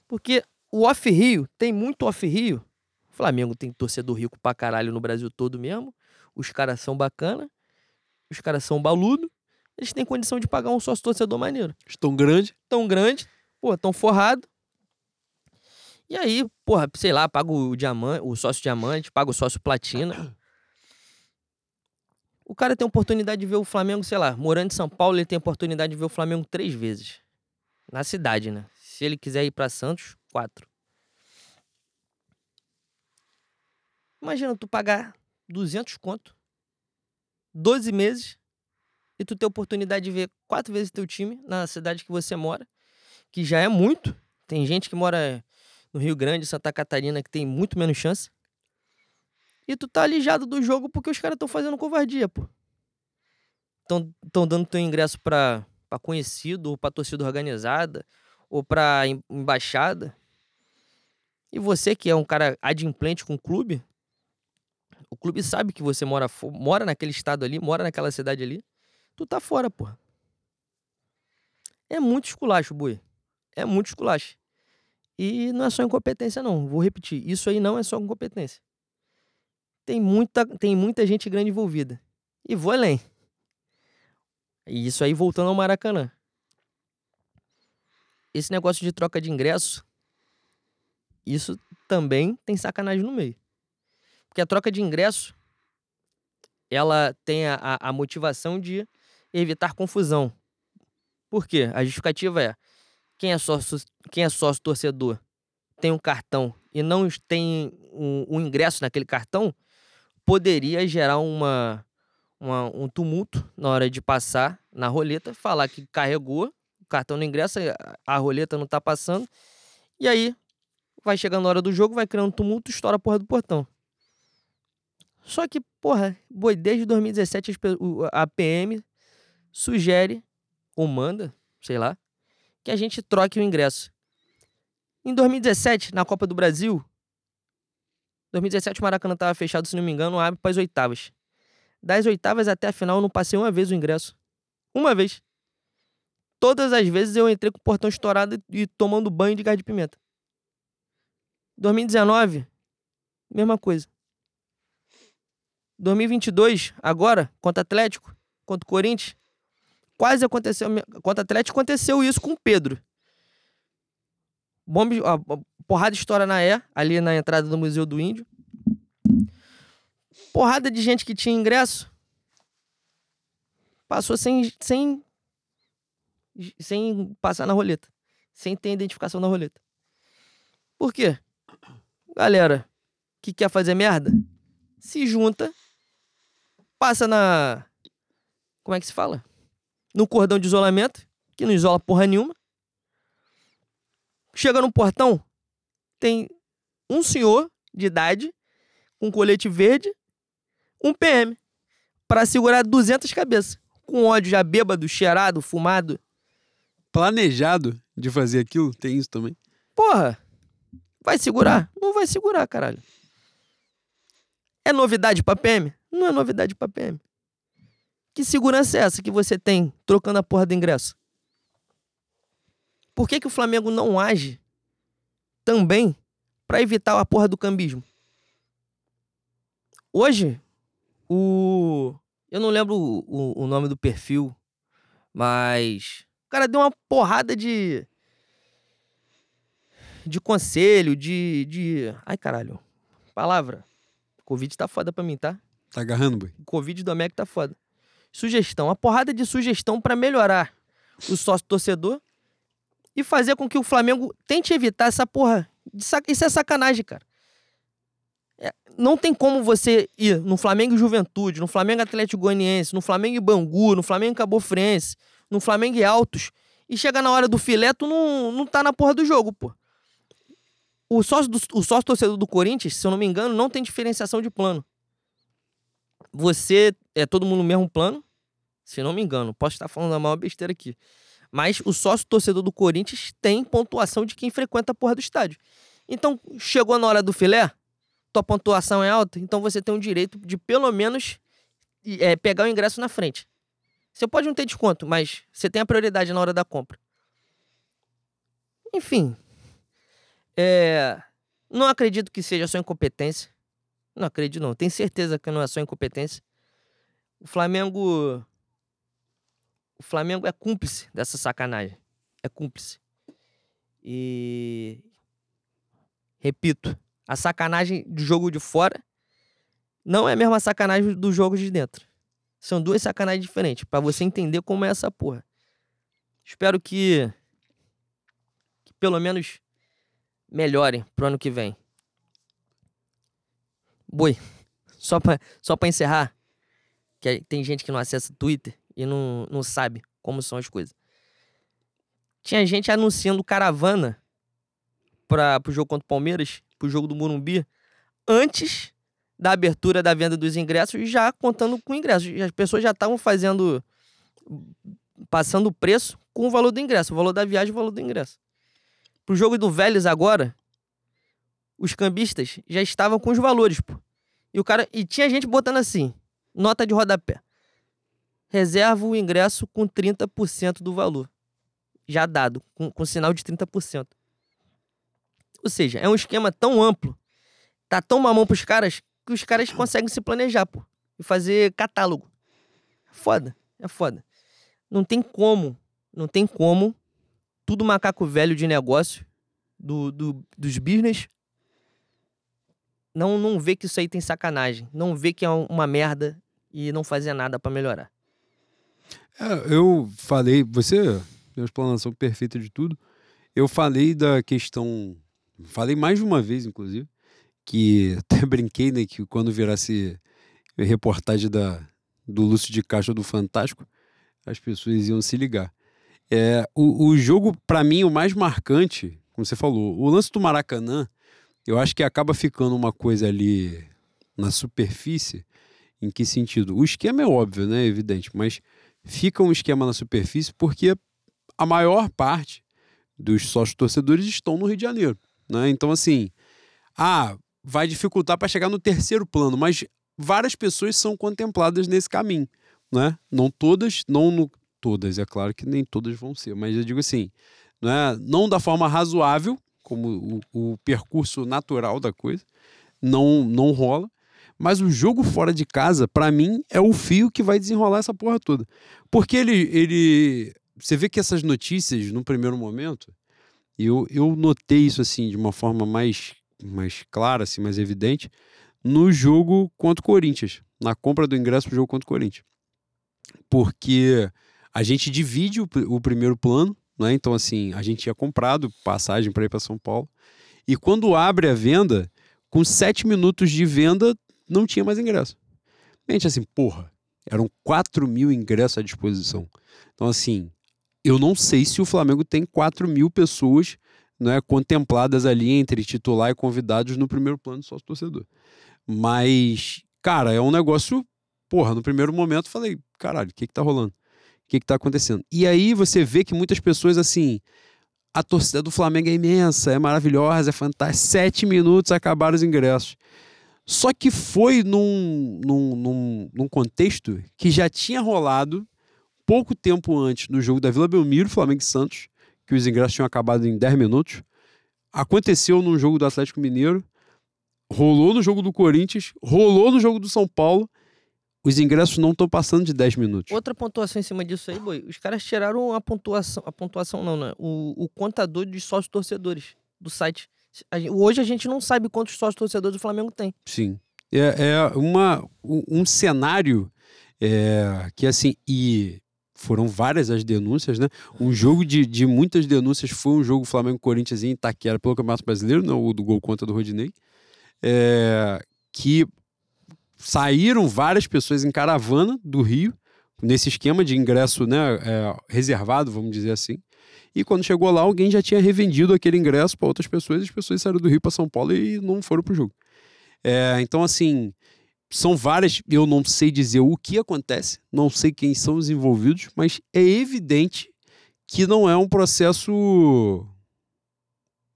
Porque o off-Rio, tem muito off-Rio. O Flamengo tem torcedor rico pra caralho no Brasil todo mesmo. Os caras são bacana. Os caras são baludo. Eles têm condição de pagar um sócio torcedor maneiro. Estão grande. Tão grande, pô, tão forrado. E aí, porra, sei lá, paga o diamante, o sócio diamante, paga o sócio platina. O cara tem oportunidade de ver o Flamengo, sei lá, morando em São Paulo, ele tem oportunidade de ver o Flamengo três vezes. Na cidade, né? Se ele quiser ir pra Santos, quatro. Imagina tu pagar 200 conto, 12 meses, e tu ter oportunidade de ver quatro vezes teu time na cidade que você mora, que já é muito. Tem gente que mora no Rio Grande, Santa Catarina, que tem muito menos chance. E tu tá alijado do jogo porque os caras estão fazendo covardia, pô. Estão dando teu ingresso pra, pra conhecido, ou pra torcida organizada, ou pra em- embaixada. E você, que é um cara adimplente com o clube, o clube sabe que você mora, mora naquele estado ali, mora naquela cidade ali, tu tá fora, porra. É muito esculacho, Bui. É muito esculacho. E não é só incompetência, não. Vou repetir. Isso aí não é só incompetência. Tem muita, tem muita gente grande envolvida. E vou além. E isso aí voltando ao Maracanã. Esse negócio de troca de ingresso, isso também tem sacanagem no meio. Porque a troca de ingresso, ela tem a, a- motivação de evitar confusão. Por quê? A justificativa é quem é sócio, quem é sócio torcedor tem um cartão e não tem um, um ingresso naquele cartão, poderia gerar uma, uma- um tumulto na hora de passar na roleta, falar que carregou, o cartão não ingressa, a- roleta não tá passando, e aí vai chegando na hora do jogo, vai criando tumulto, estoura a porra do portão. Só que, porra, boi, desde 2017 as pe- o- a PM sugere, ou manda, sei lá, que a gente troque o ingresso. Em 2017, na Copa do Brasil, 2017 o Maracanã estava fechado, se não me engano, abre para as oitavas. Das oitavas até a final, eu não passei uma vez o ingresso. Uma vez. Todas as vezes eu entrei com o portão estourado e tomando banho de gás de pimenta. 2019, mesma coisa. 2022, agora, contra Atlético, contra Corinthians, quase aconteceu. Contra o Atlético aconteceu isso com o Pedro. Bomba, a, a porrada estoura na E, ali na entrada do Museu do Índio. Porrada de gente que tinha ingresso. Passou sem, sem, sem passar na roleta. Sem ter identificação na roleta. Por quê? Galera que quer fazer merda, se junta, passa na. Como é que se fala? No cordão de isolamento, que não isola porra nenhuma. Chega no portão, tem um senhor de idade, com colete verde, um PM, para segurar 200 cabeças, com ódio já bêbado, cheirado, fumado. Planejado de fazer aquilo, tem isso também. Porra, vai segurar? Não vai segurar, caralho. É novidade pra PM? Não é novidade pra PM. Que segurança é essa que você tem trocando a porra do ingresso? Por que, que o Flamengo não age também pra evitar a porra do cambismo? Hoje, o. Eu não lembro o, o- o nome do perfil, mas. O cara deu uma porrada de. De conselho, de. de... Ai, caralho. Palavra. Covid tá foda pra mim, tá? Tá agarrando, boi? Covid do América tá foda. Sugestão. Uma porrada de sugestão pra melhorar o sócio torcedor e fazer com que o Flamengo tente evitar essa porra. Isso é sacanagem, cara. É, não tem como você ir no Flamengo Juventude, no Flamengo Atlético Goianiense, no Flamengo Bangu, no Flamengo Cabo Friense, no Flamengo Altos, e chega na hora do filé, tu não, não tá na porra do jogo, pô. O sócio, do, o sócio torcedor do Corinthians, se eu não me engano, não tem diferenciação de plano. Você é todo mundo no mesmo plano, se não me engano. Posso estar falando a maior besteira aqui. Mas o sócio torcedor do Corinthians tem pontuação de quem frequenta a porra do estádio. Então, chegou na hora do filé, tua pontuação é alta, então você tem o direito de pelo menos é, pegar o ingresso na frente. Você pode não ter desconto, mas você tem a prioridade na hora da compra. Enfim. É, não acredito que seja só incompetência. Não acredito, não. Tenho certeza que não é só incompetência. O Flamengo. O Flamengo é cúmplice dessa sacanagem. É cúmplice. E. Repito, a sacanagem do jogo de fora não é a mesma sacanagem do jogo de dentro. São duas sacanagens diferentes, para você entender como é essa porra. Espero que, que pelo menos melhorem pro ano que vem. Boi, só pra, só pra encerrar, que tem gente que não acessa Twitter e não, não sabe como são as coisas. Tinha gente anunciando caravana para pro jogo contra o Palmeiras, pro jogo do Morumbi, antes da abertura da venda dos ingressos, já contando com ingressos. As pessoas já estavam fazendo passando o preço com o valor do ingresso, o valor da viagem e o valor do ingresso. Pro jogo do Vélez agora, os cambistas já estavam com os valores, pô. E o cara. E tinha gente botando assim: nota de rodapé. Reserva o ingresso com 30% do valor. Já dado, com, com sinal de 30%. Ou seja, é um esquema tão amplo, tá tão mamão pros caras, que os caras conseguem se planejar, pô. E fazer catálogo. É foda, é foda. Não tem como, não tem como tudo macaco velho de negócio do, do, dos business não, não vê que isso aí tem sacanagem. Não vê que é uma merda e não fazer nada para melhorar. É, eu falei, você tem uma explanação perfeita de tudo. Eu falei da questão, falei mais de uma vez, inclusive, que até brinquei, né, que quando virasse reportagem da, do Lúcio de Caixa do Fantástico, as pessoas iam se ligar. É, o, o jogo, para mim, o mais marcante, como você falou, o lance do Maracanã, eu acho que acaba ficando uma coisa ali na superfície. Em que sentido? O esquema é óbvio, né? É evidente, mas fica um esquema na superfície porque a maior parte dos sócios torcedores estão no Rio de Janeiro, né? Então assim, ah, vai dificultar para chegar no terceiro plano, mas várias pessoas são contempladas nesse caminho, né? Não todas, não no, todas, é claro que nem todas vão ser, mas eu digo assim, né? não da forma razoável, como o, o percurso natural da coisa, não, não rola. Mas o jogo fora de casa, para mim, é o fio que vai desenrolar essa porra toda. Porque ele. ele você vê que essas notícias, no primeiro momento, eu, eu notei isso assim de uma forma mais, mais clara, assim, mais evidente, no jogo contra o Corinthians, na compra do ingresso pro jogo contra o Corinthians. Porque a gente divide o, o primeiro plano, né? Então, assim, a gente tinha comprado passagem para ir para São Paulo. E quando abre a venda, com sete minutos de venda, não tinha mais ingresso. Gente, assim, porra, eram 4 mil ingressos à disposição. Então, assim, eu não sei se o Flamengo tem 4 mil pessoas né, contempladas ali entre titular e convidados no primeiro plano do sócio-torcedor. Mas, cara, é um negócio. Porra, no primeiro momento falei, caralho, o que que tá rolando? O que está acontecendo. E aí você vê que muitas pessoas, assim, a torcida do Flamengo é imensa, é maravilhosa, é fantástica. Sete minutos acabaram os ingressos. Só que foi num, num, num, num, contexto que já tinha rolado pouco tempo antes no jogo da Vila Belmiro, Flamengo e Santos, que os ingressos tinham acabado em 10 minutos. Aconteceu no jogo do Atlético Mineiro, rolou no jogo do Corinthians, rolou no jogo do São Paulo os ingressos não estão passando de 10 minutos. Outra pontuação em cima disso aí, boi. Os caras tiraram a pontuação. A pontuação não, né? O, o contador de sócios torcedores do site. Hoje a gente não sabe quantos sócios torcedores o Flamengo tem. Sim. É, é uma, um cenário é, que, assim, e foram várias as denúncias, né? Um jogo de, de muitas denúncias foi um jogo Flamengo-Corinthians em Itaquera pelo Campeonato Brasileiro, não, o do gol contra do Rodinei, é, que saíram várias pessoas em caravana do Rio, nesse esquema de ingresso né, é, reservado, vamos dizer assim. E quando chegou lá, alguém já tinha revendido aquele ingresso para outras pessoas, e as pessoas saíram do Rio para São Paulo e não foram para o jogo. É, então, assim, são várias, eu não sei dizer o que acontece, não sei quem são os envolvidos, mas é evidente que não é um processo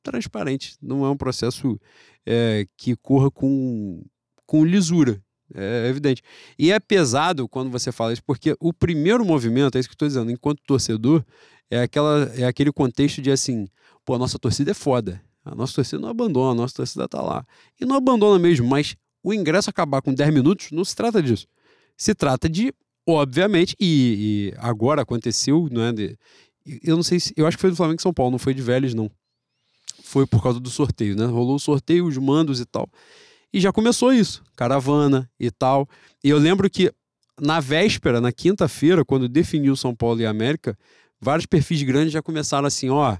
transparente, não é um processo é, que corra com, com lisura. É evidente. E é pesado quando você fala isso, porque o primeiro movimento, é isso que eu estou dizendo, enquanto torcedor, é, aquela, é aquele contexto de assim, pô, a nossa torcida é foda. A nossa torcida não abandona, a nossa torcida tá lá. E não abandona mesmo, mas o ingresso acabar com 10 minutos não se trata disso. Se trata de, obviamente, e, e agora aconteceu, não é? De, eu não sei se. Eu acho que foi do Flamengo e São Paulo, não foi de Vélez, não. Foi por causa do sorteio, né? Rolou o sorteio, os mandos e tal. E já começou isso, caravana e tal. E eu lembro que na véspera, na quinta-feira, quando definiu São Paulo e América, vários perfis grandes já começaram assim, ó,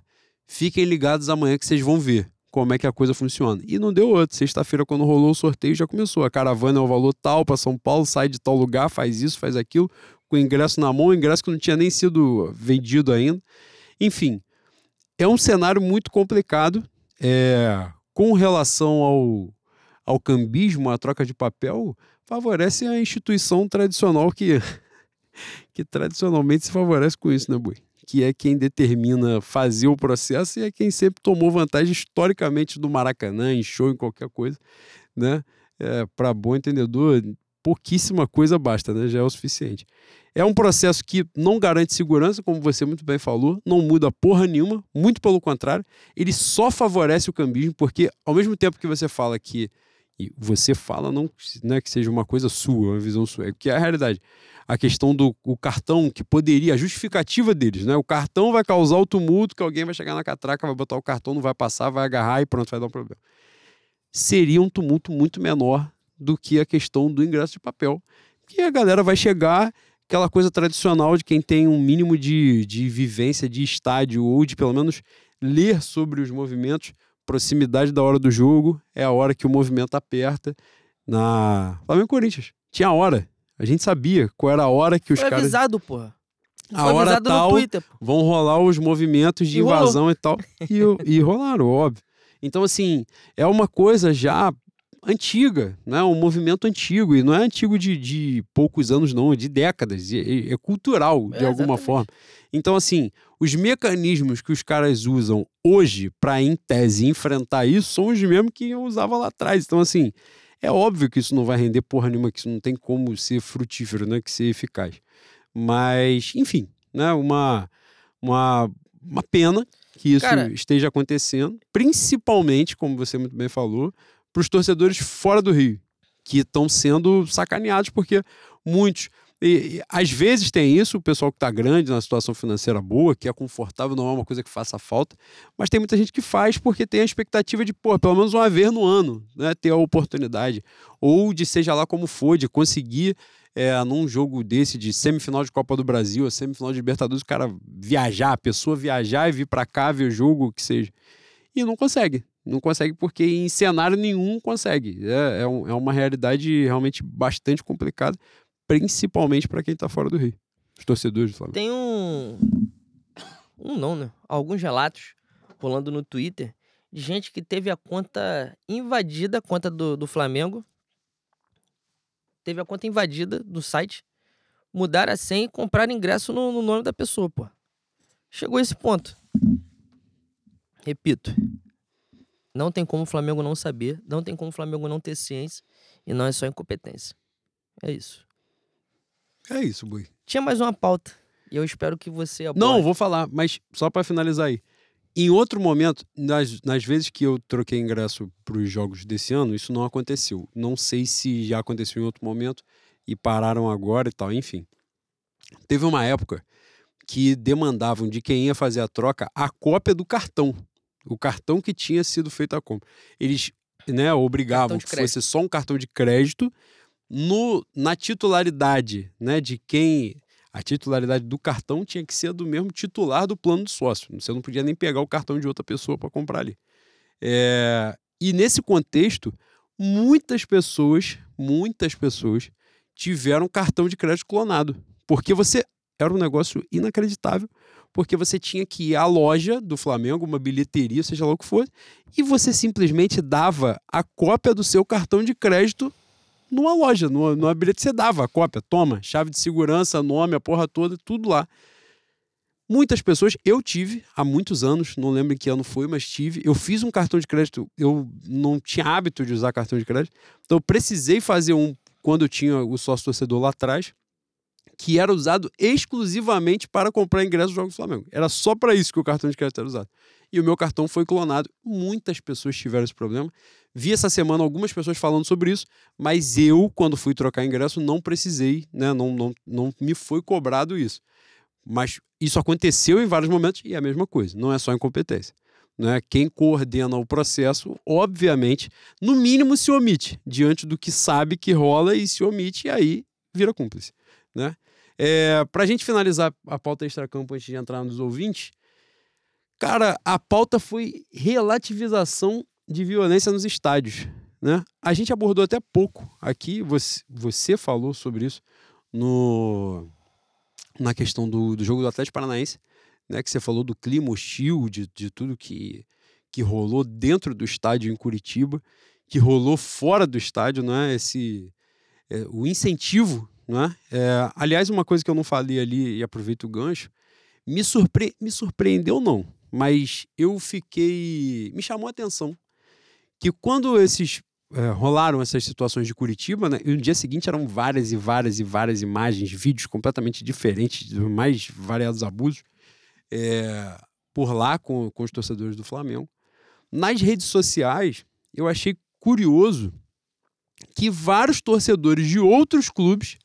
fiquem ligados amanhã que vocês vão ver como é que a coisa funciona. E não deu outro. Sexta-feira, quando rolou o sorteio, já começou. A caravana é o valor tal para São Paulo, sai de tal lugar, faz isso, faz aquilo, com ingresso na mão, ingresso que não tinha nem sido vendido ainda. Enfim, é um cenário muito complicado. É, com relação ao, ao cambismo, a troca de papel, favorece a instituição tradicional que, que tradicionalmente se favorece com isso, né, Bui? Que é quem determina fazer o processo e é quem sempre tomou vantagem historicamente do Maracanã, em show, em qualquer coisa, né? É, Para bom entendedor, pouquíssima coisa basta, né? Já é o suficiente. É um processo que não garante segurança, como você muito bem falou, não muda porra nenhuma, muito pelo contrário, ele só favorece o cambismo, porque ao mesmo tempo que você fala que e você fala não, não é que seja uma coisa sua, uma visão sua, é que é a realidade. A questão do o cartão que poderia, a justificativa deles, né? O cartão vai causar o tumulto que alguém vai chegar na catraca, vai botar o cartão, não vai passar, vai agarrar e pronto, vai dar um problema. Seria um tumulto muito menor do que a questão do ingresso de papel. Que a galera vai chegar, aquela coisa tradicional de quem tem um mínimo de, de vivência de estádio ou de pelo menos ler sobre os movimentos, proximidade da hora do jogo é a hora que o movimento aperta. Na Flamengo Corinthians. Tinha hora. A gente sabia qual era a hora que os Foi caras. avisado, porra. A Foi hora tal, Twitter, vão rolar os movimentos de E rolou. invasão e tal. E, e rolaram, óbvio. Então, assim, é uma coisa já antiga, né? um movimento antigo. E não é antigo de, de poucos anos, não, é de décadas. É, é cultural, de É, alguma exatamente. forma. Então, assim, os mecanismos que os caras usam hoje para, em tese, enfrentar isso são os mesmos que eu usava lá atrás. Então, assim, é óbvio que isso não vai render porra nenhuma, que isso não tem como ser frutífero, né? Que ser eficaz. Mas, enfim, né? Uma, uma, uma pena que isso Cara- esteja acontecendo, principalmente, como você muito bem falou, para os torcedores fora do Rio, que estão sendo sacaneados, porque muitos. E, e, às vezes tem isso, o pessoal que está grande, na situação financeira boa, que é confortável, não é uma coisa que faça falta, mas tem muita gente que faz porque tem a expectativa de, pô, pelo menos uma vez no ano, né, ter a oportunidade, ou de seja lá como for, de conseguir é, num jogo desse de semifinal de Copa do Brasil, ou semifinal de Libertadores, o cara viajar, a pessoa viajar e vir para cá ver o jogo, o que seja. E não consegue. Não consegue porque em cenário nenhum consegue. É, é, um- é uma realidade realmente bastante complicada, principalmente para quem está fora do Rio. Os torcedores do Flamengo. Tem um. Um não, né? Alguns relatos rolando no Twitter de gente que teve a conta invadida, a conta do, do Flamengo. Teve a conta invadida do site. Mudaram a senha e compraram ingresso no, no nome da pessoa, pô. Chegou a esse ponto. Repito. Não tem como o Flamengo não saber, não tem como o Flamengo não ter ciência, e não é só incompetência. É isso. É isso, Bui. Tinha mais uma pauta. E eu espero que você aborde. Não, vou falar, mas só para finalizar aí. Em outro momento, nas, nas vezes que eu troquei ingresso para os jogos desse ano, isso não aconteceu. Não sei se já aconteceu em outro momento e pararam agora e tal, enfim. Teve uma época que demandavam de quem ia fazer a troca a cópia do cartão. O cartão que tinha sido feito a compra. Eles né, obrigavam que fosse só um cartão de crédito no, na titularidade né, de quem A titularidade do cartão tinha que ser do mesmo titular do plano do sócio. Você não podia nem pegar o cartão de outra pessoa para comprar ali. É... E nesse contexto, muitas pessoas, muitas pessoas tiveram cartão de crédito clonado. Porque você era um negócio inacreditável, porque você tinha que ir à loja do Flamengo, uma bilheteria, seja lá o que fosse, e você simplesmente dava a cópia do seu cartão de crédito numa loja, numa, numa bilhete, você dava a cópia, toma, chave de segurança, nome, a porra toda, tudo lá. Muitas pessoas, eu tive há muitos anos, não lembro em que ano foi, mas tive. Eu fiz um cartão de crédito, eu não tinha hábito de usar cartão de crédito, então eu precisei fazer um quando eu tinha o sócio torcedor lá atrás, que era usado exclusivamente para comprar ingressos do Jogos do Flamengo. Era só para isso que o cartão de crédito era usado. E o meu cartão foi clonado. Muitas pessoas tiveram esse problema. Vi essa semana algumas pessoas falando sobre isso, mas eu, quando fui trocar ingresso, não precisei, né? não, não, não me foi cobrado isso. Mas isso aconteceu em vários momentos e é a mesma coisa, não é só incompetência. Né? Quem coordena o processo, obviamente, no mínimo se omite diante do que sabe que rola e se omite, e aí vira cúmplice. Né? É, Para a gente finalizar a pauta extra-campo antes de entrar nos ouvintes, cara, a pauta foi relativização de violência nos estádios. Né? A gente abordou até pouco aqui, você, você falou sobre isso no, na questão do, do jogo do Atlético Paranaense, né, que você falou do clima hostil, de, de tudo que, que rolou dentro do estádio em Curitiba, que rolou fora do estádio, né, esse, é, o incentivo. Né? É, aliás, uma coisa que eu não falei ali, e aproveito o gancho, me, surpre me surpreendeu não, mas eu fiquei... me chamou a atenção que quando esses é, rolaram essas situações de Curitiba, né? E no dia seguinte eram várias e várias e várias imagens, vídeos completamente diferentes, dos mais variados abusos, é, por lá com, com os torcedores do Flamengo. Nas redes sociais, eu achei curioso que vários torcedores de outros clubes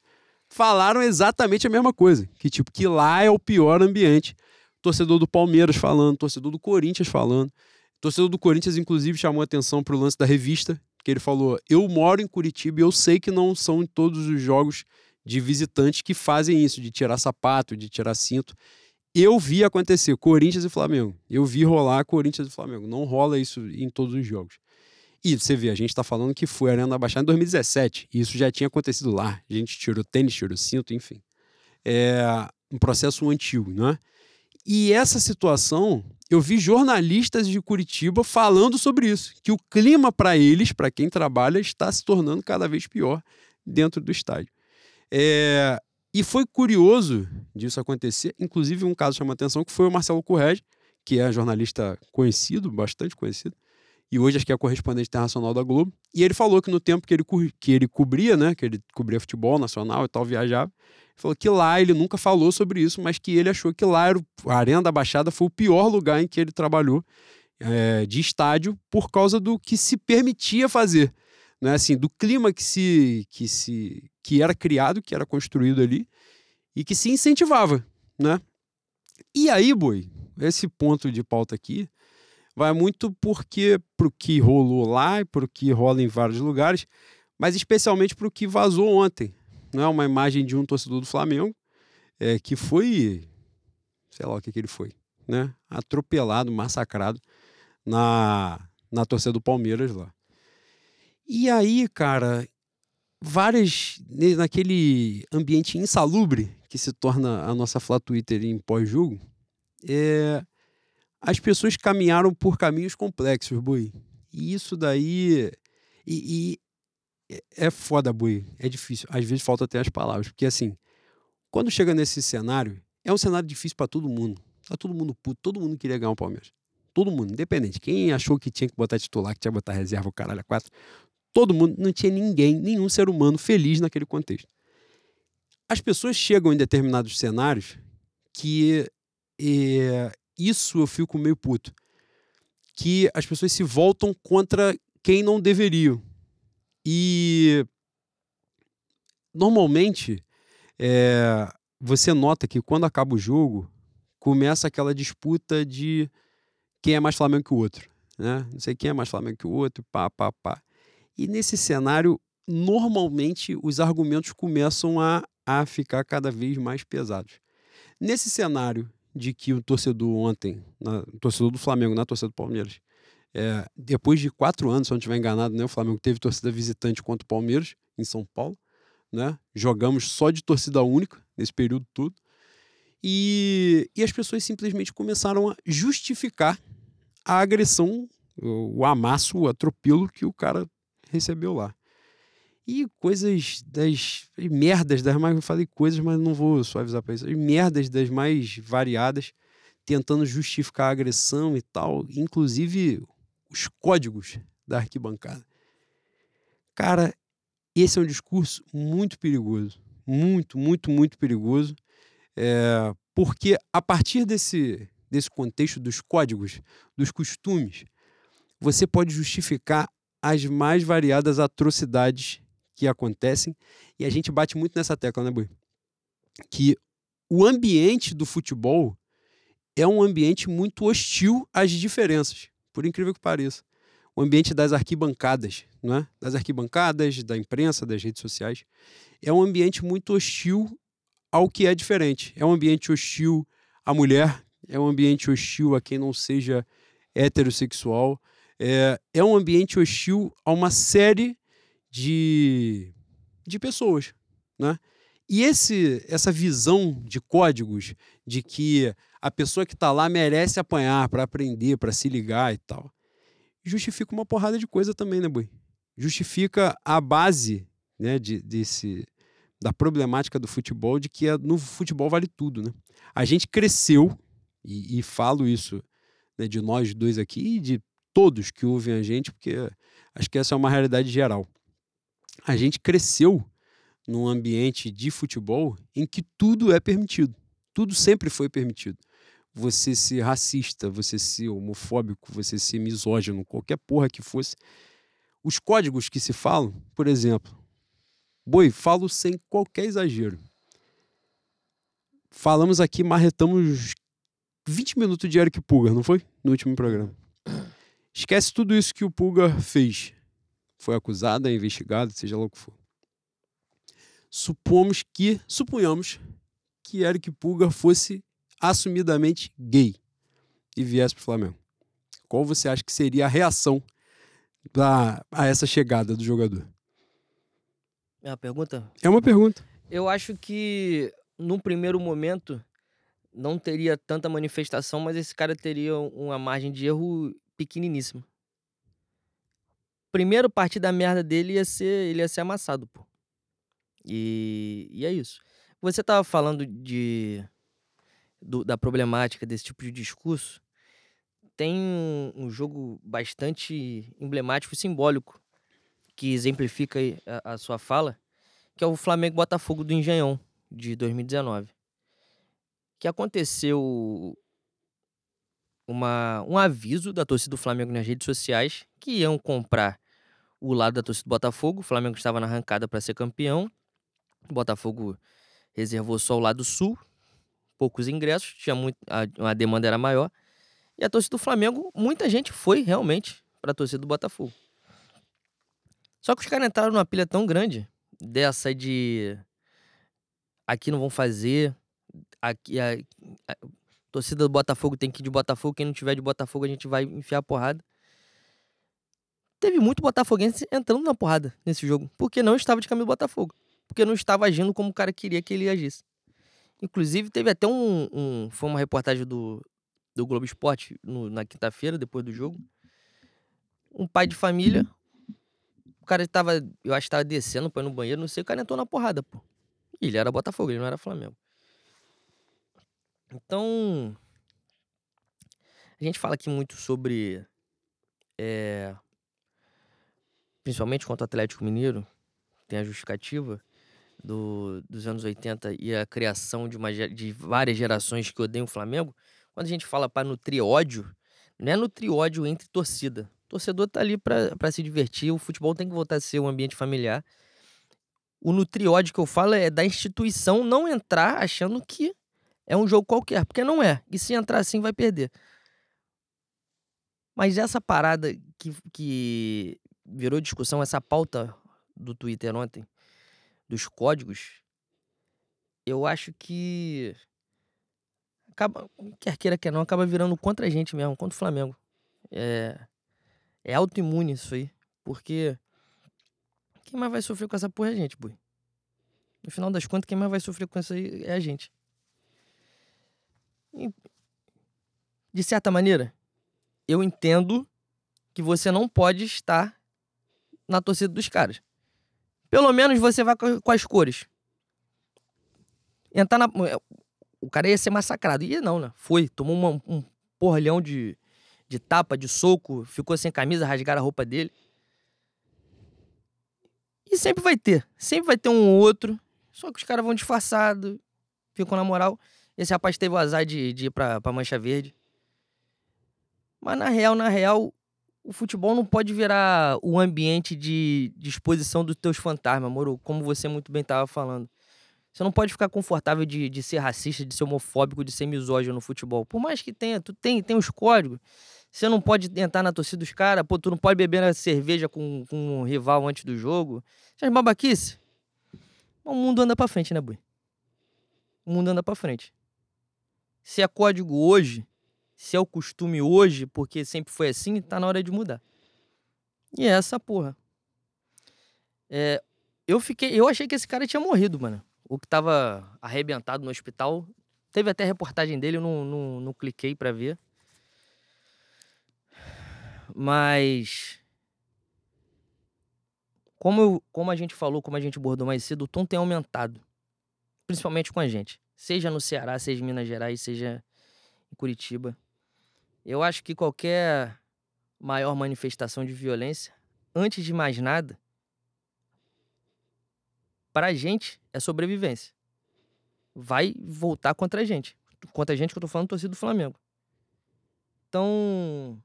falaram exatamente a mesma coisa, que tipo que lá é o pior ambiente. Torcedor do Palmeiras falando, torcedor do Corinthians falando. Torcedor do Corinthians, inclusive, chamou atenção para o lance da revista, que ele falou: Eu moro em Curitiba e eu sei que não são todos os jogos de visitantes que fazem isso, de tirar sapato, de tirar cinto. Eu vi acontecer Corinthians e Flamengo. Eu vi rolar Corinthians e Flamengo. Não rola isso em todos os jogos. E você vê, a gente está falando que foi a Arena da Baixada em 2017. E isso já tinha acontecido lá. A gente tirou tênis, tirou cinto, enfim. É um processo antigo, né? E essa situação eu vi jornalistas de Curitiba falando sobre isso, que o clima para eles, para quem trabalha, está se tornando cada vez pior dentro do estádio. É, e foi curioso disso acontecer, inclusive um caso chamou atenção que foi o Marcelo Correge, que é jornalista conhecido, bastante conhecido, e hoje acho que é correspondente internacional da Globo, e ele falou que no tempo que ele, que ele cobria, né, que ele cobria futebol nacional e tal, viajava, falou que lá ele nunca falou sobre isso, mas que ele achou que lá a Arena da Baixada foi o pior lugar em que ele trabalhou é, de estádio por causa do que se permitia fazer. Né? Assim, do clima que se, que se que era criado, que era construído ali, e que se incentivava. Né? E aí, Boi, esse ponto de pauta aqui vai muito porque para o que rolou lá e para o que rola em vários lugares, mas especialmente para o que vazou ontem né, uma imagem de um torcedor do Flamengo é, que foi, sei lá o que, que ele foi, né, atropelado, massacrado na, na torcida do Palmeiras lá. E aí, cara, várias, naquele ambiente insalubre que se torna a nossa Flá Twitter em pós-jogo, é, as pessoas caminharam por caminhos complexos, Boi. E isso daí. E, e, é, é foda, Bui. É difícil. Às vezes falta até as palavras. Porque, assim, quando chega nesse cenário, é um cenário difícil para todo mundo. Tá todo mundo puto, todo mundo queria ganhar o Palmeiras. Todo mundo, independente. Quem achou que tinha que botar titular, que tinha que botar reserva, o caralho, a quatro. Todo mundo, não tinha ninguém, nenhum ser humano feliz naquele contexto. As pessoas chegam em determinados cenários que é, isso eu fico meio puto. Que as pessoas se voltam contra quem não deveriam. E normalmente é, você nota que quando acaba o jogo, começa aquela disputa de quem é mais Flamengo que o outro. Né? Não sei quem é mais Flamengo que o outro, pá, pá, pá. E nesse cenário, normalmente os argumentos começam a a ficar cada vez mais pesados. Nesse cenário de que o torcedor ontem, na, o torcedor do Flamengo na torcida do Palmeiras, é, depois de quatro anos, se eu não estiver enganado, né, o Flamengo teve torcida visitante contra o Palmeiras, em São Paulo. Né? Jogamos só de torcida única nesse período todo. E, e as pessoas simplesmente começaram a justificar a agressão, o, amasso, o atropelo que o cara recebeu lá. E coisas das merdas das mais. Eu falei coisas, mas não vou suavizar para isso. As merdas das mais variadas, tentando justificar a agressão e tal, inclusive os códigos da arquibancada. Cara, esse é um discurso muito perigoso. Muito, muito, muito perigoso. É, porque a partir desse, desse contexto dos códigos, dos costumes, você pode justificar as mais variadas atrocidades que acontecem. E a gente bate muito nessa tecla, né, Bui? Que o ambiente do futebol é um ambiente muito hostil às diferenças, por incrível que pareça. O ambiente das arquibancadas, não é? das arquibancadas, da imprensa, das redes sociais, é um ambiente muito hostil ao que é diferente. É um ambiente hostil à mulher, é um ambiente hostil a quem não seja heterossexual, é, é um ambiente hostil a uma série de, de pessoas, né? E esse, essa visão de códigos de que a pessoa que está lá merece apanhar para aprender, para se ligar e tal, justifica uma porrada de coisa também, né, Boi? Justifica a base né, de, desse, da problemática do futebol, de que é, no futebol vale tudo, né? A gente cresceu, e, e falo isso né, de nós dois aqui e de todos que ouvem a gente, porque acho que essa é uma realidade geral a gente cresceu num ambiente de futebol em que tudo é permitido. Tudo sempre foi permitido. Você ser racista, você ser homofóbico, você ser misógino, qualquer porra que fosse. Os códigos que se falam, por exemplo, boi, falo sem qualquer exagero. Falamos aqui, marretamos 20 minutos de Eric Pulgar, não foi? No último programa. Esquece tudo isso que o Pulgar fez foi acusada, investigada, seja lá o que for. Supomos que, suponhamos que Eric Pulgar fosse assumidamente gay e viesse para o Flamengo. Qual você acha que seria a reação da, a essa chegada do jogador? É uma pergunta? É uma pergunta. Eu acho que, num primeiro momento, não teria tanta manifestação, mas esse cara teria uma margem de erro pequeniníssima primeiro partido da merda dele ia ser, ele ia ser amassado, pô. E, e é isso. Você tava falando de do, da problemática desse tipo de discurso. Tem um, um jogo bastante emblemático e simbólico que exemplifica a, a sua fala, que é o Flamengo Botafogo do Engenhão de 2019. Que aconteceu uma, um aviso da torcida do Flamengo nas redes sociais que iam comprar o lado da torcida do Botafogo. O Flamengo estava na arrancada para ser campeão. O Botafogo reservou só o lado sul, poucos ingressos, tinha muito, a, a demanda era maior. E a torcida do Flamengo, muita gente foi realmente para a torcida do Botafogo. Só que os caras entraram numa pilha tão grande dessa de aqui não vão fazer, aqui a, a, a torcida do Botafogo tem que ir de Botafogo, quem não tiver de Botafogo a gente vai enfiar a porrada teve muito botafoguense entrando na porrada nesse jogo, porque não estava de caminho do Botafogo, porque não estava agindo como o cara queria que ele agisse. Inclusive, teve até um. um foi uma reportagem do, do Globo Esporte no, na quinta-feira, depois do jogo. Um pai de família. O cara estava, eu acho que estava descendo para ir no banheiro, não sei, o cara entrou na porrada, pô. E ele era Botafogo, ele não era Flamengo. Então. A gente fala aqui muito sobre é, principalmente contra o Atlético Mineiro, tem a justificativa do, dos anos 80 e a criação de, uma, de várias gerações que odeiam o Flamengo, quando a gente fala para nutrir ódio, não é nutrir ódio entre torcida. O torcedor tá ali para se divertir, o futebol tem que voltar a ser um ambiente familiar. O nutrir ódio que eu falo é da instituição não entrar achando que é um jogo qualquer, porque não é. E se entrar assim, vai perder. Mas essa parada que, que virou discussão essa pauta do Twitter ontem, dos códigos, eu acho que acaba, quer queira, quer não, acaba virando contra a gente mesmo, contra o Flamengo. É, é autoimune isso aí. Porque quem mais vai sofrer com essa porra é a gente, boi. No final das contas, quem mais vai sofrer com isso aí é a gente. E, de certa maneira, eu entendo que você não pode estar na torcida dos caras. Pelo menos você vai com as cores. Entrar na. O cara ia ser massacrado. Ia não, né? Foi. Tomou uma, um porralhão de, de tapa, de soco, ficou sem camisa, rasgaram a roupa dele. E sempre vai ter. Sempre vai ter um ou outro. Só que os caras vão disfarçados. Ficam na moral. Esse rapaz teve o azar de, de ir pra, pra Mancha Verde. Mas na real, na real, o futebol não pode virar o ambiente de, de exposição dos teus fantasmas, moro? Como você muito bem estava falando. Você não pode ficar confortável de, de ser racista, de ser homofóbico, de ser misógino no futebol. Por mais que tenha, tu tem, tem os códigos. Você não pode entrar na torcida dos caras, pô, tu não pode beber na cerveja com, com um rival antes do jogo. Essas babaquice. O mundo anda pra frente, né, Bui? O mundo anda pra frente. Se é código hoje, se é o costume hoje, porque sempre foi assim, tá na hora de mudar. E é essa porra. É, eu fiquei, eu achei que esse cara tinha morrido, mano o que estava arrebentado no hospital. Teve até reportagem dele, eu não, não, não cliquei para ver. Mas. Como, eu, como a gente falou, como a gente abordou mais cedo, o tom tem aumentado. Principalmente com a gente. Seja no Ceará, seja em Minas Gerais, seja em Curitiba. Eu acho que qualquer maior manifestação de violência, antes de mais nada, para a gente é sobrevivência. Vai voltar contra a gente. Contra a gente que eu tô falando, torcida do Flamengo. Então,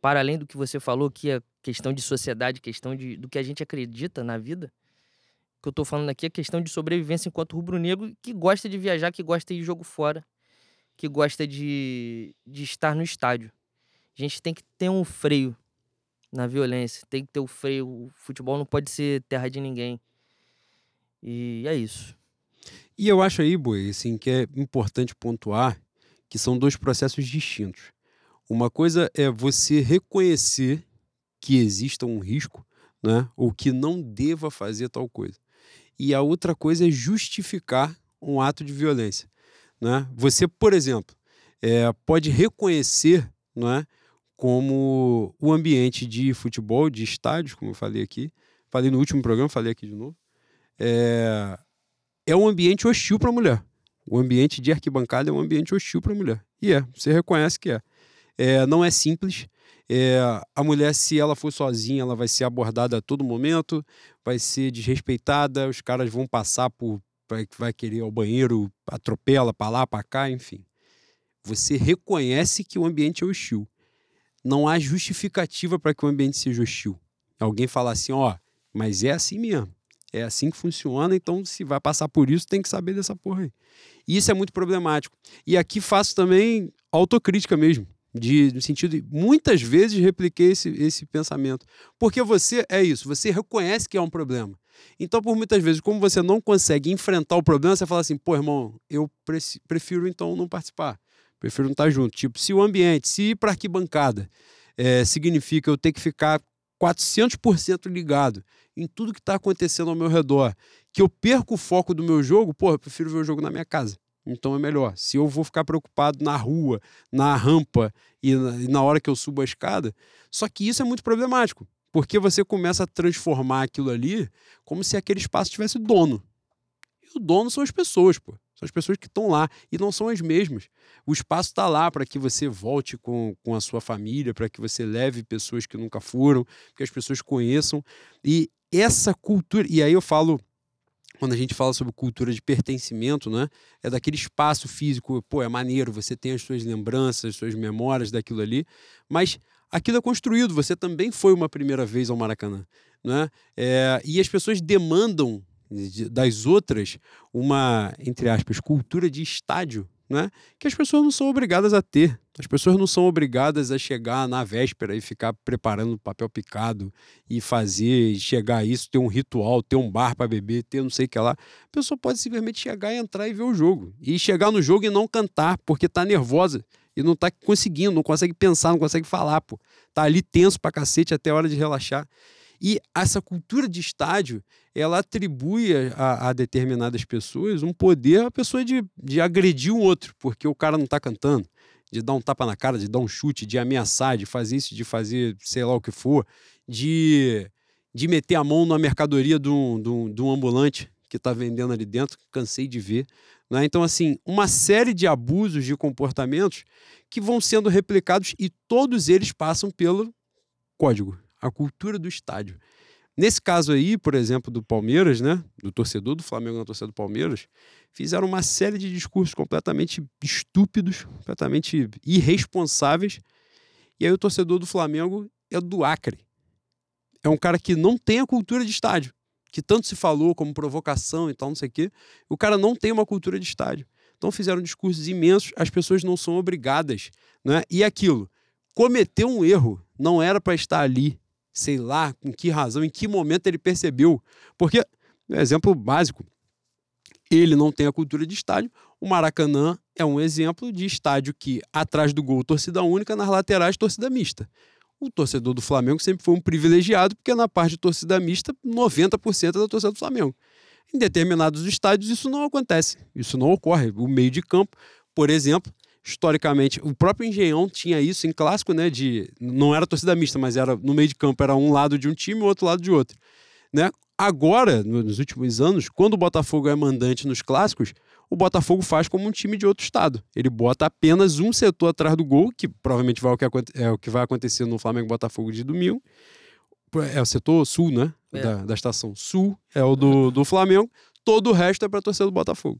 para além do que você falou, que é questão de sociedade, questão de, do que a gente acredita na vida, que eu tô falando aqui é questão de sobrevivência enquanto rubro-negro que gosta de viajar, que gosta de jogo fora, que gosta de, de estar no estádio. A gente tem que ter um freio na violência, tem que ter o um freio. O futebol não pode ser terra de ninguém. E é isso. E eu acho aí, Boi, assim, que é importante pontuar que são dois processos distintos. Uma coisa é você reconhecer que exista um risco, né, ou que não deva fazer tal coisa. E a outra coisa é justificar um ato de violência. Né? Você, por exemplo, é, pode reconhecer é, como o ambiente de futebol, de estádios, como eu falei aqui, falei no último programa, falei aqui de novo, é, é um ambiente hostil para a mulher. O ambiente de arquibancada é um ambiente hostil para a mulher. E é, você reconhece que é. é não é simples. É, a mulher, se ela for sozinha, ela vai ser abordada a todo momento, vai ser desrespeitada, os caras vão passar por. Vai, vai querer ao banheiro, atropela para lá, para cá, enfim. Você reconhece que o ambiente é hostil. Não há justificativa para que o ambiente seja hostil. Alguém fala assim, ó, mas é assim mesmo. É assim que funciona, então se vai passar por isso, tem que saber dessa porra aí. E isso é muito problemático. E aqui faço também autocrítica mesmo. De, no sentido de muitas vezes repliquei esse, esse pensamento. Porque você é isso, você reconhece que é um problema. Então, por muitas vezes, como você não consegue enfrentar o problema, você fala assim: pô, irmão, eu prefiro então não participar, prefiro não estar junto. Tipo, se o ambiente, se ir para arquibancada é, significa eu ter que ficar 400% ligado em tudo que está acontecendo ao meu redor, que eu perco o foco do meu jogo, pô, eu prefiro ver o jogo na minha casa. Então é melhor. Se eu vou ficar preocupado na rua, na rampa e na, e na hora que eu subo a escada, só que isso é muito problemático, porque você começa a transformar aquilo ali como se aquele espaço tivesse dono. E o dono são as pessoas, pô. São as pessoas que estão lá e não são as mesmas. O espaço está lá para que você volte com, com a sua família, para que você leve pessoas que nunca foram, que as pessoas conheçam. E essa cultura, e aí eu falo quando a gente fala sobre cultura de pertencimento, né? É daquele espaço físico, pô, é maneiro, você tem as suas lembranças, as suas memórias daquilo ali, mas aquilo é construído, você também foi uma primeira vez ao Maracanã, né? É, e as pessoas demandam das outras uma, entre aspas, cultura de estádio, né? Que as pessoas não são obrigadas a ter. As pessoas não são obrigadas a chegar na véspera e ficar preparando papel picado e fazer, chegar a isso, ter um ritual, ter um bar para beber, ter não sei o que lá. A pessoa pode simplesmente chegar e entrar e ver o jogo. E chegar no jogo e não cantar, porque tá nervosa e não tá conseguindo, não consegue pensar, não consegue falar, pô. Tá ali tenso pra cacete até a hora de relaxar. E essa cultura de estádio, ela atribui a, a determinadas pessoas um poder a pessoa de, de agredir um outro, porque o cara não está cantando, de dar um tapa na cara, de dar um chute, de ameaçar, de fazer isso, de fazer sei lá o que for, de, de meter a mão na mercadoria de um, de um, de um ambulante que está vendendo ali dentro, cansei de ver. Né? Então, assim, uma série de abusos de comportamentos que vão sendo replicados e todos eles passam pelo código, a cultura do estádio. Nesse caso aí, por exemplo, do Palmeiras, né, do torcedor do Flamengo na torcida do Palmeiras, fizeram uma série de discursos completamente estúpidos, completamente irresponsáveis. E aí o torcedor do Flamengo é do Acre. É um cara que não tem a cultura de estádio, que tanto se falou como provocação e tal, não sei o quê. O cara não tem uma cultura de estádio. Então fizeram discursos imensos, as pessoas não são obrigadas, né? E aquilo, cometeu um erro, não era para estar ali, sei lá com que razão, em que momento ele percebeu. Porque, exemplo básico, ele não tem a cultura de estádio. O Maracanã é um exemplo de estádio que, atrás do gol, torcida única, nas laterais, torcida mista. O torcedor do Flamengo sempre foi um privilegiado, porque na parte de torcida mista, 90% é da torcida do Flamengo. Em determinados estádios, isso não acontece, isso não ocorre. O meio de campo, por exemplo, historicamente, o próprio Engenhão tinha isso em clássico, né? De não era torcida mista, mas era no meio de campo era um lado de um time e o outro lado de outro, né? Agora, nos últimos anos, quando o Botafogo é mandante nos clássicos, o Botafogo faz como um time de outro estado. Ele bota apenas um setor atrás do gol, que provavelmente vai o que, é o que vai acontecer no Flamengo Botafogo de domingo. É o setor sul, né? É. Da, da estação sul, é o do, do Flamengo. Todo o resto é para torcer do Botafogo.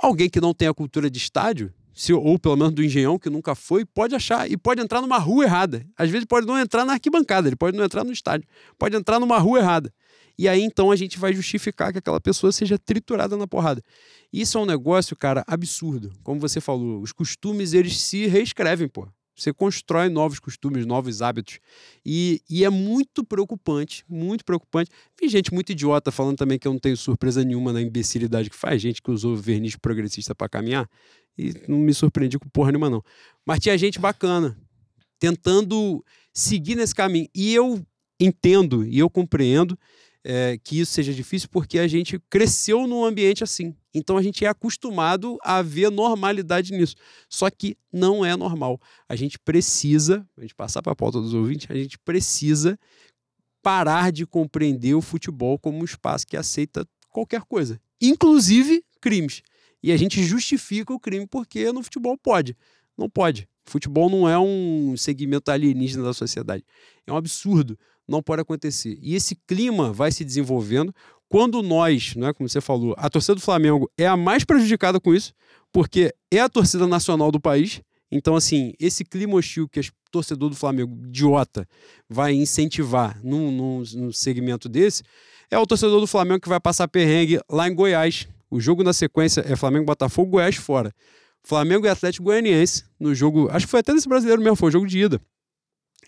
Alguém que não tem a cultura de estádio se, ou pelo menos do engenhão, que nunca foi, pode achar e pode entrar numa rua errada. Às vezes pode não entrar na arquibancada, ele pode não entrar no estádio, pode entrar numa rua errada. E aí então a gente vai justificar que aquela pessoa seja triturada na porrada. Isso é um negócio, cara, absurdo. Como você falou, os costumes eles se reescrevem, pô. Você constrói novos costumes, novos hábitos. E, e é muito preocupante, muito preocupante. Vi gente muito idiota falando também que eu não tenho surpresa nenhuma na imbecilidade que faz, gente que usou verniz progressista para caminhar. E não me surpreendi com porra nenhuma, não. Mas tinha gente bacana, tentando seguir nesse caminho. E eu entendo e eu compreendo é, que isso seja difícil porque a gente cresceu num ambiente assim. Então a gente é acostumado a ver normalidade nisso. Só que não é normal. A gente precisa, a gente passar para a pauta dos ouvintes, a gente precisa parar de compreender o futebol como um espaço que aceita qualquer coisa, inclusive crimes. E a gente justifica o crime porque no futebol pode. Não pode. Futebol não é um segmento alienígena da sociedade. É um absurdo não pode acontecer. E esse clima vai se desenvolvendo quando nós, né, como você falou, a torcida do Flamengo é a mais prejudicada com isso, porque é a torcida nacional do país. Então, assim, esse clima hostil que o torcedor do Flamengo, idiota, vai incentivar num, num, num segmento desse, é o torcedor do Flamengo que vai passar perrengue lá em Goiás. O jogo na sequência é Flamengo-Botafogo, Goiás fora. Flamengo e Atlético Goianiense no jogo, acho que foi até nesse brasileiro mesmo, foi o jogo de ida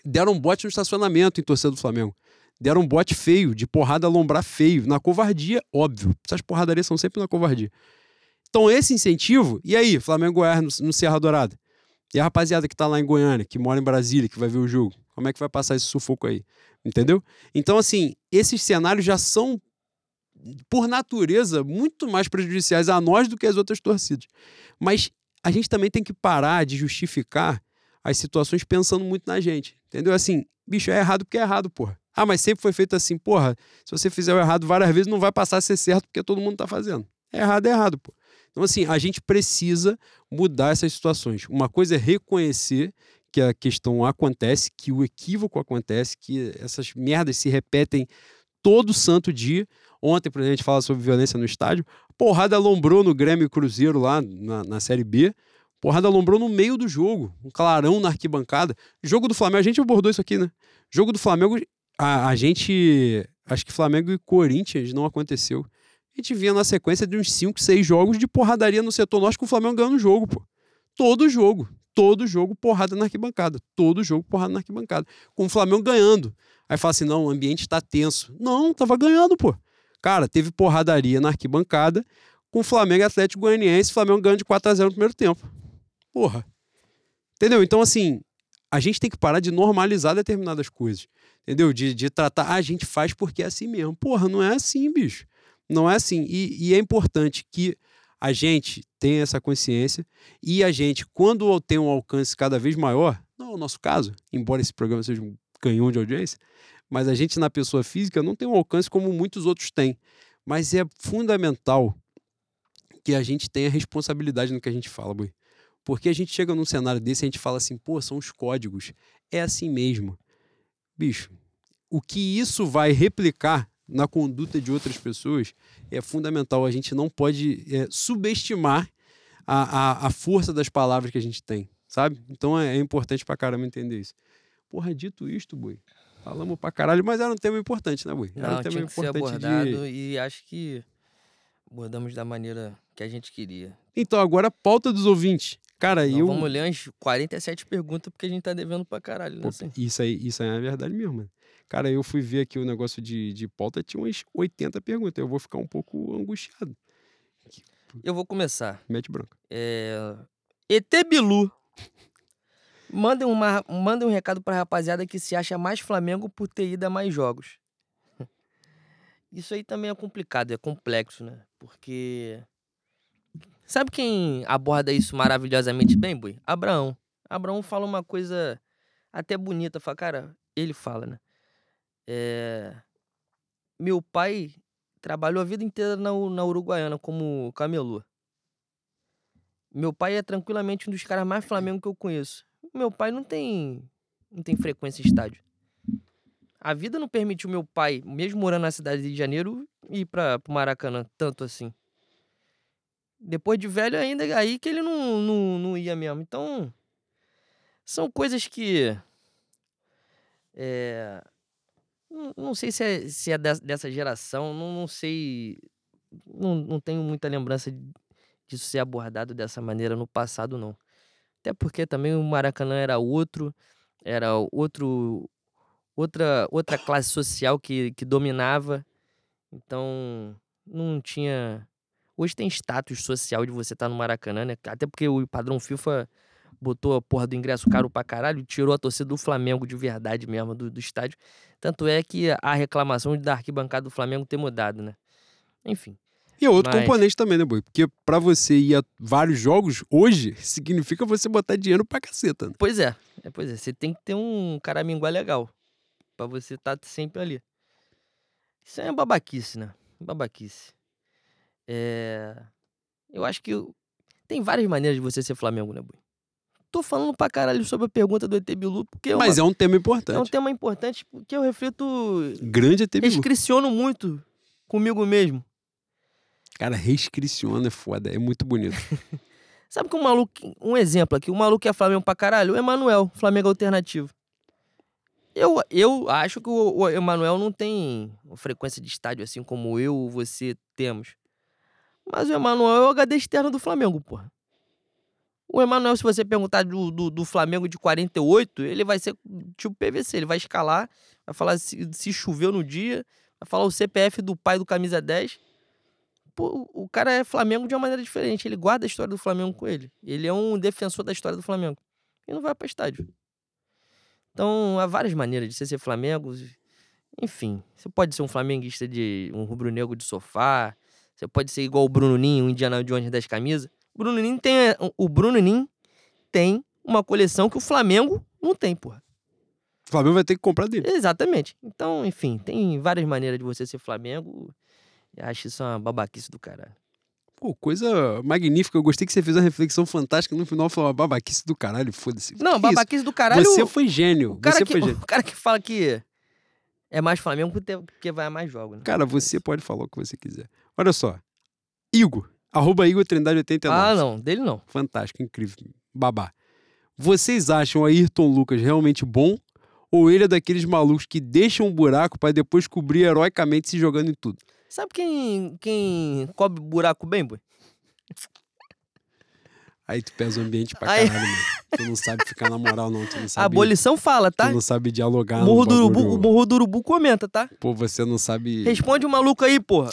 deram um bote no estacionamento em torcida do Flamengo. Deram um bote feio, de porrada lombrar feio, na covardia, óbvio. Essas porradarias são sempre na covardia. Então, esse incentivo, e aí, Flamengo Goiás no, no Serra Dourada? E a rapaziada que tá lá em Goiânia, que mora em Brasília, que vai ver o jogo, como é que vai passar esse sufoco aí? Entendeu? Então, assim, esses cenários já são, por natureza, muito mais prejudiciais a nós do que as outras torcidas. Mas a gente também tem que parar de justificar as situações pensando muito na gente. Entendeu? Assim, bicho, é errado porque é errado, porra. Ah, mas sempre foi feito assim, porra. Se você fizer o errado várias vezes, não vai passar a ser certo porque todo mundo tá fazendo. É errado, é errado, pô. Então, assim, a gente precisa mudar essas situações. Uma coisa é reconhecer que a questão acontece, que o equívoco acontece, que essas merdas se repetem todo santo dia. Ontem, por exemplo, a gente fala sobre violência no estádio. Porrada alombrou no Grêmio Cruzeiro lá na, na Série B. Porrada alombrou no meio do jogo, um clarão na arquibancada. Jogo do Flamengo, a gente abordou isso aqui, né? Jogo do Flamengo, a, a gente. Acho que Flamengo e Corinthians não aconteceu. a gente vinha na sequência de uns 5, 6 jogos de porradaria no setor norte com o Flamengo ganhando o jogo, pô. Todo jogo. Todo jogo porrada na arquibancada. Todo jogo porrada na arquibancada. Com o Flamengo ganhando. Aí fala assim: não, o ambiente está tenso. Não, tava ganhando, pô. Cara, teve porradaria na arquibancada com Flamengo e Atlético Goianiense, Flamengo ganhando de 4 a 0 no primeiro tempo. Porra. Entendeu? Então, assim, a gente tem que parar de normalizar determinadas coisas. Entendeu? De, de tratar, ah, a gente faz porque é assim mesmo. Porra, não é assim, bicho. Não é assim. E, e é importante que a gente tenha essa consciência e a gente, quando tem um alcance cada vez maior, não é o nosso caso, embora esse programa seja um canhão de audiência, mas a gente na pessoa física não tem um alcance como muitos outros têm. Mas é fundamental que a gente tenha responsabilidade no que a gente fala, boi. Porque a gente chega num cenário desse e a gente fala assim, pô, são os códigos. É assim mesmo. Bicho, o que isso vai replicar na conduta de outras pessoas é fundamental. A gente não pode é, subestimar a, a, a, força das palavras que a gente tem, sabe? Então é, é importante pra caramba entender isso. Porra, dito isto, boi, falamos pra caralho, mas era um tema importante, né, boi? Era Não, um tema tinha que ser importante abordado de... e acho que abordamos da maneira que a gente queria. Então, agora pauta dos ouvintes. Cara, Não, eu. Vamos ler umas 47 perguntas porque a gente tá devendo pra caralho, né? Pô, assim? isso, aí, isso aí é verdade mesmo, mano. Cara, eu fui ver aqui o negócio de, de pauta, tinha umas 80 perguntas. Eu vou ficar um pouco angustiado. Eu vou começar. Mete branco. É... ET Bilu. Manda, uma, manda um recado pra rapaziada que se acha mais Flamengo por ter ido a mais jogos. Isso aí também é complicado, é complexo, né? Porque. Sabe quem aborda isso maravilhosamente bem, Bui? Abraão. Abraão fala uma coisa até bonita. Fala, cara, ele fala, né? É... Meu pai trabalhou a vida inteira na, na Uruguaiana como camelô. Meu pai é tranquilamente um dos caras mais Flamengo que eu conheço. Meu pai não tem não tem frequência em estádio. A vida não permitiu meu pai, mesmo morando na cidade de Janeiro, ir para o Maracanã tanto assim. Depois de velho ainda, aí que ele não, não, não ia mesmo. Então, são coisas que. É, não, não sei se é, se é des- dessa geração, não, não sei. Não, não tenho muita lembrança disso ser abordado dessa maneira no passado, não. Até porque também o Maracanã era outro, era outro, outra, outra classe social que, que dominava. Então, não tinha. Hoje tem status social de você estar no Maracanã, né? Até porque o padrão FIFA botou a porra do ingresso caro pra caralho, tirou a torcida do Flamengo de verdade mesmo do, do estádio. Tanto é que a reclamação da arquibancada do Flamengo ter mudado, né? Enfim. E é outro Mas- componente também, né, Boi? Porque pra você ir a vários jogos, hoje, significa você botar dinheiro pra caceta. Né? Pois é, é, pois é. Você tem que ter um caraminguá legal pra você estar sempre ali. Isso é babaquice, né? Babaquice. É... Eu acho que tem várias maneiras de você ser Flamengo, né, Bui? Tô falando pra caralho sobre a pergunta do ET Bilu, porque é, uma- Mas é um tema é um importante. tema importante porque eu reflito, Grande ET Bilu. inscriciono muito comigo mesmo. Cara, restriciona é foda, é muito bonito. Sabe que um maluco, um exemplo aqui, um maluco que é Flamengo pra caralho, o Emanuel, Flamengo alternativo. Eu, eu acho que o, o Emanuel não tem frequência de estádio assim como eu ou você temos. Mas o Emanuel é o HD externo do Flamengo, porra. O Emanuel, se você perguntar do, do, do Flamengo de 48, ele vai ser tipo PVC. Ele vai escalar, vai falar se, se choveu no dia, vai falar o CPF do pai do camisa 10. Pô, o cara é Flamengo de uma maneira diferente. Ele guarda a história do Flamengo com ele. Ele é um defensor da história do Flamengo. E não vai para estádio. Então, há várias maneiras de você ser Flamengo. Enfim, você pode ser um flamenguista de um rubro-negro de sofá. Você pode ser igual o Bruno Ninho, o Indiana Jones das camisas. Bruno Ninho tem, o Bruno Ninho tem uma coleção que o Flamengo não tem, porra. O Flamengo vai ter que comprar dele. Exatamente. Então, enfim, tem várias maneiras de você ser Flamengo. Eu acho isso uma babaquice do caralho. Pô, coisa magnífica. Eu gostei que você fez uma reflexão fantástica. No final falou, babaquice do caralho, foda-se. Não, Que isso? babaquice do caralho. Você foi gênio. o, cara Você que, foi gênio. o cara que fala que é mais Flamengo porque- vai a mais jogos. Né? Cara, você pode falar o que você quiser. Olha só. Igor. Arroba Igor Trindade 89. Ah, não, dele não. Fantástico, incrível. Babá. Vocês acham o Ayrton Lucas realmente bom? Ou ele é daqueles malucos que deixam um buraco pra depois cobrir heroicamente se jogando em tudo? Sabe quem, quem cobre buraco bem, boy? Aí tu pesa o ambiente pra Aí- caralho, mano. Tu não sabe ficar na moral, não. Tu não A sabe, abolição fala, tá? tu não sabe dialogar. Morro do Urubu, o Morro do Urubu comenta, tá? Pô, você não sabe. Responde o maluco aí, porra.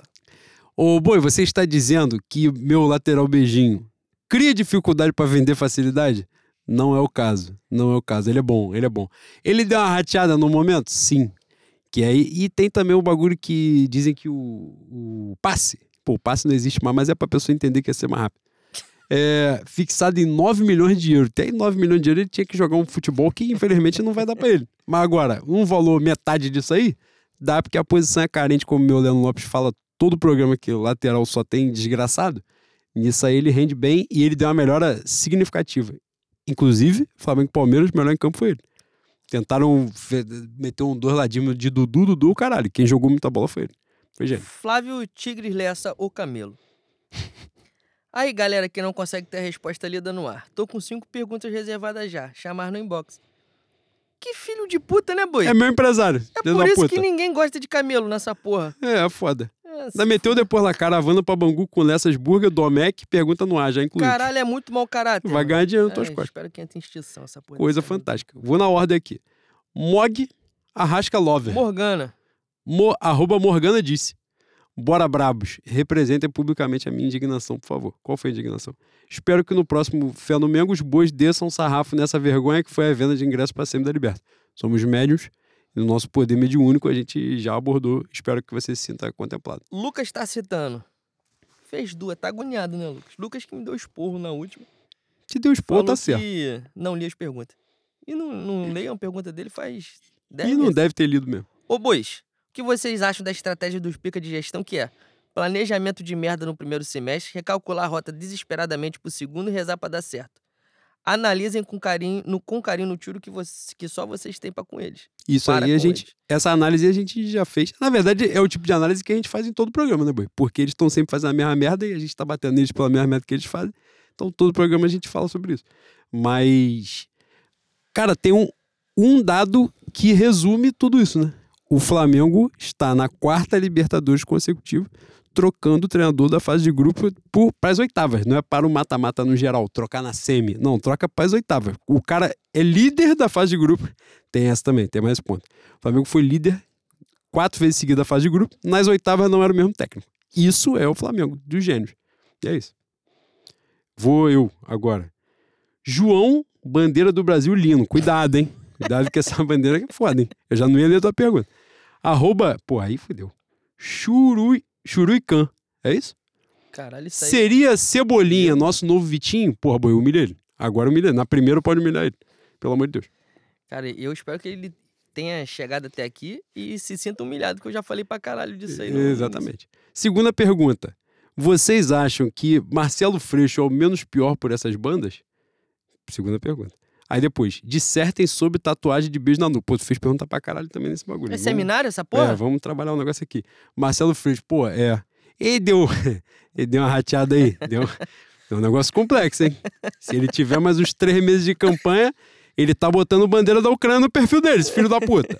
Ô, boi, você está dizendo que meu lateral beijinho cria dificuldade pra vender facilidade? Não é o caso. Não é o caso. Ele é bom, ele é bom. Ele deu uma rateada no momento? Sim. Que aí, e tem também o bagulho que dizem que o, o passe, pô, o passe não existe mais, mas é pra pessoa entender que ia ser mais rápido. É fixado em 9 milhões de euros. Tem 9 milhões de euros, ele tinha que jogar um futebol que infelizmente não vai dar pra ele. Mas agora, um valor metade disso aí, dá porque a posição é carente, como o meu Leandro Lopes fala todo programa que o lateral só tem desgraçado. Nisso aí ele rende bem e ele deu uma melhora significativa. Inclusive, Flamengo e Palmeiras, o melhor em campo foi ele. Tentaram meter um dois ladinhos de Dudu, Dudu, caralho. Quem jogou muita bola foi ele. Foi gênio. Flávio Tigres Lessa, o Camelo. Aí, galera que não consegue ter a resposta lida no ar. Tô com cinco perguntas reservadas já. Chamar no inbox. Que filho de puta, né, boi? É meu empresário. É por isso puta. que ninguém gosta de camelo nessa porra. É, é foda. É, Ainda meteu depois lá caravana pra Bangu com Lessas Burger, Domec, pergunta no ar, já incluiu. Caralho, é muito mau caráter. Vai mano. ganhar dinheiro nas É, tuas costas. espero que entre em extinção essa porra. Coisa fantástica. Vou na ordem aqui. Mog Arrasca Lover. Morgana. Mo- arroba Morgana disse. Bora brabos, representem publicamente a minha indignação, por favor. Qual foi a indignação? Espero que no próximo Fé no Mengo os bois desçam um sarrafo nessa vergonha que foi a venda de ingressos para Semi da Liberta. Somos médios no nosso poder mediúnico a gente já abordou. Espero que você se sinta contemplado. Lucas tá citando. Fez duas, tá agoniado, né, Lucas? Lucas que me deu esporro na última. Se deu expor, Falou tá certo. que não li as perguntas. E não, não leio a pergunta dele faz 10 E não meses. deve ter lido mesmo. Ô, bois, o que vocês acham da estratégia dos pica de gestão que é planejamento de merda no primeiro semestre, recalcular a rota desesperadamente pro segundo e rezar pra dar certo? Analisem com carinho, no, com carinho no tiro que, você- que só vocês têm pra com eles. Isso Para aí a gente. eles. Essa análise a gente já fez. Na verdade, é o tipo de análise que a gente faz em todo o programa, né, Boi? Porque eles estão sempre fazendo a mesma merda e a gente tá batendo neles pela mesma merda que eles fazem. Então, todo programa a gente fala sobre isso. Mas. Cara, tem um, um dado que resume tudo isso, né? O Flamengo está na quarta Libertadores consecutiva, trocando o treinador da fase de grupo para as oitavas. Não é para o mata-mata no geral, trocar na semi. Não, troca para as oitavas. O cara é líder da fase de grupo. Tem essa também, tem mais ponto. O Flamengo foi líder quatro vezes seguida da fase de grupo. Nas oitavas não era o mesmo técnico. Isso é o Flamengo, dos gênios. E é isso. Vou eu agora. João, bandeira do Brasil Lino. Cuidado, hein? Cuidado que essa bandeira é foda, hein? Eu já não ia ler a tua pergunta. Arroba, pô, aí fudeu. Churui, Churuican. É isso? Caralho, isso aí. Seria Cebolinha, nosso novo Vitinho? Porra, boi, eu humilhei ele. Agora humilhei. Na primeira pode humilhar ele. Pelo amor de Deus. Cara, eu espero que ele tenha chegado até aqui e se sinta humilhado, que eu já falei pra caralho disso aí. Exatamente. Segunda pergunta. Vocês acham que Marcelo Freixo é o menos pior por essas bandas? Segunda pergunta. Aí depois, dissertem sobre tatuagem de beijo na nuca. Pô, tu fez pergunta pra caralho também nesse bagulho. É Vamos- seminário essa É, porra? vamos trabalhar um negócio aqui. Marcelo Freixo, pô, é. Ele deu, ele deu uma rateada aí. Deu, deu um negócio complexo, hein? Se ele tiver mais uns três meses de campanha, ele tá botando bandeira da Ucrânia no perfil dele, esse filho da puta.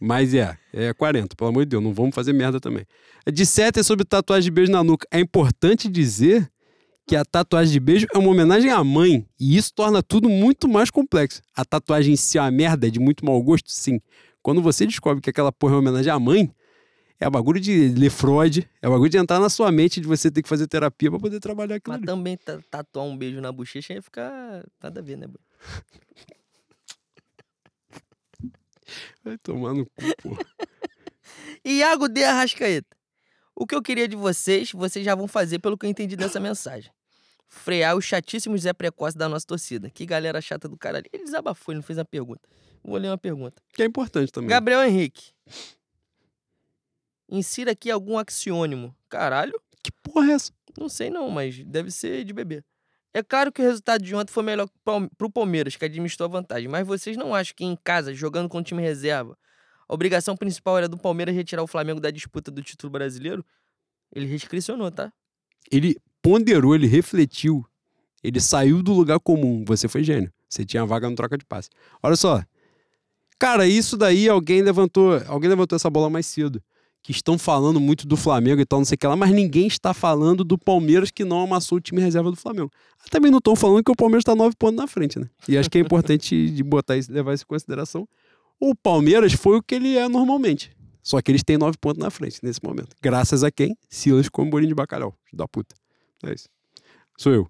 Mas é, é 40, pelo amor de Deus, não vamos fazer merda também. Dissertem sobre tatuagem de beijo na nuca. É importante dizer que a tatuagem de beijo é uma homenagem à mãe. E isso torna tudo muito mais complexo. A tatuagem em si é uma merda, é de muito mau gosto, sim. Quando você descobre que aquela porra é uma homenagem à mãe, é bagulho de ler Freud, é bagulho de entrar na sua mente de você ter que fazer terapia pra poder trabalhar aquilo Mas ali. também ta- tatuar um beijo na bochecha ia ficar nada a ver, né, boi? Vai tomar no cu, porra. Iago de Arrascaeta. O que eu queria de vocês, vocês já vão fazer pelo que eu entendi dessa mensagem. Frear os chatíssimos Zé Precoce da nossa torcida. Que galera chata do caralho. Ele desabafou, ele não fez uma pergunta. Vou ler uma pergunta. Que é importante também. Gabriel Henrique. Insira aqui algum axiônimo. Caralho? Que porra é essa? Não sei não, mas deve ser de bebê. É claro que o resultado de ontem foi melhor pro Palmeiras, que administrou a vantagem. Mas vocês não acham que em casa, jogando com o time reserva, a obrigação principal era do Palmeiras retirar o Flamengo da disputa do título brasileiro? Ele restricionou, tá? Ele ponderou, ele refletiu. Ele saiu do lugar comum. Você foi gênio. Você tinha vaga no troca de passe. Olha só. Cara, isso daí alguém levantou, alguém levantou essa bola mais cedo. que estão falando muito do Flamengo e tal, não sei o que lá, mas ninguém está falando do Palmeiras que não amassou o time reserva do Flamengo. Ah, também não estão falando que o Palmeiras está nove pontos na frente, né? E acho que é importante de botar isso, levar isso em consideração. O Palmeiras foi o que ele é normalmente. Só que eles têm nove pontos na frente nesse momento. Graças a quem? Silas com bolinho de bacalhau. Da puta. É isso. Sou eu.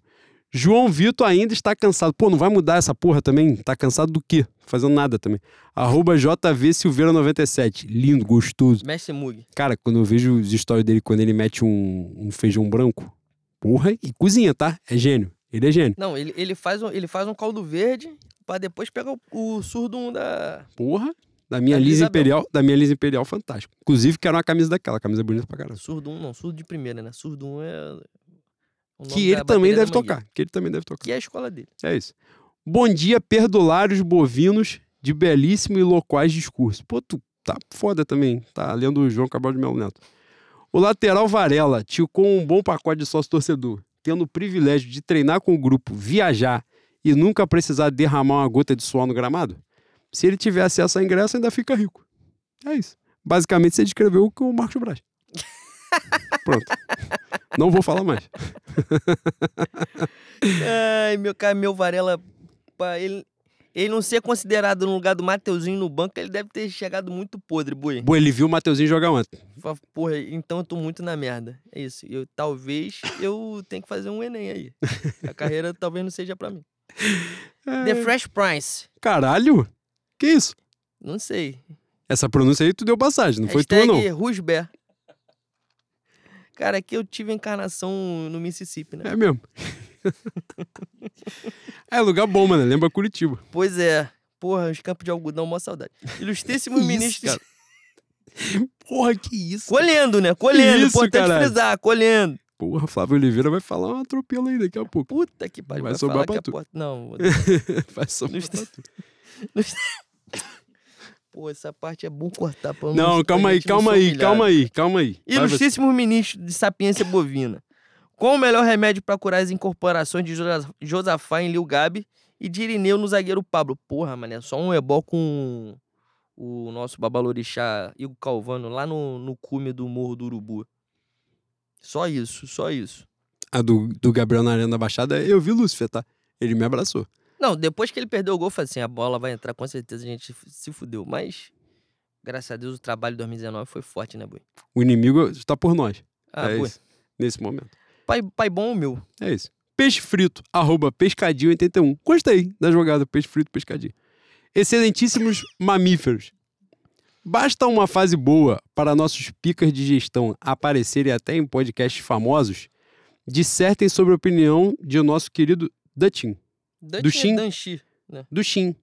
João Vitor ainda está cansado. Pô, não vai mudar essa porra também? Tá cansado do quê? Fazendo nada também. Arroba JV Silveira97. Lindo, gostoso. Mestre Mug. Cara, quando eu vejo os stories dele, quando ele mete um, um feijão branco, porra, e cozinha, tá? É gênio. Ele é gênio. Não, ele, ele, faz, um, ele faz um caldo verde pra depois pegar o, o surdo da. Porra. Da minha Da Lisa Isabel. Imperial, da minha Lisa Imperial, fantástico. Inclusive, quero uma camisa daquela, camisa bonita pra caralho. Surdo 1, não, surdo de primeira, né? Surdo 1 é. Que ele também bateria deve tocar. Que ele também deve tocar. Que é a escola dele. É isso. Bom dia, perdulários bovinos de belíssimo e loquaz discurso. Pô, tu tá foda também. Tá lendo o João Cabral de Melo Neto. O lateral Varela, tio com um bom pacote de sócio torcedor, tendo o privilégio de treinar com o grupo, viajar e nunca precisar derramar uma gota de suor no gramado, se ele tiver acesso a ingresso, ainda fica rico. É isso. Basicamente, você descreveu o que o Marcos Braz. Pronto. Não vou falar mais. Ai, meu cara, meu Varela, ele, ele não ser considerado no lugar do Mateuzinho no banco, ele deve ter chegado muito podre, boi. Boa, ele viu o Mateuzinho jogar ontem. Porra, então eu tô muito na merda. É isso. Eu, talvez eu tenha que fazer um Enem aí. A carreira talvez não seja pra mim. The Fresh Prince. Caralho? Que isso? Não sei. Essa pronúncia aí tu deu passagem, não foi tua, não. Hashtag Rusber. Cara, aqui eu tive encarnação no Mississippi, né? É mesmo. é lugar bom, mano. Lembra Curitiba. Pois é. Porra, os campos de algodão, mó saudade. Ilustríssimo ministro. cara? Porra, que isso? Colhendo, né? Colhendo. isso, Importante caralho? frisar, colhendo. Porra, Flávio Oliveira vai falar um atropelo aí daqui a pouco. Puta que pariu. Vai Vai, sobrar pra tu. porta... Não. vou- vai sobrar pra tu. Pô, essa parte é bom cortar pra Não, calma aí, calma aí, calma aí, calma aí. Ilustríssimo ministro de sapiência bovina. Qual o melhor remédio para curar as incorporações de Josa- Josafá em Lil Gabi e de Irineu no zagueiro Pablo? Porra, mané, só um ebó com o nosso babalorixá Igor Calvano lá no, no cume do Morro do Urubu. Só isso, só isso. A do, do Gabriel na Arena da Baixada, eu vi Lúcifer, tá? Ele me abraçou. Não, depois que ele perdeu o gol, falei assim, a bola vai entrar, com certeza a gente se fudeu. Mas, graças a Deus, o trabalho de 2019 foi forte, né, boi? O inimigo está por nós. Ah, é boi. isso. Nesse momento. Pai, pai bom ou meu? É isso. Peixe frito, arroba pescadinho81. Gostei da jogada peixe frito, pescadinho. Excelentíssimos mamíferos. Basta uma fase boa para nossos picas de gestão aparecerem até em podcasts famosos, dissertem sobre a opinião de nosso querido Dutin, Dante Shin? Danchi. do Shin.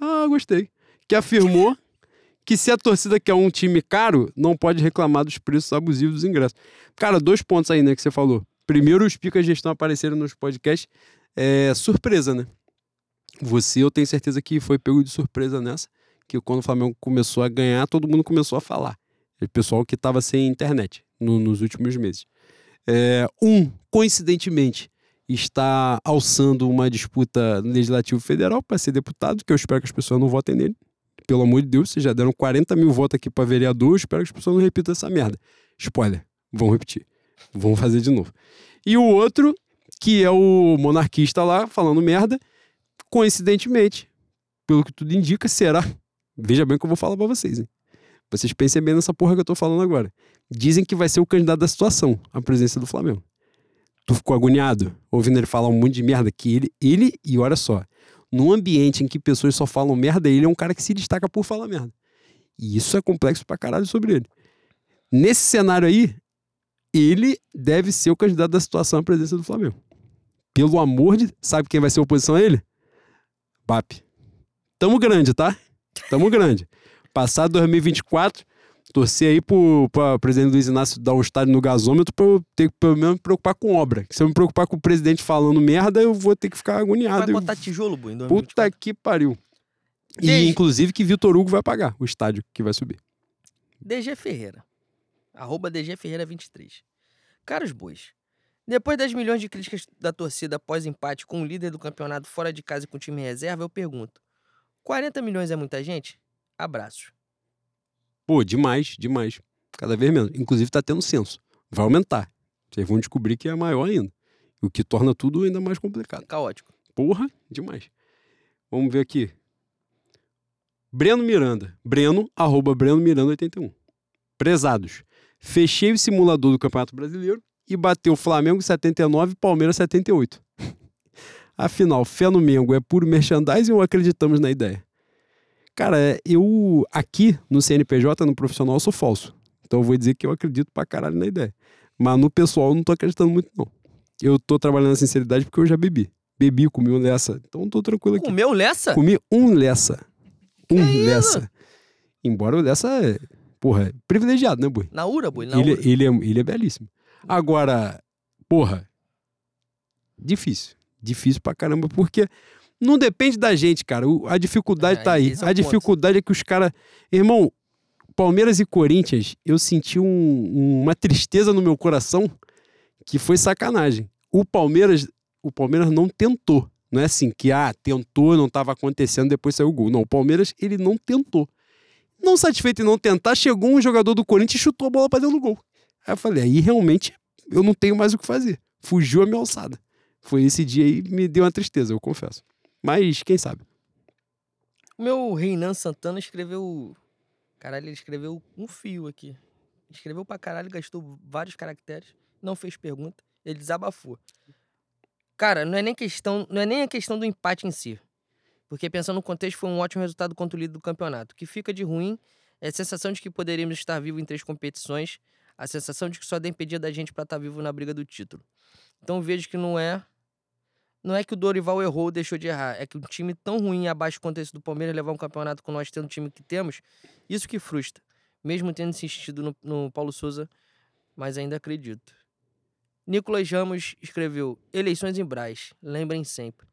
Ah, gostei. Que afirmou que se a torcida quer um time caro, não pode reclamar dos preços abusivos dos ingressos. Cara, dois pontos aí, né, que você falou. Primeiro, os picas de gestão apareceram nos podcasts. É surpresa, né? Você, eu tenho certeza que foi pego de surpresa nessa. Que quando o Flamengo começou a ganhar, todo mundo começou a falar. O pessoal que estava sem internet no- nos últimos meses. É, um, coincidentemente, está alçando uma disputa no Legislativo Federal para ser deputado, que eu espero que as pessoas não votem nele. Pelo amor de Deus, vocês já deram 40 mil votos aqui para vereador, eu espero que as pessoas não repitam essa merda. Spoiler, vão repetir. Vão fazer de novo. E o outro, que é o monarquista lá, falando merda, coincidentemente, pelo que tudo indica, será. Veja bem o que eu vou falar para vocês, hein? Vocês pensem bem nessa porra que eu tô falando agora. Dizem que vai ser o candidato da situação à presidência do Flamengo. Tu ficou agoniado ouvindo ele falar um monte de merda que ele, ele e olha só, num ambiente em que pessoas só falam merda, ele é um cara que se destaca por falar merda. E isso é complexo pra caralho sobre ele. Nesse cenário aí, ele deve ser o candidato da situação à presidência do Flamengo. Pelo amor de. Sabe quem vai ser a oposição a ele? BAP. Tamo grande, tá? Tamo grande. Passar 2024, torcer aí pro, pra presidente Luiz Inácio dar um estádio no gasômetro pra eu ter que pelo menos me preocupar com obra. Se eu me preocupar com o presidente falando merda, eu vou ter que ficar Vai agoniado. botar tijolo, boi, em Puta 2024. que pariu. E Desde- inclusive que Vitor Hugo vai pagar o estádio que vai subir. DG Ferreira. Arroba DG Ferreira 23. Caros bois, depois das milhões de críticas da torcida após empate com o líder do campeonato fora de casa e com o time reserva, eu pergunto: 40 milhões é muita gente? Abraços. Pô, demais, demais. Cada vez menos. Inclusive tá tendo censo. Vai aumentar. Vocês vão descobrir que é maior ainda. O que torna tudo ainda mais complicado. Caótico. Porra, demais. Vamos ver aqui. Breno Miranda. Breno, arroba Breno Miranda 81. Prezados. Fechei o simulador do Campeonato Brasileiro e bateu Flamengo 79 e Palmeiras 78. Afinal, fé no Mengo é puro merchandising ou acreditamos na ideia? Cara, eu aqui no CNPJ, no profissional, eu sou falso. Então eu vou dizer que eu acredito pra caralho na ideia. Mas no pessoal eu não tô acreditando muito, não. Eu tô trabalhando na sinceridade porque eu já bebi. Bebi, comi um Lessa. Então tô tranquilo aqui. Comeu Lessa? Comi um Lessa. Um Lessa. Embora o Lessa é, porra, é privilegiado, né, boi? Na Ura, boi, na Ele, Ura. ele, é, ele é belíssimo. Agora, porra, difícil. Difícil pra caramba, porque não depende da gente, cara. O- a dificuldade É, tá aí. é A dificuldade é que os caras. Irmão, Palmeiras e Corinthians, eu senti um- uma tristeza no meu coração que foi sacanagem. O Palmeiras, o Palmeiras não tentou. Não é assim que, ah, tentou, não estava acontecendo, depois saiu o gol. Não, o Palmeiras, ele não tentou. Não satisfeito em não tentar, chegou um jogador do Corinthians e chutou a bola pra dentro do gol. Aí eu falei, aí realmente eu não tenho mais o que fazer. Fugiu a minha alçada. Foi esse dia aí me deu uma tristeza, eu confesso. Mas quem sabe? O meu Reinan Santana escreveu. Caralho, ele escreveu um fio aqui. Escreveu pra caralho, gastou vários caracteres, não fez pergunta, ele desabafou. Cara, não é nem questão, não é nem a questão do empate em si. Porque pensando no contexto, foi um ótimo resultado contra o líder do campeonato. O que fica de ruim é a sensação de que poderíamos estar vivos em três competições, a sensação de que só dependia da gente pra estar vivo na briga do título. Então vejo que não é não é que o Dorival errou ou deixou de errar, é que um time tão ruim e abaixo quanto esse do Palmeiras levar um campeonato com nós tendo o time que temos, isso que frustra. Mesmo tendo insistido no, no Paulo Souza, mas ainda acredito. Nicolas Ramos escreveu: Eleições em Braz, lembrem sempre.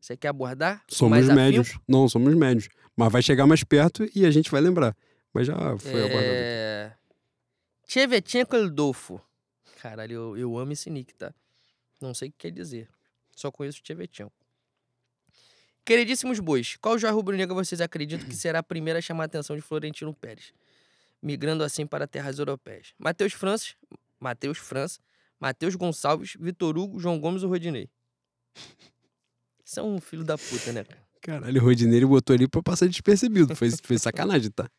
Você quer abordar? com Somos médios. Não, somos médios. Mas vai chegar mais perto e a gente vai lembrar. Mas já foi abordado. aqui. É... Tchevetchenko Eldolfo. Caralho, eu, eu amo esse nick, tá? Não sei o que quer dizer. Só conheço o Tchevetchenko. Queridíssimos bois, qual joia rubro-negra vocês acreditam que será a primeira a chamar a atenção de Florentino Pérez? Migrando assim para terras europeias. Matheus França, Matheus França, Matheus Gonçalves, Vitor Hugo, João Gomes ou Rodinei? Isso é um filho da puta, né, cara? Caralho, o Rodineiro botou ali pra passar despercebido. Foi, foi sacanagem, tá?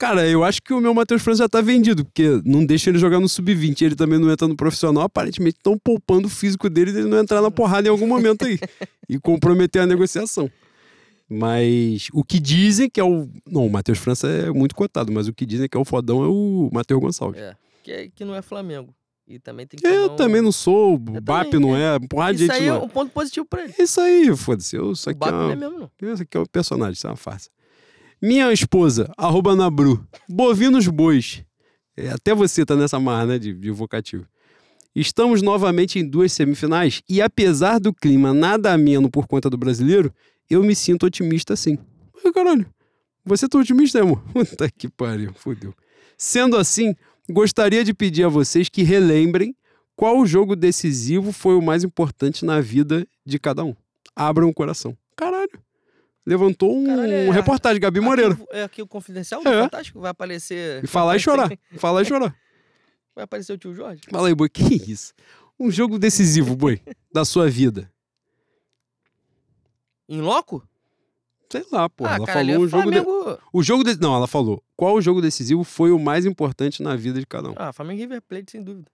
Cara, eu acho que o meu Matheus França já tá vendido, porque não deixa ele jogar no sub-20. Ele também não entra no profissional. Aparentemente estão poupando o físico dele de ele não entrar na porrada em algum momento aí. e comprometer a negociação. Mas o que dizem que é o. Não, o Matheus França é muito cotado, mas o que dizem que é o fodão é o Matheus Gonçalves. É, que, é- que não é Flamengo. E também tem que Eu tomar um- também não sou, o BAP também, não é, porrada de Isso gente aí é não é. um ponto positivo pra ele. Isso aí, foda-se. Eu, isso O aqui Bap é não uma- é mesmo, não. Esse aqui é o personagem, isso é uma farsa. Minha esposa, arroba Nabru, bovinos bois. É, até você tá nessa marra, né, de, de vocativo. Estamos novamente em duas semifinais e apesar do clima nada ameno por conta do brasileiro, eu me sinto otimista sim. Ai, caralho, você tá otimista, amor? Puta que pariu, fudeu. Sendo assim, gostaria de pedir a vocês que relembrem qual jogo decisivo foi o mais importante na vida de cada um. Abram o coração. Caralho. Levantou um, Caralho, é- reportagem, Gabi Moreira. Aqui, é aqui o confidencial do É. Fantástico? Vai aparecer. E falar e chorar. Falar e chorar. Vai aparecer o tio Jorge? Fala aí, boi, que isso? Um jogo decisivo, boi, da sua vida. Em loco? Sei lá, pô. ah, ela caralho, falou é um jogo. de-. O jogo. de- Não, ela falou. Qual jogo decisivo foi o mais importante na vida de cada um? Ah, Flamengo e River Plate, sem dúvida.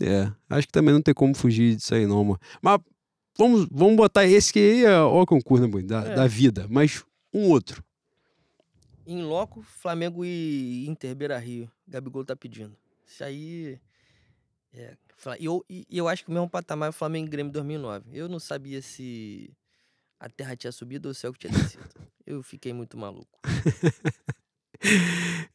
É. Acho que também não tem como fugir disso aí, não, mano. Mas vamos, vamos botar esse que aí é o concurso, né? Da, É. da vida. Mas um outro. Em loco, Flamengo e Inter Beira Rio. Gabigol tá pedindo. Isso aí. É. E eu, eu acho que o mesmo patamar é o Flamengo e Grêmio 2009. Eu não sabia se a terra tinha subido ou o céu tinha descido. eu fiquei muito maluco.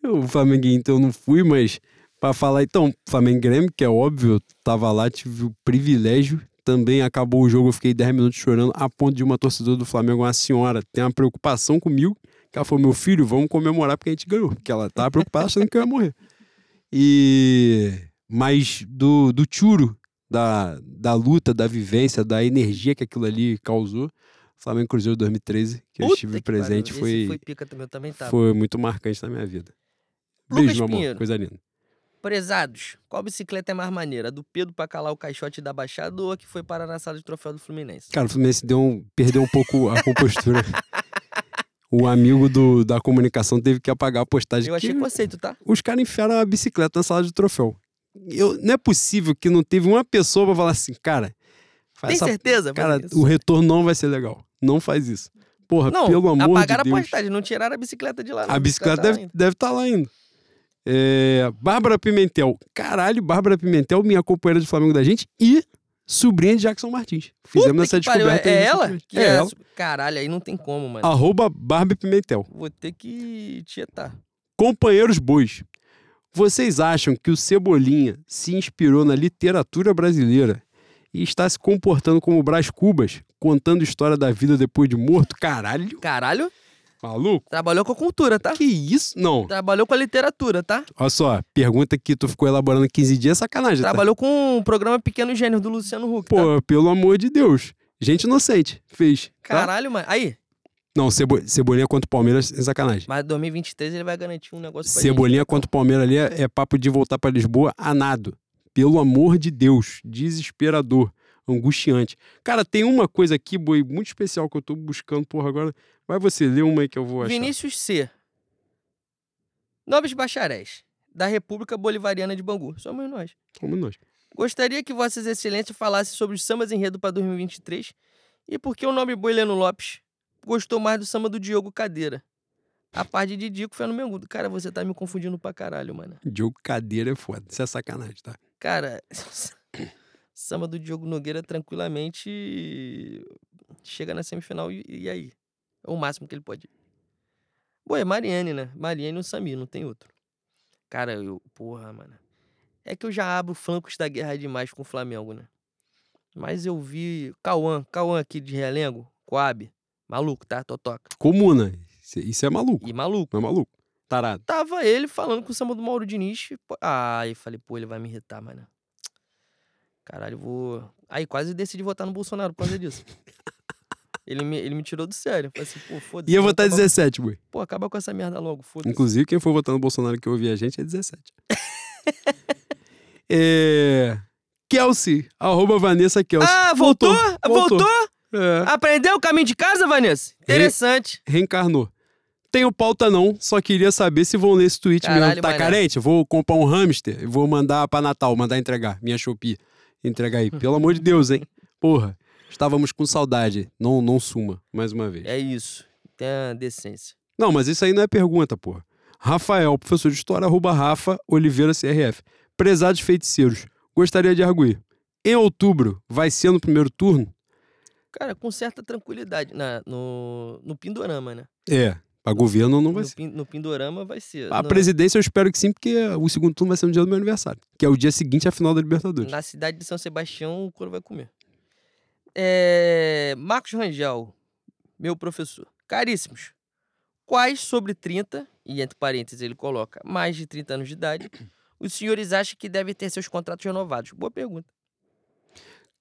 O Flamengo e eu não fui, mas pra falar então, Flamengo e Grêmio, que é óbvio, eu tava lá, tive o privilégio. Também acabou o jogo, eu fiquei 10 minutos chorando, a ponto de uma torcedora do Flamengo, uma senhora, ter uma preocupação comigo. Que ela falou: meu filho, vamos comemorar porque a gente ganhou. Porque ela tava preocupada achando que eu ia morrer. E. Mas do, do churo, da, da luta, da vivência, da energia que aquilo ali causou, Flamengo Cruzeiro 2013, que eu Puta estive que presente, foi, foi pica também, eu também foi muito marcante na minha vida. Lucas Beijo, meu amor. Coisa linda. Prezados, qual bicicleta é mais maneira? A do Pedro pra calar o caixote da Baixada ou a que foi parar na sala de troféu do Fluminense? Cara, o Fluminense deu um, perdeu um pouco a compostura. o amigo do, da comunicação teve que apagar a postagem. Eu achei que conceito, tá? Os caras enfiaram a bicicleta na sala de troféu. Eu, não é possível que não teve uma pessoa pra falar assim, cara. Tem essa- certeza? Cara, o retorno não vai ser legal. Não faz isso. Porra, Não, pelo amor de apagaram Deus. a postagem, não tiraram a bicicleta de lá. não. A bicicleta tá deve deve estar lá ainda. É, Bárbara Pimentel. Caralho, Bárbara Pimentel, minha companheira de Flamengo da gente e sobrinha de Jackson Martins. Fizemos Puta essa que pariu, descoberta. É, é ela? É, é ela. Caralho, aí não tem como, mano. Arroba Barbie Pimentel. Vou ter que tietar. Companheiros bois. Vocês acham que o Cebolinha se inspirou na literatura brasileira e está se comportando como Brás Cubas, contando história da vida depois de morto? Caralho, Caralho, maluco? trabalhou com a cultura, tá? Que isso? Não. Trabalhou com a literatura, tá? Olha só, pergunta que tu ficou elaborando 15 dias é sacanagem, tá? Trabalhou com o programa Pequeno Gênio do Luciano Huck, tá? Pô, pelo amor de Deus. Gente inocente. Fez. tá? Caralho, mano. Aí, Não, Cebo- Cebolinha contra o Palmeiras é sacanagem. mas 2023 ele vai garantir um negócio pra Cebolinha gente. contra o Palmeiras ali é, é papo de voltar pra Lisboa a nado. Pelo amor de Deus. Desesperador. Angustiante. Cara, tem uma coisa aqui, boi, muito especial que eu tô buscando, porra, agora. Vai você ler uma aí que eu vou achar. Vinícius C. Nobres bacharéis, da República Bolivariana de Bangu. Somos nós. Somos nós. Gostaria que Vossas Excelências falassem sobre os sambas enredo para 2023 e por que o nome Boileno Lopes gostou mais do samba do Diogo Cadeira. A parte de Dico foi no Mengudo. Cara, você tá me confundindo pra caralho, mano. Diogo Cadeira é foda. Isso é sacanagem, tá? Cara, samba do Diogo Nogueira tranquilamente chega na semifinal e, e aí? É o máximo que ele pode. Pô, é Mariane, né? Mariane e o Samir, não tem outro. Cara, eu. Porra, mano. É que eu já abro flancos da guerra demais com o Flamengo, né? Mas eu vi. Cauã, Cauã aqui de Realengo, Coab. Maluco, tá? Totoca. Comuna. Isso, isso é maluco. E maluco. Não é maluco. Tarado. Tava ele falando com o samba do Mauro Diniz. pô- Ah, aí falei, pô, ele vai me irritar, mano. Caralho, eu vou. Aí quase decidi votar no Bolsonaro por causa disso. ele, me, ele me tirou do sério. Falei assim, pô, foda-se. Ia vamos votar acabar- 17, boi. Pô, acaba com essa merda logo, foda-se. Inclusive, quem for votar no Bolsonaro que ouvir a gente é 17. é... Kelsey, arroba Vanessa Kelsey. Ah, voltou? voltou. Voltou? É, Aprendeu o caminho de casa, Vanessa? Interessante. reencarnou. Tenho pauta não, só queria saber se vão ler esse tweet Caralho, mesmo. Tá mané. carente? Vou comprar um hamster e vou mandar pra Natal, mandar entregar. Minha Shopee. Entregar aí. Pelo amor de Deus, hein? Porra. Estávamos com saudade. Não, não suma, mais uma vez. É isso. Tenha decência. Não, mas isso aí não é pergunta, porra. Rafael, professor de história, arroba Rafa Oliveira CRF. Prezados feiticeiros, gostaria de arguir. Em outubro, vai ser no primeiro turno? Cara, com certa tranquilidade. Na, no, no Pindorama, né? É, pra governo não vai no, ser. no Pindorama vai ser. A No- presidência eu espero que sim, porque o segundo turno vai ser no dia do meu aniversário, que é o dia seguinte à final da Libertadores. Na cidade de São Sebastião, o couro vai comer. É... Marcos Rangel, meu professor. Caríssimos, quais sobre 30, e entre parênteses ele coloca mais de 30 anos de idade, os senhores acham que devem ter seus contratos renovados? Boa pergunta.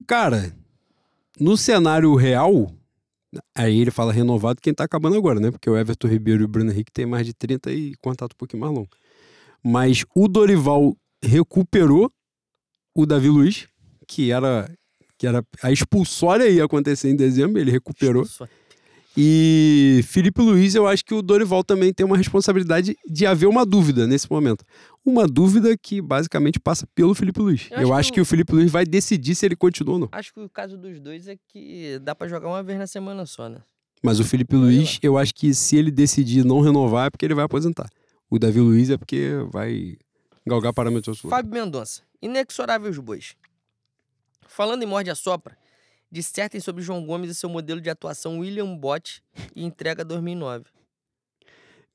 Cara, no cenário real, aí ele fala renovado quem tá acabando agora, né? Porque o Everton Ribeiro e o Bruno Henrique têm mais de 30 e contrato um pouquinho mais longo. Mas o Dorival recuperou o Davi Luiz, que era, que era a expulsória ia acontecer em dezembro, ele recuperou. E Felipe Luiz, eu acho que o Dorival também tem uma responsabilidade de haver uma dúvida nesse momento. Uma dúvida que basicamente passa pelo Felipe Luiz. Eu Eu, acho acho que que o- Felipe Luiz vai decidir se ele continua ou não. Acho que o caso dos dois é que dá pra jogar uma vez na semana só, né? Mas o Felipe Luiz, eu acho que se ele decidir não renovar é porque ele vai aposentar. O Davi Luiz é porque vai galgar parâmetros sua. Fábio Mendonça, inexoráveis bois. Falando em morde a sopra, dissertem sobre João Gomes e seu modelo de atuação William Bott e entrega 2009.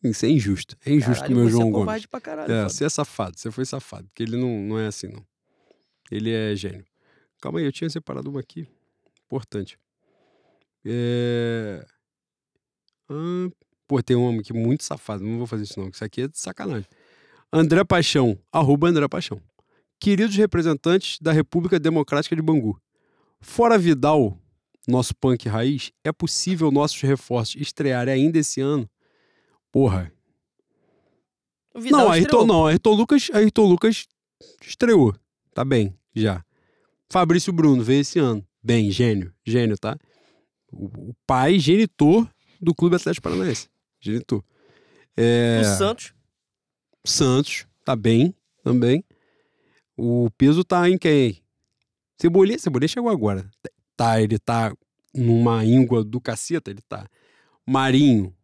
Isso é injusto. É injusto Caralho, meu você João é Gomes. pra caralho. É, você é safado, você foi safado, porque ele não, não é assim, não. Ele é gênio. Calma aí, eu tinha separado uma aqui. Importante. É... Ah, pô, tem uma aqui muito safado, não vou fazer isso não, isso aqui é de sacanagem. André Paixão, arroba André Paixão. Queridos representantes da República Democrática de Bangu. Fora Vidal, nosso punk raiz, é possível nossos reforços estrearem ainda esse ano? Porra, não, Ayrton, não, Ayrton Lucas, Ayrton Lucas estreou. Tá bem, já. Fabrício Bruno veio esse ano. Bem, gênio. Gênio, tá? O, o pai genitor do Clube Atlético Paranaense. Genitor. É, O Santos. Santos, tá bem também. O peso tá em quem? Cebolinha, Cebolinha chegou agora. Tá, ele tá numa íngua do caceta, ele tá. Marinho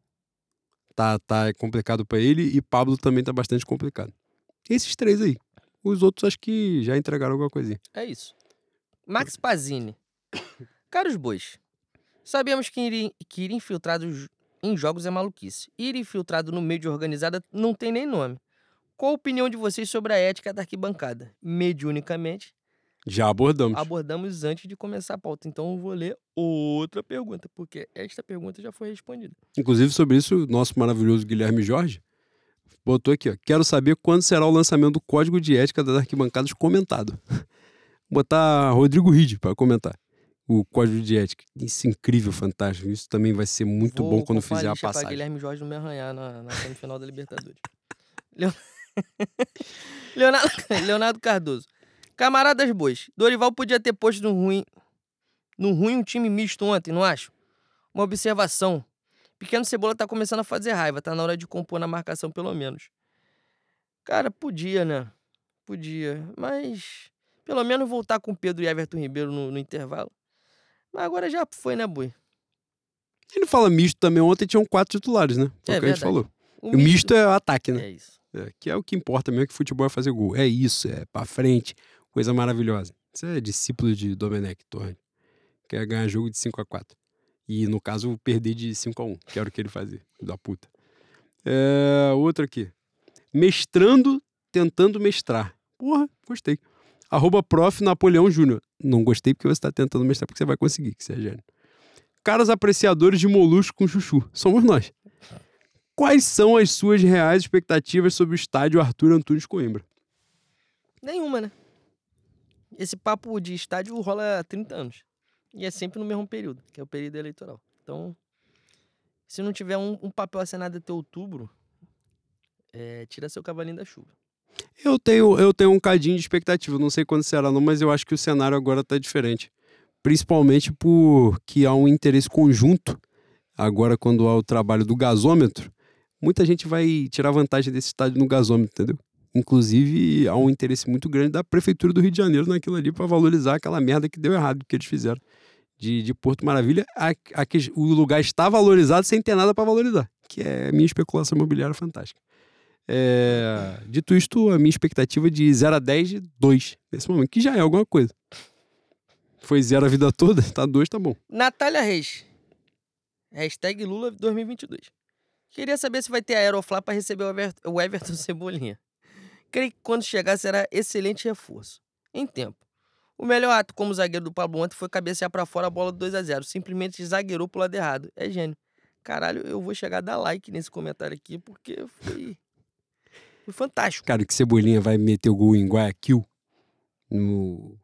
tá, tá complicado pra ele e Pablo também tá bastante complicado. Esses três aí. Os outros acho que já entregaram alguma coisinha. É isso. Max Pazini. Caros bois, sabemos que ir, que ir infiltrado em jogos é maluquice. Ir infiltrado no meio de organizada não tem nem nome. Qual a opinião de vocês sobre a ética da arquibancada? Mediunicamente, Já abordamos. abordamos antes de começar a pauta. Então eu vou ler outra pergunta, porque esta pergunta já foi respondida. Inclusive, sobre isso, o nosso maravilhoso Guilherme Jorge botou aqui, ó. Quero saber quando será o lançamento do código de ética das arquibancadas comentado. Botar Rodrigo Ride para comentar o código de ética. Isso é incrível, fantástico. Isso também vai ser muito Vou bom quando fizer a passagem. Guilherme Jorge não me arranhar na, na semifinal da Libertadores. Leon- Leonardo, Leonardo Cardoso. Camaradas bois, Dorival podia ter posto no ruim, no ruim um time misto ontem, não acho? Uma observação. Pequeno Cebola tá começando a fazer raiva, tá na hora de compor na marcação pelo menos. Cara, podia, né? Podia, mas pelo menos voltar com Pedro e Everton Ribeiro no, no intervalo. Mas agora já foi, né, Bui? Ele fala misto também. Ontem tinham quatro titulares, né? Foi É o que a gente verdade. falou. O O misto é o ataque, né? É isso. É, que é o que importa mesmo, que futebol é fazer gol. É isso, é pra frente, coisa maravilhosa. Isso é discípulo de Domenech Torrent. Quer ganhar jogo de 5 a 4 E, no caso, perder de 5 a 1 que era o que ele fazia, da puta. É, outro aqui. Mestrando, tentando mestrar. Porra, gostei. Arroba prof. Napoleão Júnior. Não gostei porque você tá tentando mestrar, porque você vai conseguir, que você é gênio. Caros apreciadores de molusco com chuchu. Somos nós. Quais são as suas reais expectativas sobre o estádio Arthur Antunes Coimbra? Nenhuma, né? Esse papo de estádio rola há 30 anos. E é sempre no mesmo período, que é o período eleitoral. Então, se não tiver um, um papel assinado até outubro, é, tira seu cavalinho da chuva. Eu tenho, eu tenho um cadinho de expectativa, não sei quando será não, mas eu acho que o cenário agora está diferente. Principalmente porque há um interesse conjunto, agora quando há o trabalho do gasômetro, muita gente vai tirar vantagem desse estádio no gasômetro, entendeu? Inclusive, há um interesse muito grande da Prefeitura do Rio de Janeiro naquilo ali para valorizar aquela merda que deu errado que eles fizeram de, de Porto Maravilha. A, a o lugar está valorizado sem ter nada para valorizar, que é a minha especulação imobiliária fantástica. É, dito isto, a minha expectativa de 0 a 10 de 2 nesse momento, que já é alguma coisa. Foi 0 a vida toda, tá 2, tá bom. Natália Reis. Hashtag Lula 2022. Queria saber se vai ter Aeroflá para receber o Ever- o Everton Cebolinha. Creio que quando chegar será excelente reforço. Em tempo. O melhor ato como zagueiro do Pablo ontem foi cabecear para fora a bola do 2 a 0 Simplesmente zagueirou pro lado errado. É gênio. Caralho, eu vou chegar a dar like nesse comentário aqui porque foi. Foi fantástico. Cara, que Cebolinha vai meter o gol em Guayaquil. No...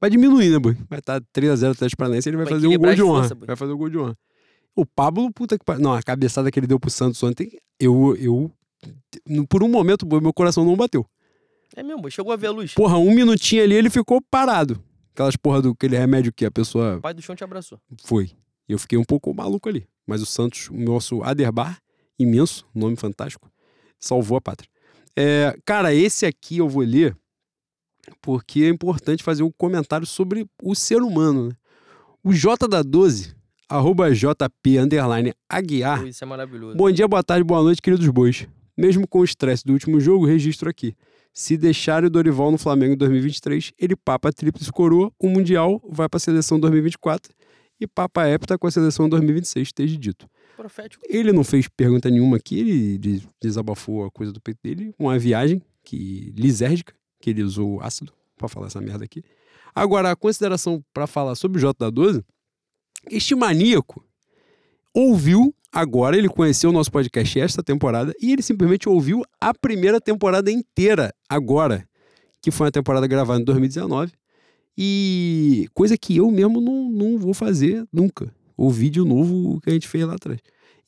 Vai diminuir, né, boy? Vai estar 3x0 Atlético Paranaense, ele vai, Vai fazer um gol de honra. vai fazer um gol de honra. O Pablo, puta que pariu. Não, a cabeçada que ele deu pro Santos ontem, eu. eu por um momento, meu coração não bateu. É mesmo, chegou a ver a luz. Porra, um minutinho ali ele ficou parado. Aquelas porra do aquele remédio que a pessoa O pai do chão te abraçou. Foi. Eu fiquei um pouco maluco ali. Mas o Santos, o nosso Aderbar, imenso, nome fantástico, salvou a pátria. É, cara, esse aqui eu vou ler porque é importante fazer um comentário sobre o ser humano. Né? O J da 12, arroba JP underline Aguiar. Isso é maravilhoso. Bom dia, boa tarde, boa noite, queridos bois. Mesmo com o estresse do último jogo, registro aqui. Se deixar o Dorival no Flamengo em 2023, ele papa a tríplice coroa, o Mundial vai para a seleção 2024 e papa a hepta com a seleção 2026, esteja dito. Profético. Ele não fez pergunta nenhuma aqui, ele de- desabafou a coisa do peito dele, uma viagem que lisérgica, que ele usou ácido para falar essa merda aqui. Agora, a consideração para falar sobre o J da 12, este maníaco ouviu agora, ele conheceu o nosso podcast esta temporada e ele simplesmente ouviu a primeira temporada inteira agora, que foi uma temporada gravada em 2019. E coisa que eu mesmo não, não vou fazer nunca. Ouvir de novo o que a gente fez lá atrás.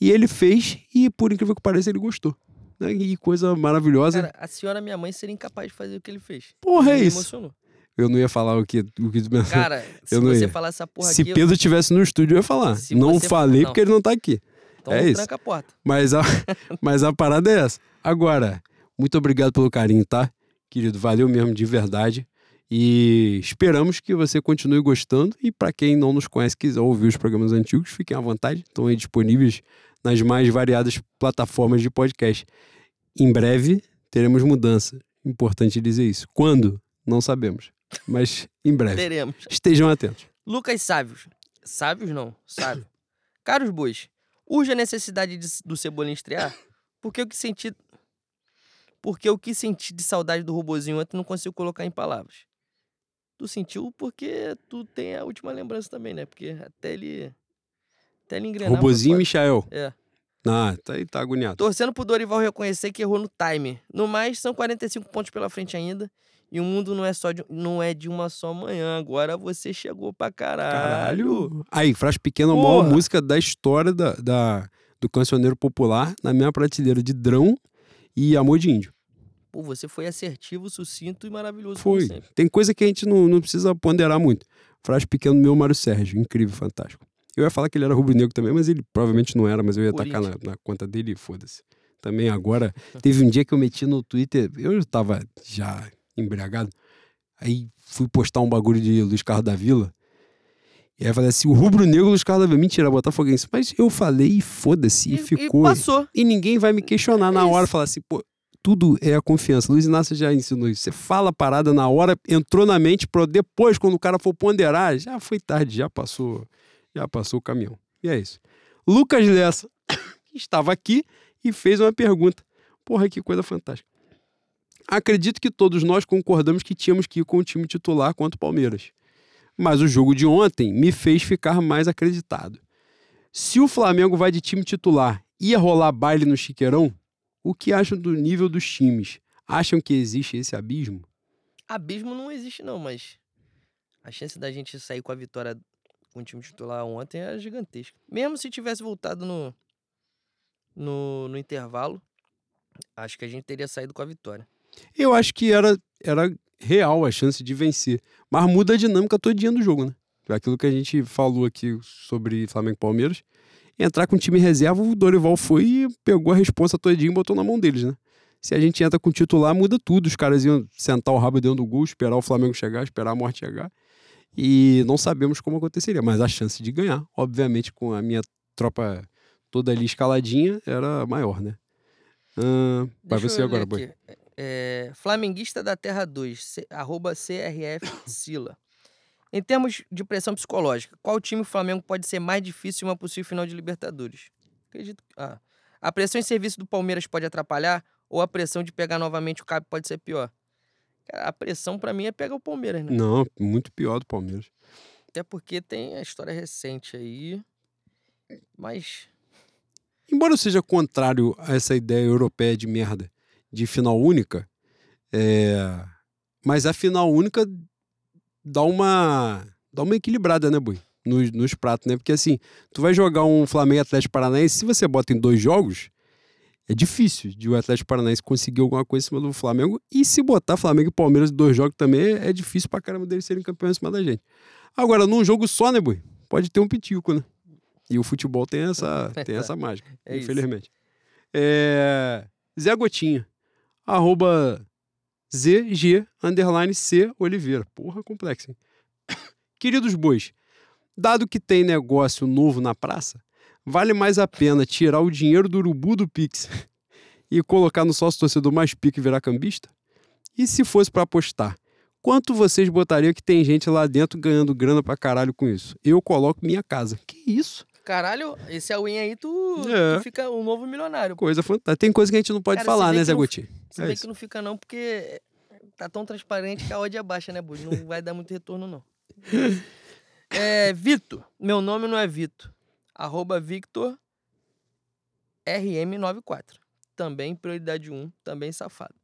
E ele fez, e por incrível que pareça, ele gostou. né? E coisa maravilhosa. Cara, a senhora, minha mãe, seria incapaz de fazer o que ele fez. Porra, é Me isso. emocionou. Eu não ia falar o que, o que pensou. Cara, se Eu não você ia. falar essa porra Se aqui, eu- Pedro tivesse no estúdio, eu ia falar. Se não falei não. porque ele não tá aqui. então é isso. a porta. Mas a, mas a parada é essa. Agora, muito obrigado pelo carinho, tá? Querido, valeu mesmo de verdade. E esperamos que você continue gostando. E para quem não nos conhece, quiser ouvir os programas antigos, fiquem à vontade. Estão aí disponíveis nas mais variadas plataformas de podcast. Em breve teremos mudança. Importante dizer isso. Quando? Não sabemos. Mas em breve. Teremos. Estejam atentos. Lucas Sábios. Sábios não, sábio. Caros bois, urge a necessidade de- do Cebolinha estrear? Porque o que senti... Porque o que senti de saudade do robozinho ontem não consigo colocar em palavras. Tu sentiu porque tu tem a última lembrança também, né? Porque até ele... Até ele engrenar... Robozinho foda. Michael. É. Ah, tá aí, tá agoniado. Torcendo pro Dorival reconhecer que errou no time. No mais, são 45 pontos pela frente ainda. E o mundo não é só de, não é de uma só manhã. Agora você chegou pra caralho. Caralho. Aí, Frase Pequena, a maior música da história da, da- do cancioneiro popular, na minha prateleira de Drão e Amor de Índio. Pô, você foi assertivo, sucinto e maravilhoso. Foi. Tem coisa que a gente não, não precisa ponderar muito. Frase Pequena, meu Mário Sérgio. Incrível, fantástico. Eu ia falar que ele era rubro-negro também, mas ele provavelmente não era, mas eu ia tacar na, na conta dele e foda-se. Também agora, teve um dia que eu meti no Twitter, eu tava já embriagado, aí fui postar um bagulho de Luiz Carlos da Vila, e aí falei assim, o rubro-negro Luiz Carlos da Vila, mentira, Botafoguense, mas eu falei e foda-se, e, E, ficou. e passou. E ninguém vai me questionar na É hora, falar assim, pô, tudo é a confiança. Luiz Inácio já ensinou isso. Você fala a parada na hora, entrou na mente, pro depois, quando o cara for ponderar, já foi tarde, já passou, já passou o caminhão. E é isso. Lucas Lessa estava aqui e fez uma pergunta. Porra, que coisa fantástica. Acredito que todos nós concordamos que tínhamos que ir com o time titular contra o Palmeiras. Mas o jogo de ontem me fez ficar mais acreditado. Se o Flamengo vai de time titular, ia rolar baile no Chiqueirão? O que acham do nível dos times? Acham que existe esse abismo? Abismo não existe, não, mas a chance da gente sair com a vitória com o time titular ontem é gigantesca. Mesmo se tivesse voltado no, no, no intervalo, acho que a gente teria saído com a vitória. Eu acho que era, era real a chance de vencer. Mas muda a dinâmica todinha do jogo, né? Aquilo que a gente falou aqui sobre Flamengo e Palmeiras. Entrar com o time reserva, o Dorival foi e pegou a responsa todinha e botou na mão deles, né? Se a gente entra com o titular, muda tudo. Os caras iam sentar o rabo dentro do gol, esperar o Flamengo chegar, esperar a morte chegar. E não sabemos como aconteceria, mas a chance de ganhar, obviamente, com a minha tropa toda ali escaladinha, era maior, né? Ah, vai você agora, Boi. É, Flamenguista da Terra 2, C- arroba CRF Sila. Em termos de pressão psicológica, qual time o Flamengo pode ser mais difícil em uma possível final de Libertadores? Acredito que. Ah. A pressão em serviço do Palmeiras pode atrapalhar ou a pressão de pegar novamente o Cabo pode ser pior? Cara, a pressão pra mim é pegar o Palmeiras, né? Não, muito pior do Palmeiras. Até porque tem a história recente aí. Mas. Embora eu seja contrário a essa ideia europeia de merda de final única, é... mas a final única dá uma dá uma equilibrada, né, Boi? Nos, nos pratos, né? Porque assim, tu vai jogar um Flamengo e Atlético Paranaense, se você bota em dois jogos, é difícil de o Atlético Paranaense conseguir alguma coisa em cima do Flamengo. E se botar Flamengo e Palmeiras em dois jogos também, é difícil pra caramba deles serem campeões em cima da gente. Agora, num jogo só, né, Boi? Pode ter um pitico, né? E o futebol tem essa, tem essa mágica, É infelizmente. É... Zé Gotinha, arroba ZG, underline C Oliveira. Porra, complexo, hein? Queridos bois, dado que tem negócio novo na praça, vale mais a pena tirar o dinheiro do urubu do Pix e colocar no sócio torcedor mais pique e virar cambista? E se fosse para apostar, quanto vocês botariam que tem gente lá dentro ganhando grana pra caralho com isso? Eu coloco minha casa. Que isso? Caralho, esse Awin aí, tu, É. tu fica um novo milionário. Coisa fantástica. Tem coisa que a gente não pode Cara, falar, né, Zé Gotinha? Se É bem isso. que não fica não, porque tá tão transparente que a odd é baixa, né, Bud? Não vai dar muito retorno, não. É, Vitor. Meu nome não é Vitor. Arroba Victor RM94. Também prioridade 1, também safado.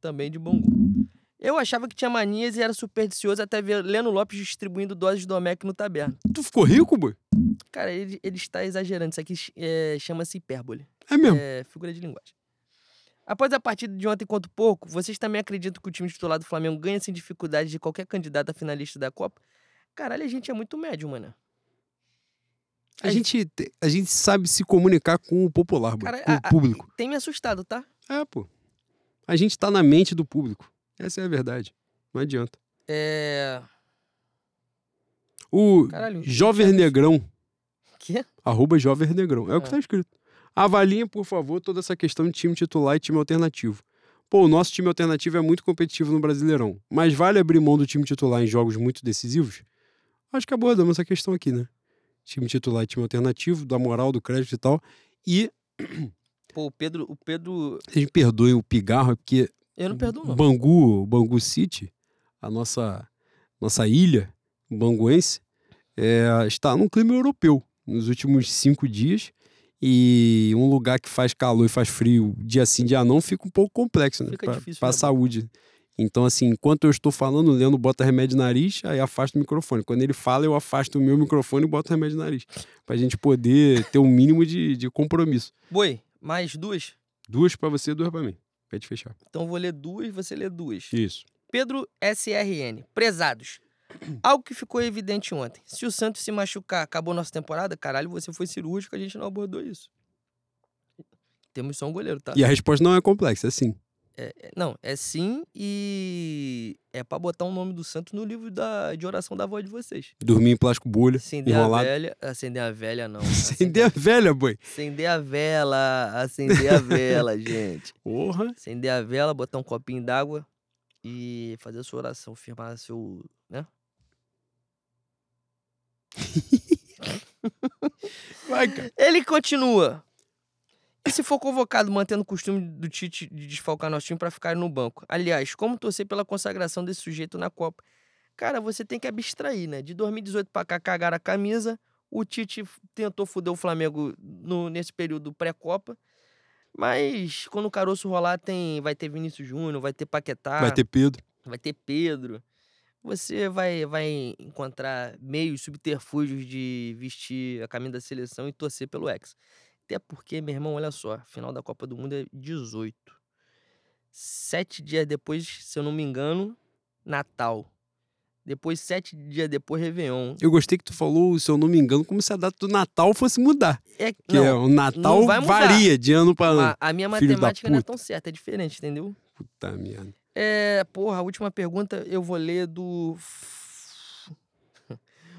Também de bom gosto. Eu achava que tinha manias e era supersticioso até ver Leno Lopes distribuindo doses de Domec no taberna. Tu ficou rico, boi? Cara, ele, ele está exagerando. Isso aqui é, chama-se hipérbole. É mesmo. É figura de linguagem. Após a partida de ontem contra o Porco, vocês também acreditam que o time titular do Flamengo ganha sem dificuldade de qualquer candidato a finalista da Copa? Caralho, a gente é muito médio, mano. A gente, te- a gente sabe se comunicar com o popular, Cara, com a- o a- público. Tem me assustado, tá? É, pô. A gente tá na mente do público. Essa é a verdade. Não adianta. É. O Caralho, Thiago- Negrão, Quê? arroba Jover Negrão, é o que Ah. tá escrito. Avaliem, por favor, toda essa questão de time titular e time alternativo. Pô, o nosso time alternativo é muito competitivo no Brasileirão, mas vale abrir mão do time titular em jogos muito decisivos? Acho que abordamos essa questão aqui, né? Time titular e time alternativo, da moral, do crédito e tal. E Pô, o Pedro. O Pedro. vocês me perdoem o pigarro, é porque Eu não perdoo, não. Bangu, Bangu City, a nossa, nossa ilha banguense, é, está num clima europeu nos últimos cinco dias. E um lugar que faz calor e faz frio dia sim, dia não, fica um pouco complexo, né? Fica Pra, difícil, pra né, saúde. Então, assim, enquanto eu estou falando, o Leandro bota remédio no nariz, aí afasta o microfone. Quando ele fala, eu afasto o meu microfone e boto remédio no nariz. Pra gente poder ter um mínimo de, de compromisso. Boi, mais duas? Duas pra você e duas pra mim. Pra gente fechar. Então vou ler duas, você lê duas. Isso. Pedro SRN. Prezados. Algo que ficou evidente ontem. Se o Santos se machucar, acabou nossa temporada? Caralho, você foi cirúrgico, a gente não abordou isso. Temos só um goleiro, tá? E a resposta não é complexa, é sim. É, não, é sim e é pra botar o nome do Santos no livro da, de oração da avó de vocês. Dormir em plástico bolha, Acender a enrolado. velha. Acender a velha, não. Acender a velha, boi. Acender a vela. Acender a vela, gente. Porra. Acender a vela, botar um copinho d'água e fazer a sua oração, firmar seu. né? Vai, cara. Ele continua. E se for convocado mantendo o costume do Tite de desfalcar nosso time pra ficar no banco? Aliás, como torcer pela consagração desse sujeito na Copa? Cara, você tem que abstrair, né? De 2018 pra cá cagaram a camisa. O Tite tentou foder o Flamengo no- nesse período pré-Copa. Mas quando o caroço rolar, tem, vai ter Vinícius Júnior, vai ter Paquetá, Vai ter Pedro. vai ter Pedro. Você vai, vai encontrar meios, subterfúgios de vestir a camisa da seleção e torcer pelo ex. Até porque, meu irmão, olha só, final da Copa do Mundo é 18. Sete dias depois, se eu não me engano, Natal. Depois, sete dias depois, Réveillon. Eu gostei que tu falou, se eu não me engano, como se a data do Natal fosse mudar. É, Que não, é, o Natal varia de ano pra ano. a, a minha matemática não é tão certa, é diferente, entendeu? Puta merda. É, porra, a última pergunta eu vou ler do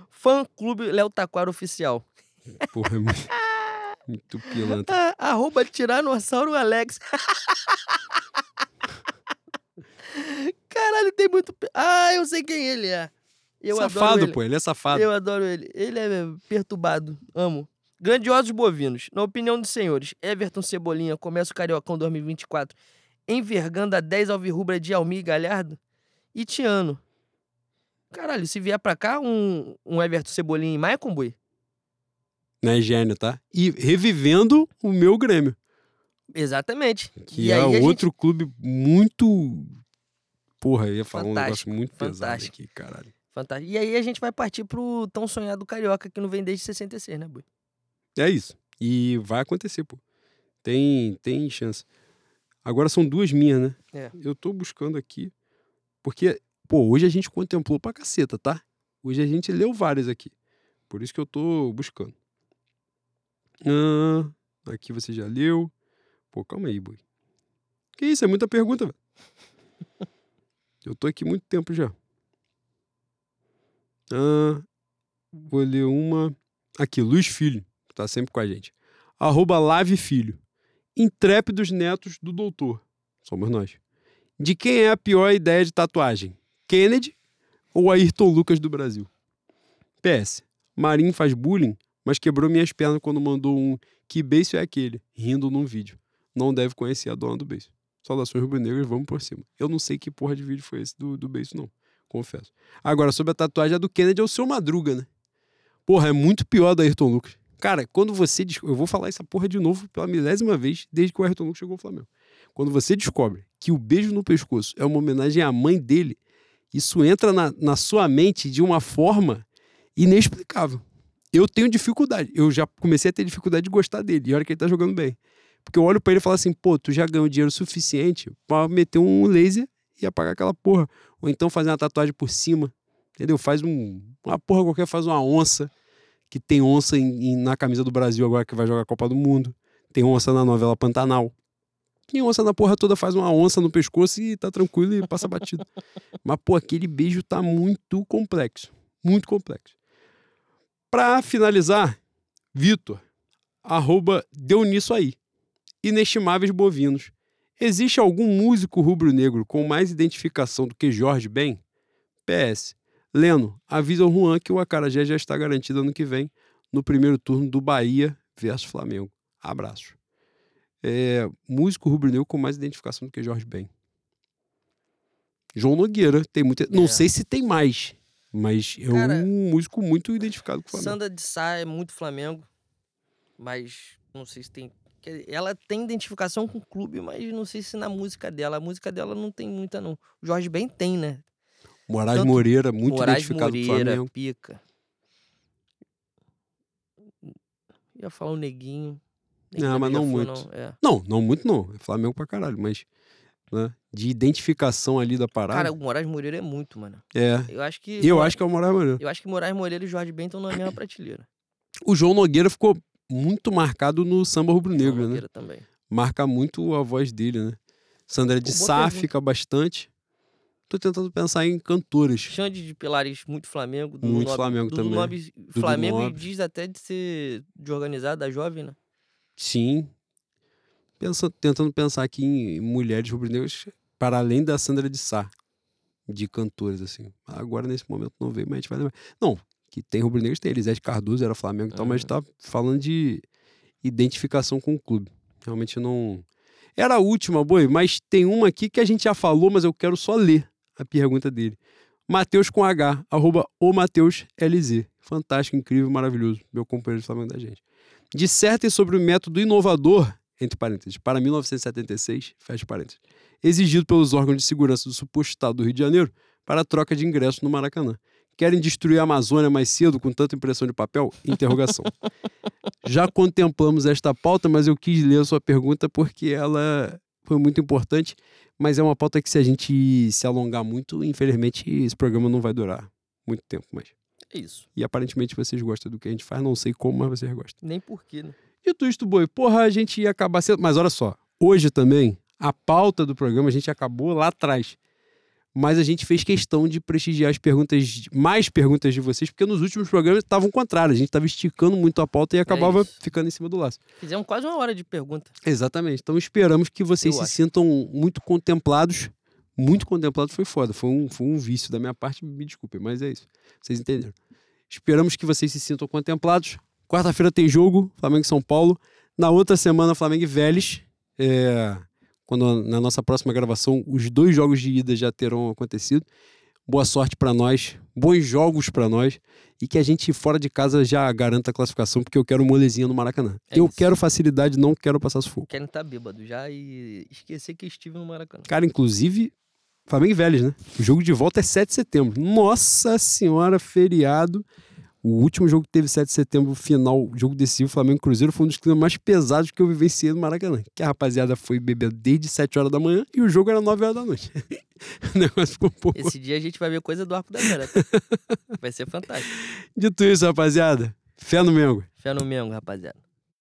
Fã Clube Léo Taquara Oficial. Porra, é muito, muito pilantra. Ah, arroba Tiranossauro Alex. Caralho, tem muito. Ah, eu sei quem ele é. Eu adoro safado, ele. pô, ele é safado. Eu adoro ele. Ele é perturbado. Amo. Grandiosos bovinos. Na opinião dos senhores, Everton Cebolinha começa o Cariocão 2024 envergando a 10 alvirrubra de Almir e Galhardo? E Tiano. Caralho, se vier pra cá um, um Everton Cebolinha e Maicon Boi, Não é gênio, tá? E revivendo o meu Grêmio, exatamente. que e é a gente- outro clube muito. Porra, eu ia falar um negócio Fantástico, muito pesado fantástico. aqui, caralho. Fantástico. E aí a gente vai partir pro tão sonhado Carioca que não vem desde 66, né, Boi? É isso. E vai acontecer, pô. Tem, tem chance. Agora são duas minhas, né? É. Eu tô buscando aqui. Porque, pô, hoje a gente contemplou pra caceta, tá? Hoje a gente leu várias aqui. Por isso que eu tô buscando. Ah, aqui você já leu. Pô, calma aí, boi. Que isso? É muita pergunta, velho. Eu tô aqui muito tempo já. Ah, vou ler uma. Aqui, Luiz Filho, que tá sempre com a gente. Arroba Lave Filho. Intrépidos netos do doutor. Somos nós. De quem é a pior ideia de tatuagem? Kennedy ou Ayrton Lucas do Brasil? PS. Marinho faz bullying, mas quebrou minhas pernas quando mandou um que beijo é aquele, rindo num vídeo. Não deve conhecer a dona do beijo. Saudações rubro-negras, vamos por cima. Eu não sei que porra de vídeo foi esse do, do beijo, não. Confesso. Agora, sobre a tatuagem a do Kennedy, é o seu Madruga, né? Porra, é muito pior da Ayrton Lucas. Cara, quando você. Eu vou falar essa porra de novo pela milésima vez desde que o Ayrton Lucas chegou ao Flamengo. Quando você descobre que o beijo no pescoço é uma homenagem à mãe dele, isso entra na, na sua mente de uma forma inexplicável. Eu tenho dificuldade. Eu já comecei a ter dificuldade de gostar dele. E olha que ele tá jogando bem. Porque eu olho pra ele e falo assim, pô, tu já ganhou dinheiro suficiente pra meter um laser e apagar aquela porra. Ou então fazer uma tatuagem por cima, entendeu? Faz um, uma porra qualquer, faz uma onça, que tem onça em- em- na camisa do Brasil agora que vai jogar a Copa do Mundo. Tem onça na novela Pantanal. Tem onça na porra toda, faz uma onça no pescoço e tá tranquilo e passa batido. Mas, pô, aquele beijo tá muito complexo. Muito complexo. Pra finalizar, Vitor, arroba deu nisso aí. Inestimáveis bovinos. Existe algum músico rubro-negro com mais identificação do que Jorge Ben? PS. Leno, avisa o Juan que o Acarajé já está garantido ano que vem no primeiro turno do Bahia versus Flamengo. Abraço. É, músico rubro-negro com mais identificação do que Jorge Ben. João Nogueira tem muita. Não É. sei se tem mais, mas é Cara, um músico muito identificado com o Flamengo. Sandra de Sá é muito Flamengo, mas não sei se tem. Ela tem identificação com o clube, mas não sei se na música dela. A música dela não tem muita, não. O Jorge Ben tem, né? Moraes tanto- Moreira, muito Moraes identificado com o Moreira, Flamengo. Pica. Ia falar o Neguinho. Não, mas também já não muito. É. Não, não muito não. É Flamengo pra caralho, mas né, de identificação ali da parada. Cara, o Moraes Moreira é muito, mano. é. Eu acho que. Eu Mora- acho que é o Moraes Moreira. Eu acho que Moraes Moreira e Jorge Ben estão na mesma prateleira. O João Nogueira ficou muito marcado no samba rubro-negro, né? Também. Marca muito a voz dele, né? Sandra de Sá fica bastante. Tô tentando pensar em cantoras. Xande de Pilares, muito Flamengo. Dudu Muito Nobre- Flamengo Dudu também. Nobre, Flamengo e diz até de ser de organizado da jovem, né? Sim. Pensa, tentando pensar aqui em mulheres rubro-negras para além da Sandra de Sá, de cantoras, assim. Agora, nesse momento, não veio, mas a gente vai lembrar. Não, que tem rubro-negros, tem Elisete Cardoso, era Flamengo e tal, mas a gente tá falando de identificação com o clube. Realmente não... Era a última, boi, mas tem uma aqui que a gente já falou, mas eu quero só ler a pergunta dele. Mateus com H, arroba o Mateus LZ. Fantástico, incrível, maravilhoso. Meu companheiro de Flamengo da gente. Dissertem sobre o método inovador, entre parênteses, para 1976, fecha parênteses, exigido pelos órgãos de segurança do suposto Estado do Rio de Janeiro para a troca de ingressos no Maracanã. Querem destruir a Amazônia mais cedo com tanta impressão de papel? Interrogação. Já contemplamos esta pauta, mas eu quis ler a sua pergunta porque ela foi muito importante, mas é uma pauta que se a gente se alongar muito, infelizmente esse programa não vai durar muito tempo, mas É isso. e aparentemente vocês gostam do que a gente faz, não sei como, mas vocês gostam. Nem porquê, né? Dito isto, boi, porra, a gente ia acabar sendo. Mas olha só, hoje também, a pauta do programa a gente acabou lá atrás. Mas a gente fez questão de prestigiar as perguntas, mais perguntas de vocês, porque nos últimos programas estavam contrário. A gente estava esticando muito a pauta e acabava isso. ficando em cima do laço. Fizemos quase uma hora de pergunta. Exatamente. Então esperamos que vocês Eu se acho. sintam muito contemplados. Muito contemplados foi foda. Foi um, foi um vício da minha parte, me desculpem, mas é isso. Vocês entenderam. Esperamos que vocês se sintam contemplados. Quarta-feira tem jogo, Flamengo e São Paulo. Na outra semana, Flamengo e Vélez. É, quando na nossa próxima gravação, os dois jogos de ida já terão acontecido. Boa sorte pra nós, bons jogos pra nós e que a gente fora de casa já garanta a classificação, porque eu quero molezinha no Maracanã. É eu isso. quero facilidade, não quero passar sufoco. Querem estar bêbado já e esquecer que estive no Maracanã. Cara, inclusive, Flamengo e Vélez, né? O jogo de volta é 7 de setembro. Nossa senhora, feriado. O último jogo que teve 7 de setembro, final, jogo decisivo, Flamengo Cruzeiro, foi um dos climas mais pesados que eu vivenciei no Maracanã. Que a rapaziada foi beber desde 7 horas da manhã e o jogo era 9 horas da noite. o negócio ficou um pouco. Esse dia a gente vai ver coisa do Arco da Vera. tá? Vai ser fantástico. Dito isso, rapaziada, fé no Mengo. Fé no Mengo, rapaziada.